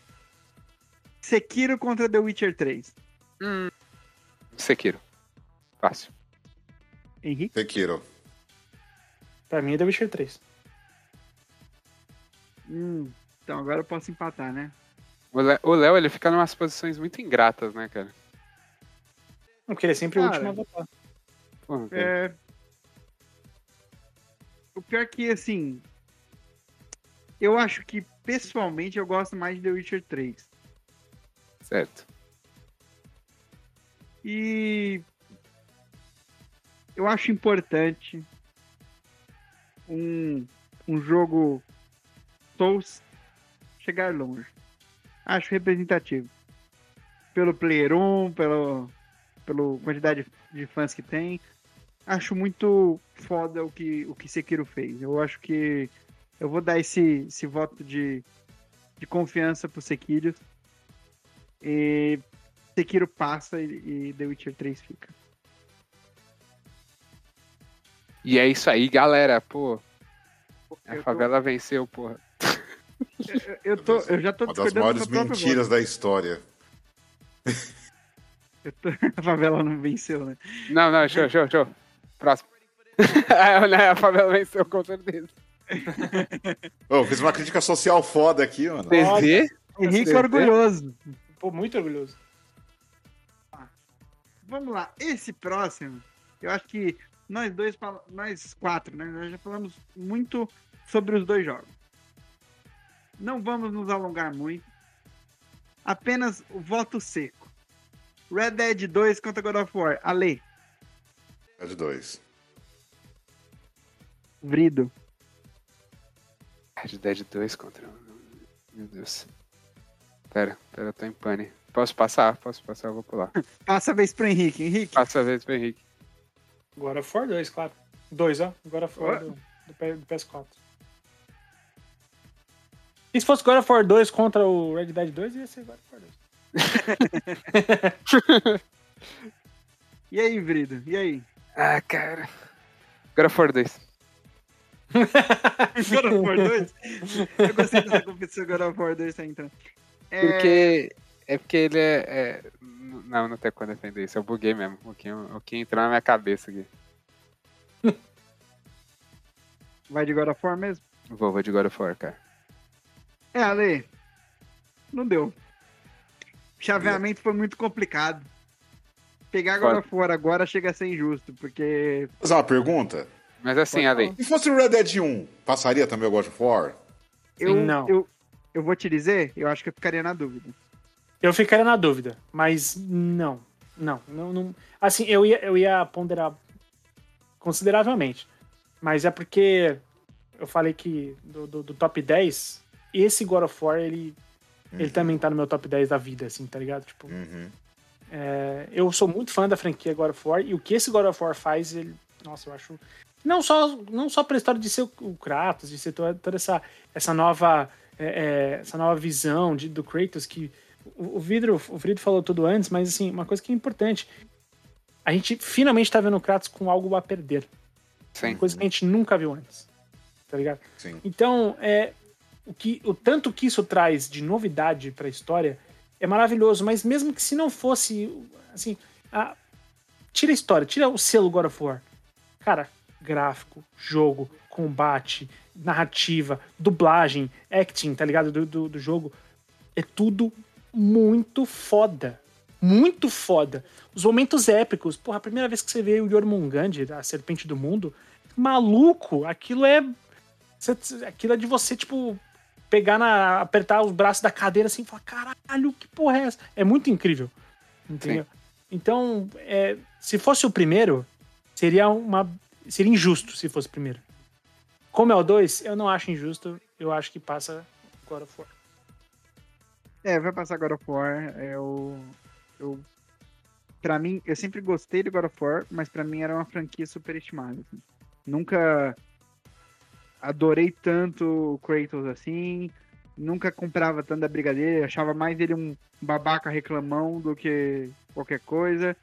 Sekiro contra The Witcher 3. Sekiro. Fácil. Henrique? Sekiro. Pra mim é The Witcher 3. Hum, então agora eu posso empatar, né? O Léo, ele fica em umas posições muito ingratas, né, cara? Porque ele é sempre Cara, o último a votar. Porra. É... O pior é que, assim... Eu acho que, pessoalmente, eu gosto mais de The Witcher 3. Certo. E eu acho importante um, um jogo Souls chegar longe. Acho representativo. Pelo Player 1, pelo, pela quantidade de fãs que tem. Acho muito foda o que, o que Sekiro fez. Eu acho que eu vou dar esse, esse voto de, de confiança pro Sekiro. E Sekiro passa e, e The Witcher 3 fica. E é isso aí, galera. Pô, a Eu tô- favela venceu, porra. Eu, eu tô, eu já tô Uma das maiores mentiras da história. tô- A favela não venceu, né? Não, não, show, show, show. Próximo. é, né, a favela venceu, com certeza. Ô, fiz uma crítica social foda aqui, mano. TZ? Henrique é orgulhoso. Pô, muito orgulhoso. Vamos lá, esse próximo, eu acho que nós dois, nós quatro, né? Nós já falamos muito sobre os dois jogos. Não vamos nos alongar muito. Apenas o voto seco. Red Dead 2 contra God of War. Ale, É de dois. Vrido. Red Dead 2 contra. Meu Deus. Pera, pera, eu tô em pane. Posso passar? Posso passar, eu vou pular. Passa a vez pro Henrique. Henrique, Passa a vez pro Henrique. God of War 2, claro. 2, ó. God of War Ó. do, do PS4. E se fosse God of War 2 contra o Red Dead 2, ia ser God of War 2. e aí, Vrido? E aí? Ah, cara. God of War 2. God of War 2? Eu gostei dessa competição God of War 2 tá entrando. É, Porque. É porque ele é. é- Não, não tem como defender isso. Eu buguei mesmo. O que, o que entrou na minha cabeça aqui. Vai de God of War mesmo? Vou, vou de God of War, cara. É, Ale. Não deu. O chaveamento foi muito complicado. Pegar God Foda. of War agora chega a ser injusto, porque. Fazer uma pergunta. Mas assim, Pode Ale. Se fosse o Red Dead 1, passaria também o God of War? Eu, não. Eu, eu vou te dizer, eu acho que eu ficaria na dúvida. Eu ficaria na dúvida, mas não. Não, não, não. Assim, eu ia, eu ia ponderar consideravelmente. Mas é porque eu falei que do, do- do top 10, esse God of War, ele, ele também tá no meu top 10 da vida, assim, tá ligado? Tipo, Uhum. é, eu sou muito fã da franquia God of War e o que esse God of War faz, ele. Nossa, eu acho. Não só, não só pela história de ser o, Kratos, de ser toda, toda essa, essa nova. é, é, essa nova visão de, do Kratos que o, o Vidro, o Vidro falou tudo antes, mas assim, uma coisa que é importante. A gente finalmente tá vendo o Kratos com algo a perder. Sim. Uma coisa que a gente nunca viu antes. Tá ligado? Sim. Então, é, o, que, o tanto que isso traz de novidade pra história é maravilhoso, mas mesmo que se não fosse, assim, a- tira a história, tira o selo God of War. Cara, gráfico, jogo, combate, narrativa, dublagem, acting, tá ligado? Do, do, do jogo. É tudo muito foda. Muito foda. Os momentos épicos. Porra, a primeira vez que você vê o Jormungand, a serpente do mundo, maluco, aquilo é. Aquilo é de você, tipo, pegar na. apertar os braços da cadeira assim e falar: caralho, que porra é essa? É muito incrível. Entendeu? Então, é, se fosse o primeiro, seria uma. Seria injusto se fosse o primeiro. Como é o 2, eu não acho injusto. Eu acho que passa God of War. É, vai passar God of War. Eu. eu pra mim, eu sempre gostei de God of War, mas pra mim era uma franquia superestimada. assim. Nunca adorei tanto o Kratos assim. Nunca comprava tanto da Brigadeira. Achava mais ele um babaca reclamão do que qualquer coisa.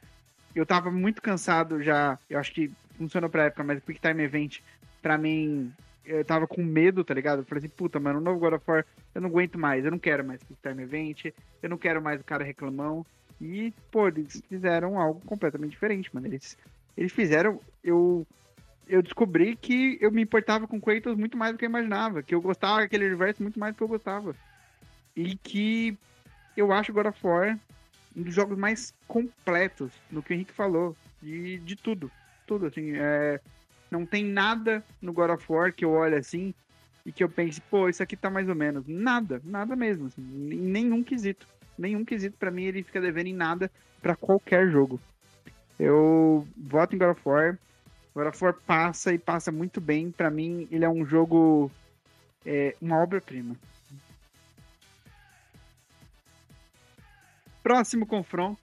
Eu tava muito cansado já. Eu acho que funcionou pra época, mas o Quick Time Event, pra mim, eu tava com medo, tá ligado? Eu falei assim, puta, mano, o novo God of War eu não aguento mais, eu não quero mais Quick Time Event, eu não quero mais o cara reclamão. E, pô, eles fizeram algo completamente diferente, mano. Eles, eles fizeram. Eu, eu descobri que eu me importava com Kratos muito mais do que eu imaginava. Que eu gostava daquele universo muito mais do que eu gostava. E que eu acho God of War um dos jogos mais completos no que o Henrique falou. De, de tudo. Tudo, assim. É, não tem nada no God of War que eu olhe assim e que eu pense, pô, isso aqui tá mais ou menos. Nada, nada mesmo. assim, nenhum quesito. Nenhum quesito, pra mim, ele fica devendo em nada pra qualquer jogo. Eu voto em God of War. God of War passa e passa muito bem. Pra mim, ele é um jogo. É, uma obra-prima. Próximo confronto.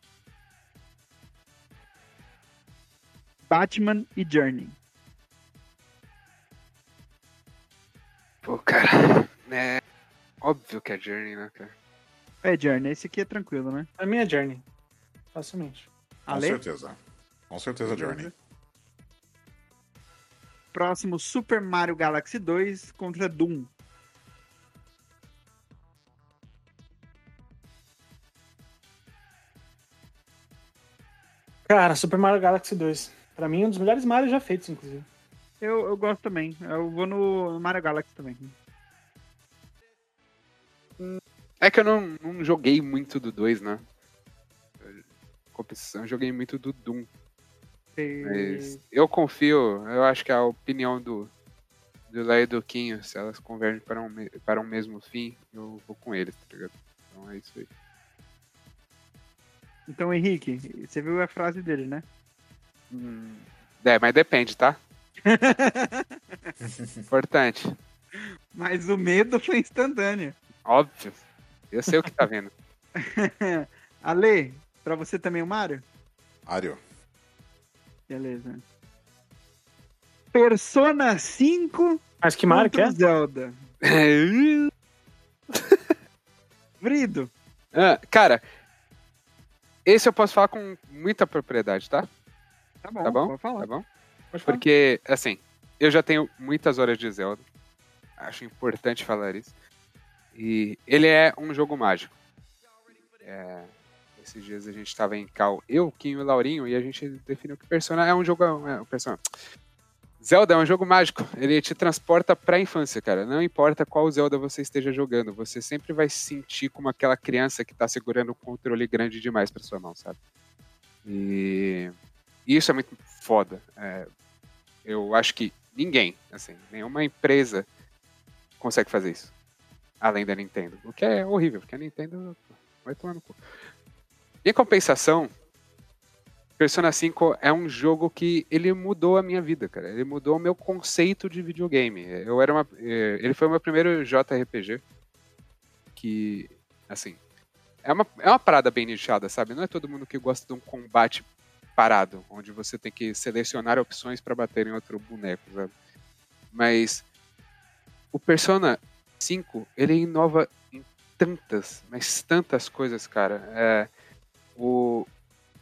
Batman e Journey. Pô, cara. É óbvio que é Journey, né, cara? É, Journey, esse aqui é tranquilo, né? A minha Journey. Facilmente. Com Ale? certeza. Com certeza, Journey. Próximo, Super Mario Galaxy 2 contra Doom. Cara, Super Mario Galaxy 2. Pra mim, um dos melhores Mario já feitos, inclusive. Eu, eu gosto também. Eu vou no Mario Galaxy também. É que eu não, não joguei muito do 2, né? Competição, eu joguei muito do Doom. Mas eu confio, eu acho que a opinião do, do Léo e do Quinho, se elas convergem para um, para um mesmo fim, eu vou com eles, tá ligado? Então é isso aí. Então, Henrique, você viu a frase dele, né? Hum, é, mas depende, tá? Importante. Mas o medo foi instantâneo. Óbvio. Eu sei o que tá vendo. Ale, pra você também o Mario? Ario. Beleza. Persona 5 Mas que contra é? Zelda. Vrido. Ah, cara, esse eu posso falar com muita propriedade, tá? Tá bom, Tá bom? pode falar. Tá bom? Pode falar. Porque, assim, eu já tenho muitas horas de Zelda. Acho importante falar isso. E ele é um jogo mágico. É, esses dias a gente tava em cal, eu, Kim e Laurinho, e a gente definiu que Persona é um jogo. É, um Persona. Zelda é um jogo mágico. Ele te transporta pra infância, cara. Não importa qual Zelda você esteja jogando, você sempre vai se sentir como aquela criança que tá segurando um controle grande demais pra sua mão, sabe? E e isso é muito foda. É, eu acho que ninguém, assim, nenhuma empresa consegue fazer isso. Além da Nintendo. O que é horrível, porque a Nintendo vai tomar no cu. Em compensação, Persona 5 é um jogo que ele mudou a minha vida, cara. Ele mudou o meu conceito de videogame. Eu era uma, eh, ele foi o meu primeiro JRPG que, assim, é uma, é uma parada bem nichada, sabe? Não é todo mundo que gosta de um combate parado, onde você tem que selecionar opções para bater em outro boneco, sabe? Mas o Persona 5, ele inova em tantas, mas tantas coisas, cara. É, o,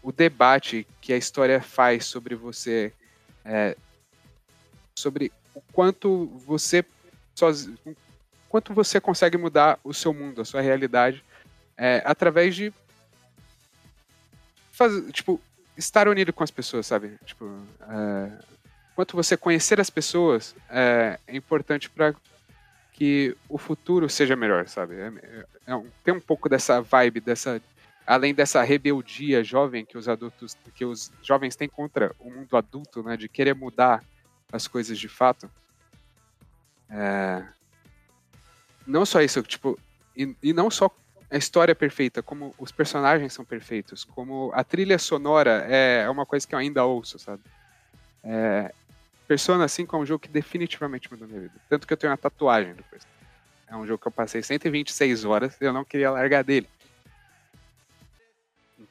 o debate que a história faz sobre você, é, sobre o quanto você sozinho, quanto você consegue mudar o seu mundo, a sua realidade, é, através de fazer, tipo, estar unido com as pessoas, sabe? Tipo, é, quanto você conhecer as pessoas é, é importante para que o futuro seja melhor, sabe? É, é- é tem um pouco dessa vibe, dessa além dessa rebeldia jovem que os adultos, que os jovens têm contra o mundo adulto, né, de querer mudar as coisas de fato. É, não só isso, tipo, e, e não só a história é perfeita, como os personagens são perfeitos, como a trilha sonora é é uma coisa que eu ainda ouço, sabe? É, Persona 5 é um jogo que definitivamente mudou minha vida. Tanto que eu tenho uma tatuagem do Persona. É um jogo que eu passei 126 horas e eu não queria largar dele.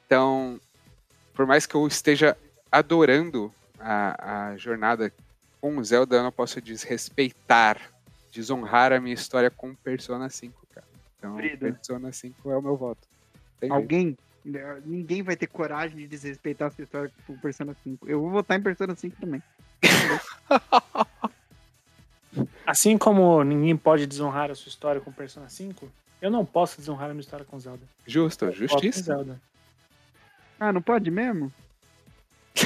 Então, por mais que eu esteja adorando a, a jornada com o Zelda, eu não posso desrespeitar, desonrar a minha história com Persona 5, cara. Então, Frida. Persona 5 é o meu voto. Tem jeito. Alguém, ninguém vai ter coragem de desrespeitar a sua história por Persona 5. Eu vou votar em Persona 5 também. Assim como ninguém pode desonrar a sua história com Persona 5, eu não posso desonrar a minha história com Zelda. Justo, justiça. Zelda. Ah, não pode mesmo?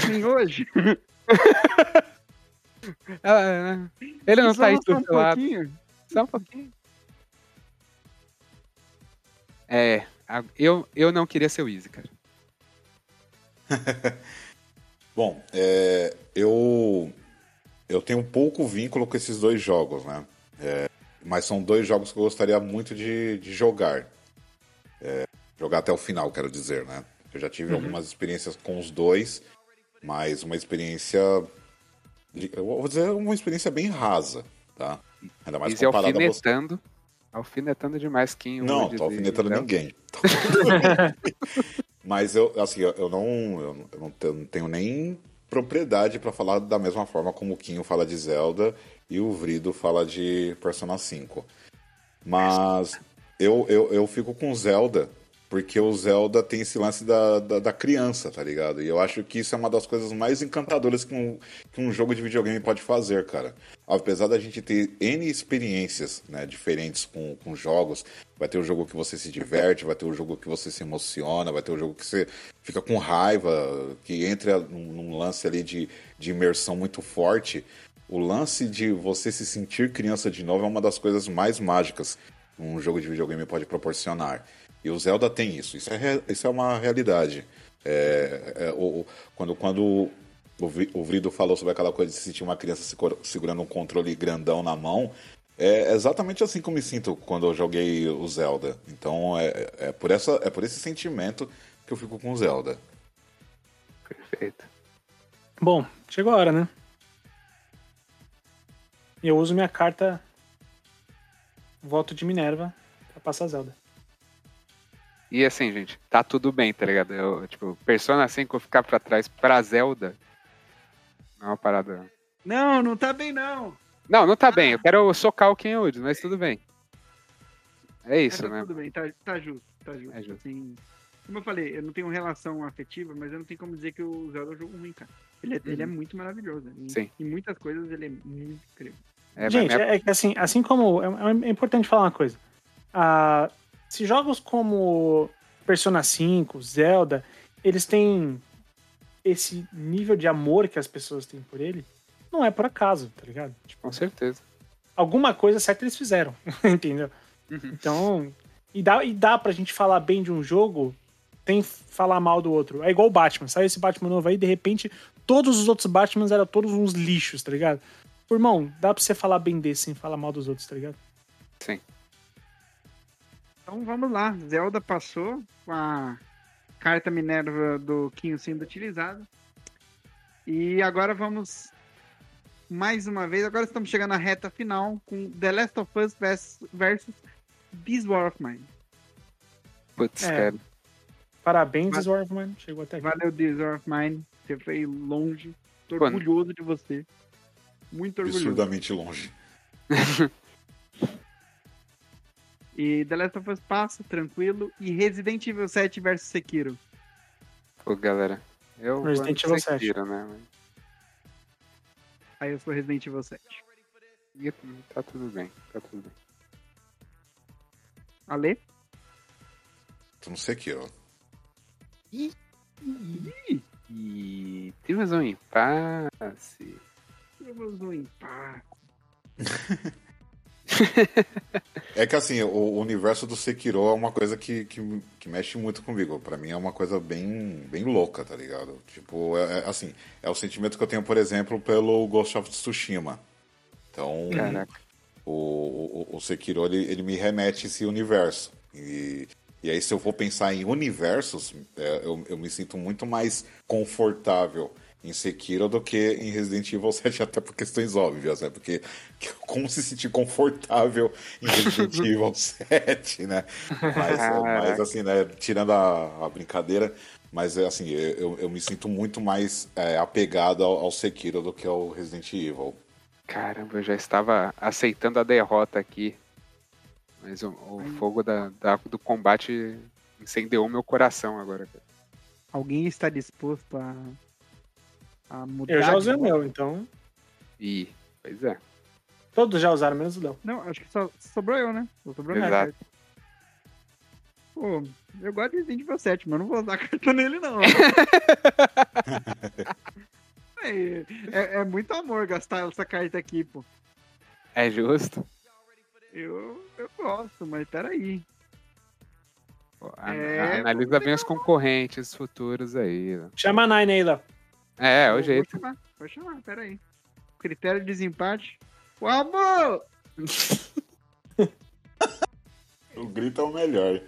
Nem hoje? Ah, é. Ele não Só tá aí só um. Só um pouquinho. É, eu, eu não queria ser o Easy, cara. Bom, é, eu eu tenho um pouco vínculo com esses dois jogos, né? É, mas são dois jogos que eu gostaria muito de, de jogar. É, jogar até o final, quero dizer, né? Eu já tive algumas experiências com os dois, mas uma experiência. Eu vou dizer uma experiência bem rasa, tá? Ainda mais Easy comparada a você. alfinetando. Alfinetando demais quem Não, tô alfinetando ninguém. Mas eu, assim, eu, não, eu, não tenho- nem propriedade pra falar da mesma forma como o Quinho fala de Zelda e o Vrido fala de Persona 5. Mas eu, eu, eu fico com Zelda, porque o Zelda tem esse lance da, da, da criança, tá ligado? E eu acho que isso é uma das coisas mais encantadoras que um, que um jogo de videogame pode fazer, cara. Apesar da gente ter N experiências né, diferentes com, com jogos, vai ter o jogo que você se diverte, vai ter o jogo que você se emociona, vai ter o jogo que você fica com raiva, que entra num, num lance ali de, de imersão muito forte. O lance de você se sentir criança de novo é uma das coisas mais mágicas um jogo de videogame pode proporcionar. E o Zelda tem isso. Isso é, isso é uma realidade. É, é, o- quando, quando o Vrido falou sobre aquela coisa de se sentir uma criança segurando um controle grandão na mão, é exatamente assim que eu me sinto quando eu joguei o Zelda. Então é, é, por, essa, é por esse sentimento que eu fico com o Zelda. Perfeito. Bom, chegou a hora, né? Eu uso minha carta Voto de Minerva pra passar Zelda. E assim, gente, tá tudo bem, tá ligado? Eu, tipo, Persona 5 ficar pra trás pra Zelda. Não é uma parada. Não, não tá bem, não. Não, não tá bem. Eu quero socar o Ken Woods, mas tudo bem. É isso, É, tá né? Tudo bem, tá, tá justo, tá justo. É justo. Assim, como eu falei, eu não tenho relação afetiva, mas eu não tenho como dizer que o Zelda é um jogo ruim, cara. Ele é, ele é muito maravilhoso. Em, Uhum. Sim. em muitas coisas ele é muito incrível. É, Gente, minha- é que assim, assim como. É, é importante falar uma coisa. Ah, se jogos como Persona 5, Zelda, eles têm esse nível de amor que as pessoas têm por ele, não é por acaso, tá ligado? Tipo, Com certeza. alguma coisa certa eles fizeram, entendeu? Uhum. Então, e dá, e dá pra gente falar bem de um jogo sem falar mal do outro. É igual o Batman, saiu esse Batman novo aí, de repente, todos os outros Batmans eram todos uns lixos, tá ligado? Irmão, dá pra você falar bem desse sem falar mal dos outros, tá ligado? Sim. Então vamos lá. Zelda passou com a carta Minerva do Quinho sendo utilizada. E agora vamos mais uma vez. Agora estamos chegando à reta final com The Last of Us vers- versus This War of Mine. Putz, É. cara. Parabéns, Mas- Swarfman, chegou até aqui. Valeu, This War of Mine. Você foi longe. Tô Pô, orgulhoso de você. Muito orgulhoso. Absurdamente longe. E The Last of Us passa, tranquilo. E Resident Evil 7 versus Sekiro. Pô, galera. Eu Resident Evil 7. Sekiro, né? Aí eu sou Resident Evil 7. E tá tudo bem, tá tudo bem. Ale? Tu não sei que, ó. E temos um impasse. Temos um empate. É que assim, o universo do Sekiro é uma coisa que, que, que mexe muito comigo. Pra mim é uma coisa bem, bem louca, tá ligado? Tipo, é, é, assim, é o sentimento que eu tenho, por exemplo, pelo Ghost of Tsushima. Então, Caraca. o, o, o Sekiro, ele, ele me remete a esse universo. E, e aí, se eu for pensar em universos, é, eu, eu me sinto muito mais confortável em Sekiro do que em Resident Evil 7, até por questões óbvias, né? Porque que- como se sentir confortável em Resident Evil 7, né? Mas, é, mas, assim, né? Tirando a, a brincadeira, mas é assim, eu, eu me sinto muito mais é, apegado ao, ao Sekiro do que ao Resident Evil. Caramba, eu já estava aceitando a derrota aqui. Mas o, o fogo da, da- do combate incendeou meu coração agora. cara. Alguém está disposto a, a mudar? Eu já usei o meu, então. Ih, pois é. Todos já usaram, menos o Léo. Não, acho que só sobrou eu, né? Só sobrou Exato. carta. Pô, eu gosto de Resident Evil 7, mas não vou usar carta nele, não. é, é- muito amor gastar essa carta aqui, pô. É justo. Eu, eu gosto, mas peraí. Pô, É, analisa bem os concorrentes futuros aí. né? Chama a Nine aí, Léo. É, é o Vou- jeito. Vou chamar, vou chamar, peraí. Critério de desempate. O amor! O grito é o melhor.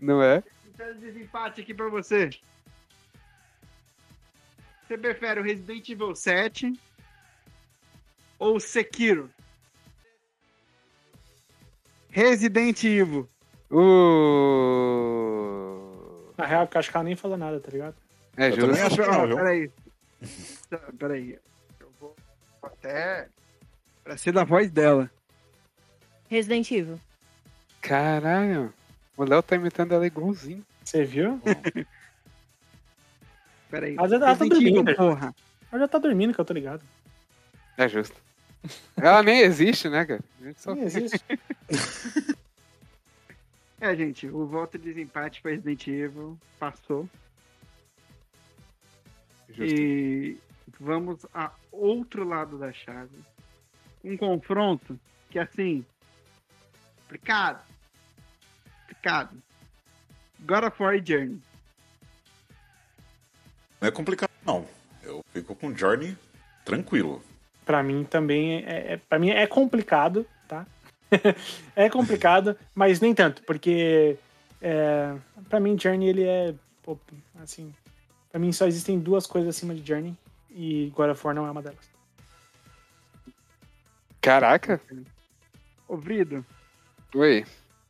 Não é? Critério de desempate aqui pra você. Você prefere o Resident Evil 7 ou o Sekiro? Resident Evil. Uh... Na real, acho que ela nem falou nada, tá ligado? É Eu também justo. acho que não, viu? Peraí. Tá, Peraí. Eu vou até. Pra ser da voz dela. Resident Evil. Caralho. O Léo tá imitando ela igualzinho. Você viu? Peraí. Ela já- ela tá dormindo. porra. Ela já tá dormindo, que eu tô ligado. É justo. Ela nem existe, né, cara? A gente só Nem existe. É, gente, o voto de desempate para Resident Evil passou. Justo. E vamos a outro lado da chave. Um confronto que, assim, complicado. complicado. God of War e Journey. Não é complicado, não. Eu fico com Journey tranquilo. Pra mim também é, é para mim é complicado, tá? é complicado, mas nem tanto, porque é, para mim Journey ele é assim, para mim só existem duas coisas acima de Journey e God of War não é uma delas. Caraca. Ô, Vrido, Oi.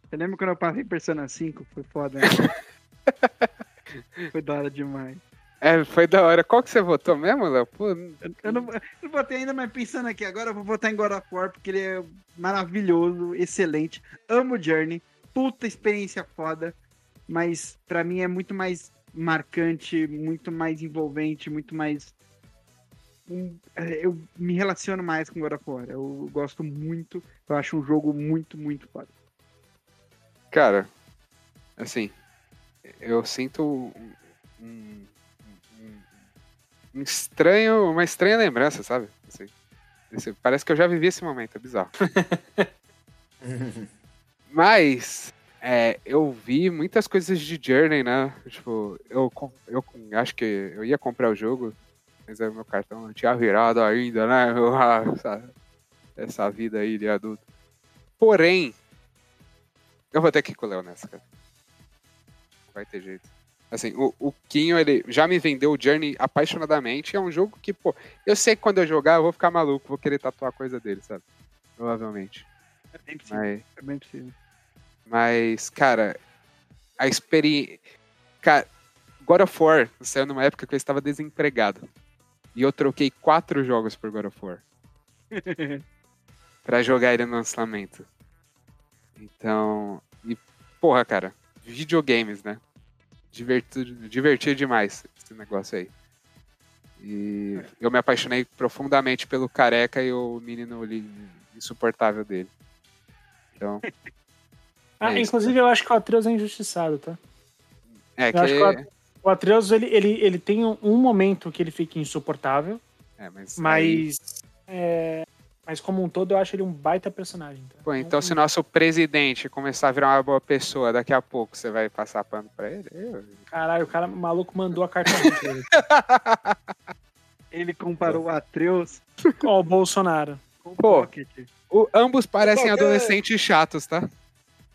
você lembra quando eu passei Persona 5? Foi foda, né? Foi da hora demais. É, foi da hora. Qual que você votou mesmo, Léo? Pô, Eu, eu não, eu não botei ainda, mas pensando aqui, agora eu vou votar em God of War, porque ele é maravilhoso, excelente. Amo Journey, puta experiência foda, mas pra mim é muito mais marcante, muito mais envolvente, muito mais. eu me relaciono mais com God of War. Eu gosto muito, eu acho um jogo muito, muito foda. cara, assim, eu sinto um, um- um- estranho, uma estranha lembrança, sabe? Assim, parece que eu já vivi esse momento, é bizarro. Mas é, eu vi muitas coisas de Journey, né? Tipo, eu, eu acho que eu ia comprar o jogo, mas aí meu cartão não tinha virado ainda, né? Ah, essa, essa vida aí de adulto. Porém, eu vou ter que ir com o Léo nessa, cara. Vai ter jeito. Assim, o, o Quinho, ele já me vendeu o Journey apaixonadamente. É um jogo que, pô, eu sei que quando eu jogar eu vou ficar maluco, vou querer tatuar a coisa dele, sabe? Provavelmente. É bem possível. Mas, É bem possível. Mas cara, a experiência. Cara, God of War saiu numa época que eu estava desempregado. E eu troquei quatro jogos por God of War. pra jogar ele no lançamento. Então. E, porra, cara, videogames, né? Divertido, divertido demais esse negócio aí. E eu me apaixonei profundamente pelo careca e o menino insuportável dele. Então. Ah, É isso. inclusive eu acho que o Atreus é injustiçado, tá? É Eu acho que. que O Atreus, ele, ele, ele tem um, um momento que ele fica insuportável, É, mas. aí- mas. é, mas como um todo, eu acho ele um baita personagem. Tá? Pô, então se nosso presidente começar a virar uma boa pessoa, daqui a pouco você vai passar pano pra ele? Eu- Caralho, o cara maluco mandou a carta pra ele. Ele comparou o Atreus Ó, o Bolsonaro. com o Pô. O- ambos parecem Qualquer- adolescentes chatos, tá?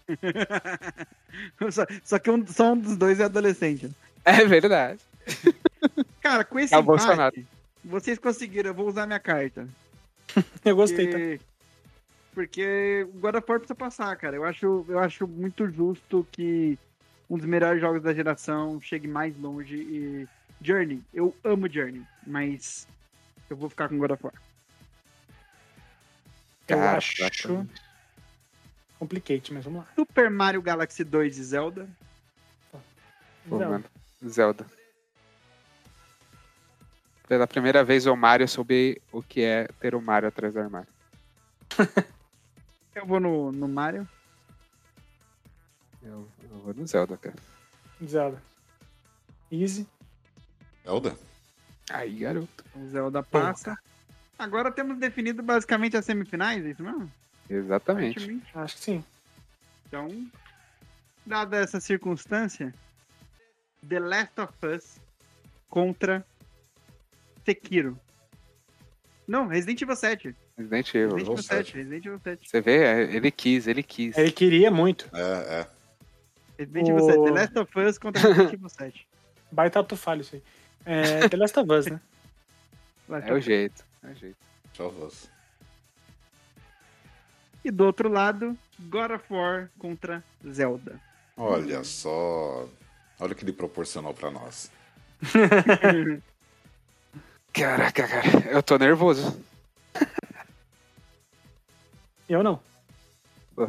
só, só que um, só um dos dois é adolescente. É verdade. Cara, com esse É empate, Bolsonaro. vocês conseguiram, eu vou usar minha carta. Eu gostei, tá? Porque, porque o God of War precisa passar, cara. Eu acho, eu acho muito justo que um dos melhores jogos da geração chegue mais longe e Journey, eu amo Journey, mas eu vou ficar com God of War. Eu acho. Complicate, mas vamos lá. Super Mario Galaxy 2 e Zelda. Pô, Zelda. mano. Zelda. Pela primeira vez o Mario soube o que é ter o Mario atrás do armário. Eu vou no, no Mario. Eu, eu vou no Zelda, cara. Zelda. Easy. Zelda? Aí, garoto. O Zelda passa. Agora temos definido basicamente as semifinais, é isso mesmo? Exatamente. Acho que sim. Então, dada essa circunstância, The Last of Us contra Sekiro. Não, Resident Evil 7. Resident Evil. Resident Evil Evil 7. 7. Resident Evil 7. Você vê? É, Ele quis, ele quis. Ele queria muito. É, é. Resident Evil 7. O- The Last of Us contra Resident Evil 7. Baita autofalho isso aí. É, The Last of Us, né? É o jeito. É o jeito. Eu ver. E do outro lado, God of War contra Zelda. Olha só. Olha o que ele proporcionou pra nós. Caraca, cara. Eu tô nervoso. Eu não.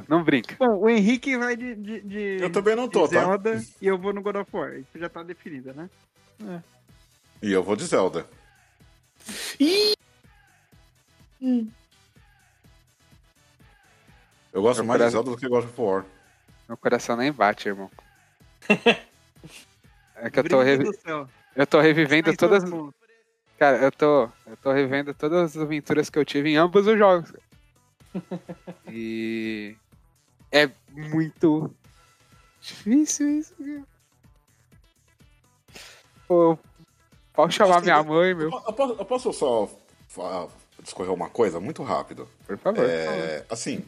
Não brinca. Bom, o Henrique vai de, de, de- Eu também não tô, tá? Zelda e eu vou no God of War. Isso já tá definido, né? E eu vou de Zelda. Eu gosto Meu mais de coração- Zelda do que God of War. Meu coração nem bate, irmão. É que eu tô, revi- eu tô revivendo todas. Cara, eu tô, eu tô revendo todas as aventuras que eu tive em ambos os jogos. E é muito Difícil isso, cara. Pô, pode chamar minha mãe, meu. Eu posso, eu posso só discorrer uma coisa muito rápido? Por favor. por favor. É, assim,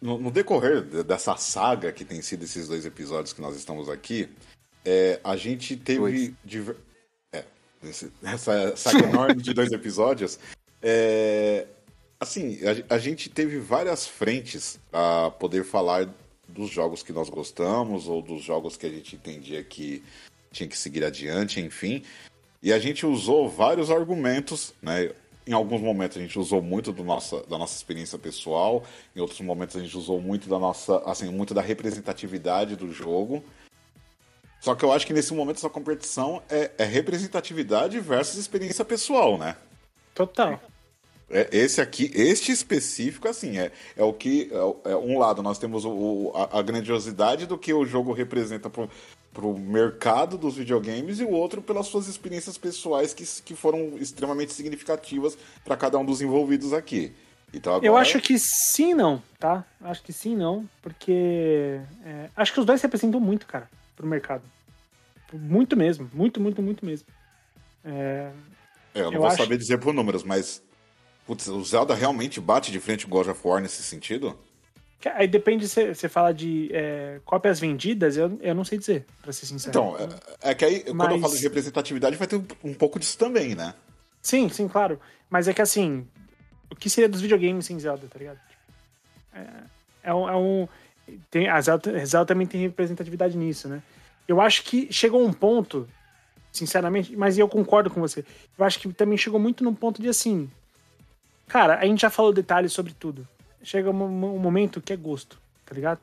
no, no decorrer de- dessa saga que tem sido esses dois episódios que nós estamos aqui, é, a gente teve. Diver- É, esse- essa saga enorme de dois episódios. é, assim, a, a gente teve várias frentes a poder falar dos jogos que nós gostamos ou dos jogos que a gente entendia que tinha que seguir adiante, enfim. E a gente usou vários argumentos, né? Em alguns momentos a gente usou muito do nossa, da nossa experiência pessoal, em outros momentos a gente usou muito da nossa, assim, muito da representatividade do jogo. Só que eu acho que nesse momento essa competição é, é representatividade versus experiência pessoal, né? Total. É, esse aqui, este específico, assim, é, é o que. É, é um lado, nós temos o, o- a, a grandiosidade do que o jogo representa pro, pro mercado dos videogames e o outro pelas suas experiências pessoais que, que foram extremamente significativas para cada um dos envolvidos aqui. Então, agora, Eu acho que sim não, tá? Acho que sim não, porque. é, acho que os dois representam muito, cara, pro mercado. Muito mesmo. Muito, muito, muito mesmo. É, É, eu não eu vou acho- saber dizer por números, mas. Putz, o Zelda realmente bate de frente com God of War nesse sentido? Aí depende se você fala de é, cópias vendidas, eu, eu não sei dizer, pra ser sincero. Então, é, é que aí, quando eu Mas- falo de representatividade, vai ter um, um pouco disso também, né? Sim, sim, claro. Mas é que assim, o que seria dos videogames sem Zelda, tá ligado? É, é um. É um tem, a Zelda, Zelda também tem representatividade nisso, né? Eu acho que chegou um ponto, sinceramente, mas eu concordo com você. Eu acho que também chegou muito num ponto de assim. Cara, a gente já falou detalhes sobre tudo. Chega um, um momento que é gosto, tá ligado?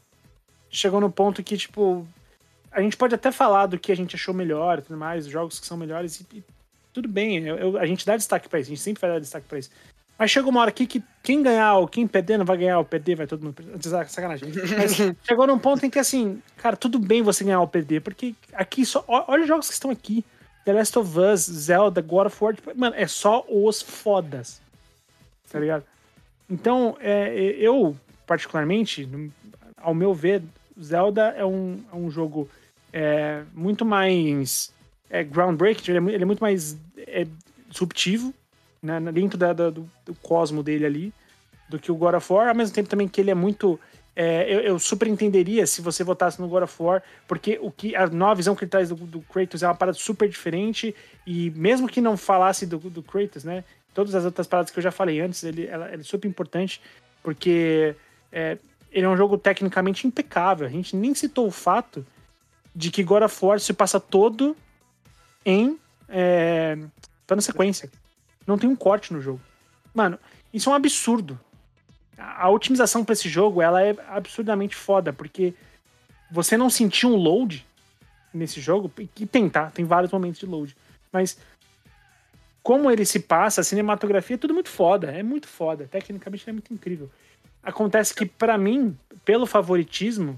Chegou no ponto que, tipo. A gente pode até falar do que a gente achou melhor e tudo mais, jogos que são melhores, e, e tudo bem, eu- eu- a gente dá destaque pra isso, a gente sempre vai dar destaque pra isso. Mas chegou uma hora aqui que quem ganhar ou quem perder não vai ganhar ou perder, vai todo mundo Sacanagem. Mas chegou num ponto em que, assim, cara, tudo bem você ganhar ou perder, porque aqui só. Olha os jogos que estão aqui: The Last of Us, Zelda, God of War. tipo, Mano, é só os fodas. Tá ligado? Então, é, eu, particularmente, ao meu ver, Zelda é um, é um jogo é, muito mais é, groundbreaking, ele é, ele é muito mais é, disruptivo né, dentro da- da- do, do cosmo dele ali do que o God of War, ao mesmo tempo também que ele é muito. é, eu, eu super entenderia se você votasse no God of War, porque o que a nova visão que ele traz do, do Kratos é uma parada super diferente, e mesmo que não falasse do, do Kratos, né? Todas as outras paradas que eu já falei antes, ele, ela, ele é super importante, porque é, ele é um jogo tecnicamente impecável. A gente nem citou o fato de que God of War se passa todo em é, plano sequência. Não tem um corte no jogo. Mano, isso é um absurdo. A otimização pra esse jogo, ela é absurdamente foda, porque você não sentiu um load nesse jogo, e tem, tá? Tem vários momentos de load. Mas como ele se passa, a cinematografia é tudo muito foda, é muito foda. Tecnicamente é muito incrível. Acontece que, pra mim, pelo favoritismo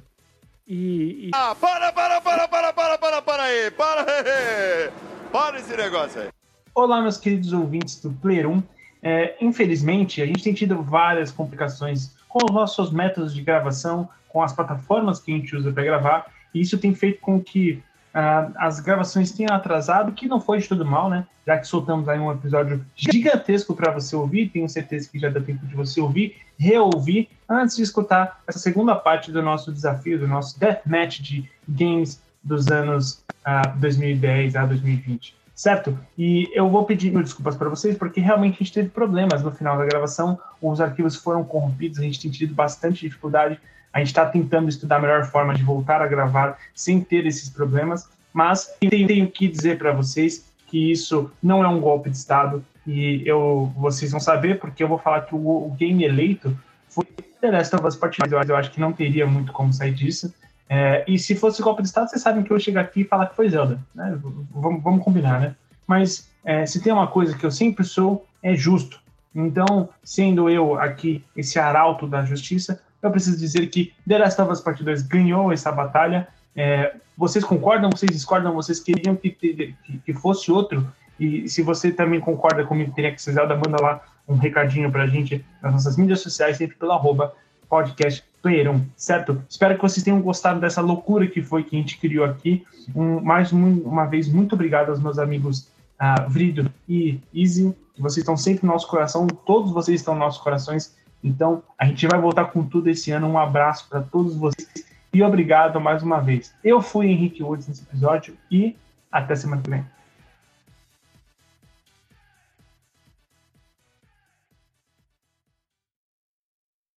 e, e Ah, para, para, para, para, para, para, para aí, para aí. Para esse negócio aí. Olá, meus queridos ouvintes do Player 1. É, infelizmente, a gente tem tido várias complicações com os nossos métodos de gravação, com as plataformas que a gente usa para gravar, e isso tem feito com que ah, as gravações tenham atrasado, que não foi de todo mal, né? Já que soltamos aí um episódio gigantesco para você ouvir, tenho certeza que já dá tempo de você ouvir, reouvir, antes de escutar essa segunda parte do nosso desafio, do nosso deathmatch de games dos anos ah, 2010 a 2020 certo? E eu vou pedir desculpas para vocês, porque realmente a gente teve problemas no final da gravação, os arquivos foram corrompidos, a gente tem tido bastante dificuldade, a gente está tentando estudar a melhor forma de voltar a gravar sem ter esses problemas, mas tenho, tenho que dizer para vocês que isso não é um golpe de Estado, e eu, vocês vão saber, porque eu vou falar que o, o game eleito foi The Last of Us Part 2, eu, acho que não teria muito como sair disso, é, e se fosse golpe de Estado, vocês sabem que eu chego aqui e falar que foi Zelda, né? Vamos, vamos combinar, né? Mas é, se tem uma coisa que eu sempre sou, é justo. Então, sendo eu aqui esse arauto da justiça, eu preciso dizer que The Last of Us Part 2 ganhou essa batalha. É, vocês concordam? Vocês discordam? Vocês queriam que, que, que fosse outro? E se você também concorda comigo, teria que ser Zelda, manda lá um recadinho pra gente nas nossas mídias sociais, sempre pelo arroba podcast Player 1, certo? Espero que vocês tenham gostado dessa loucura que foi que a gente criou aqui. Um, mais um, uma vez, muito obrigado aos meus amigos uh, Vrido e Easy, que vocês estão sempre no nosso coração, todos vocês estão nos nossos corações. Então, a gente vai voltar com tudo esse ano. Um abraço para todos vocês e obrigado mais uma vez. Eu fui Henrique Woods nesse episódio e até semana que vem.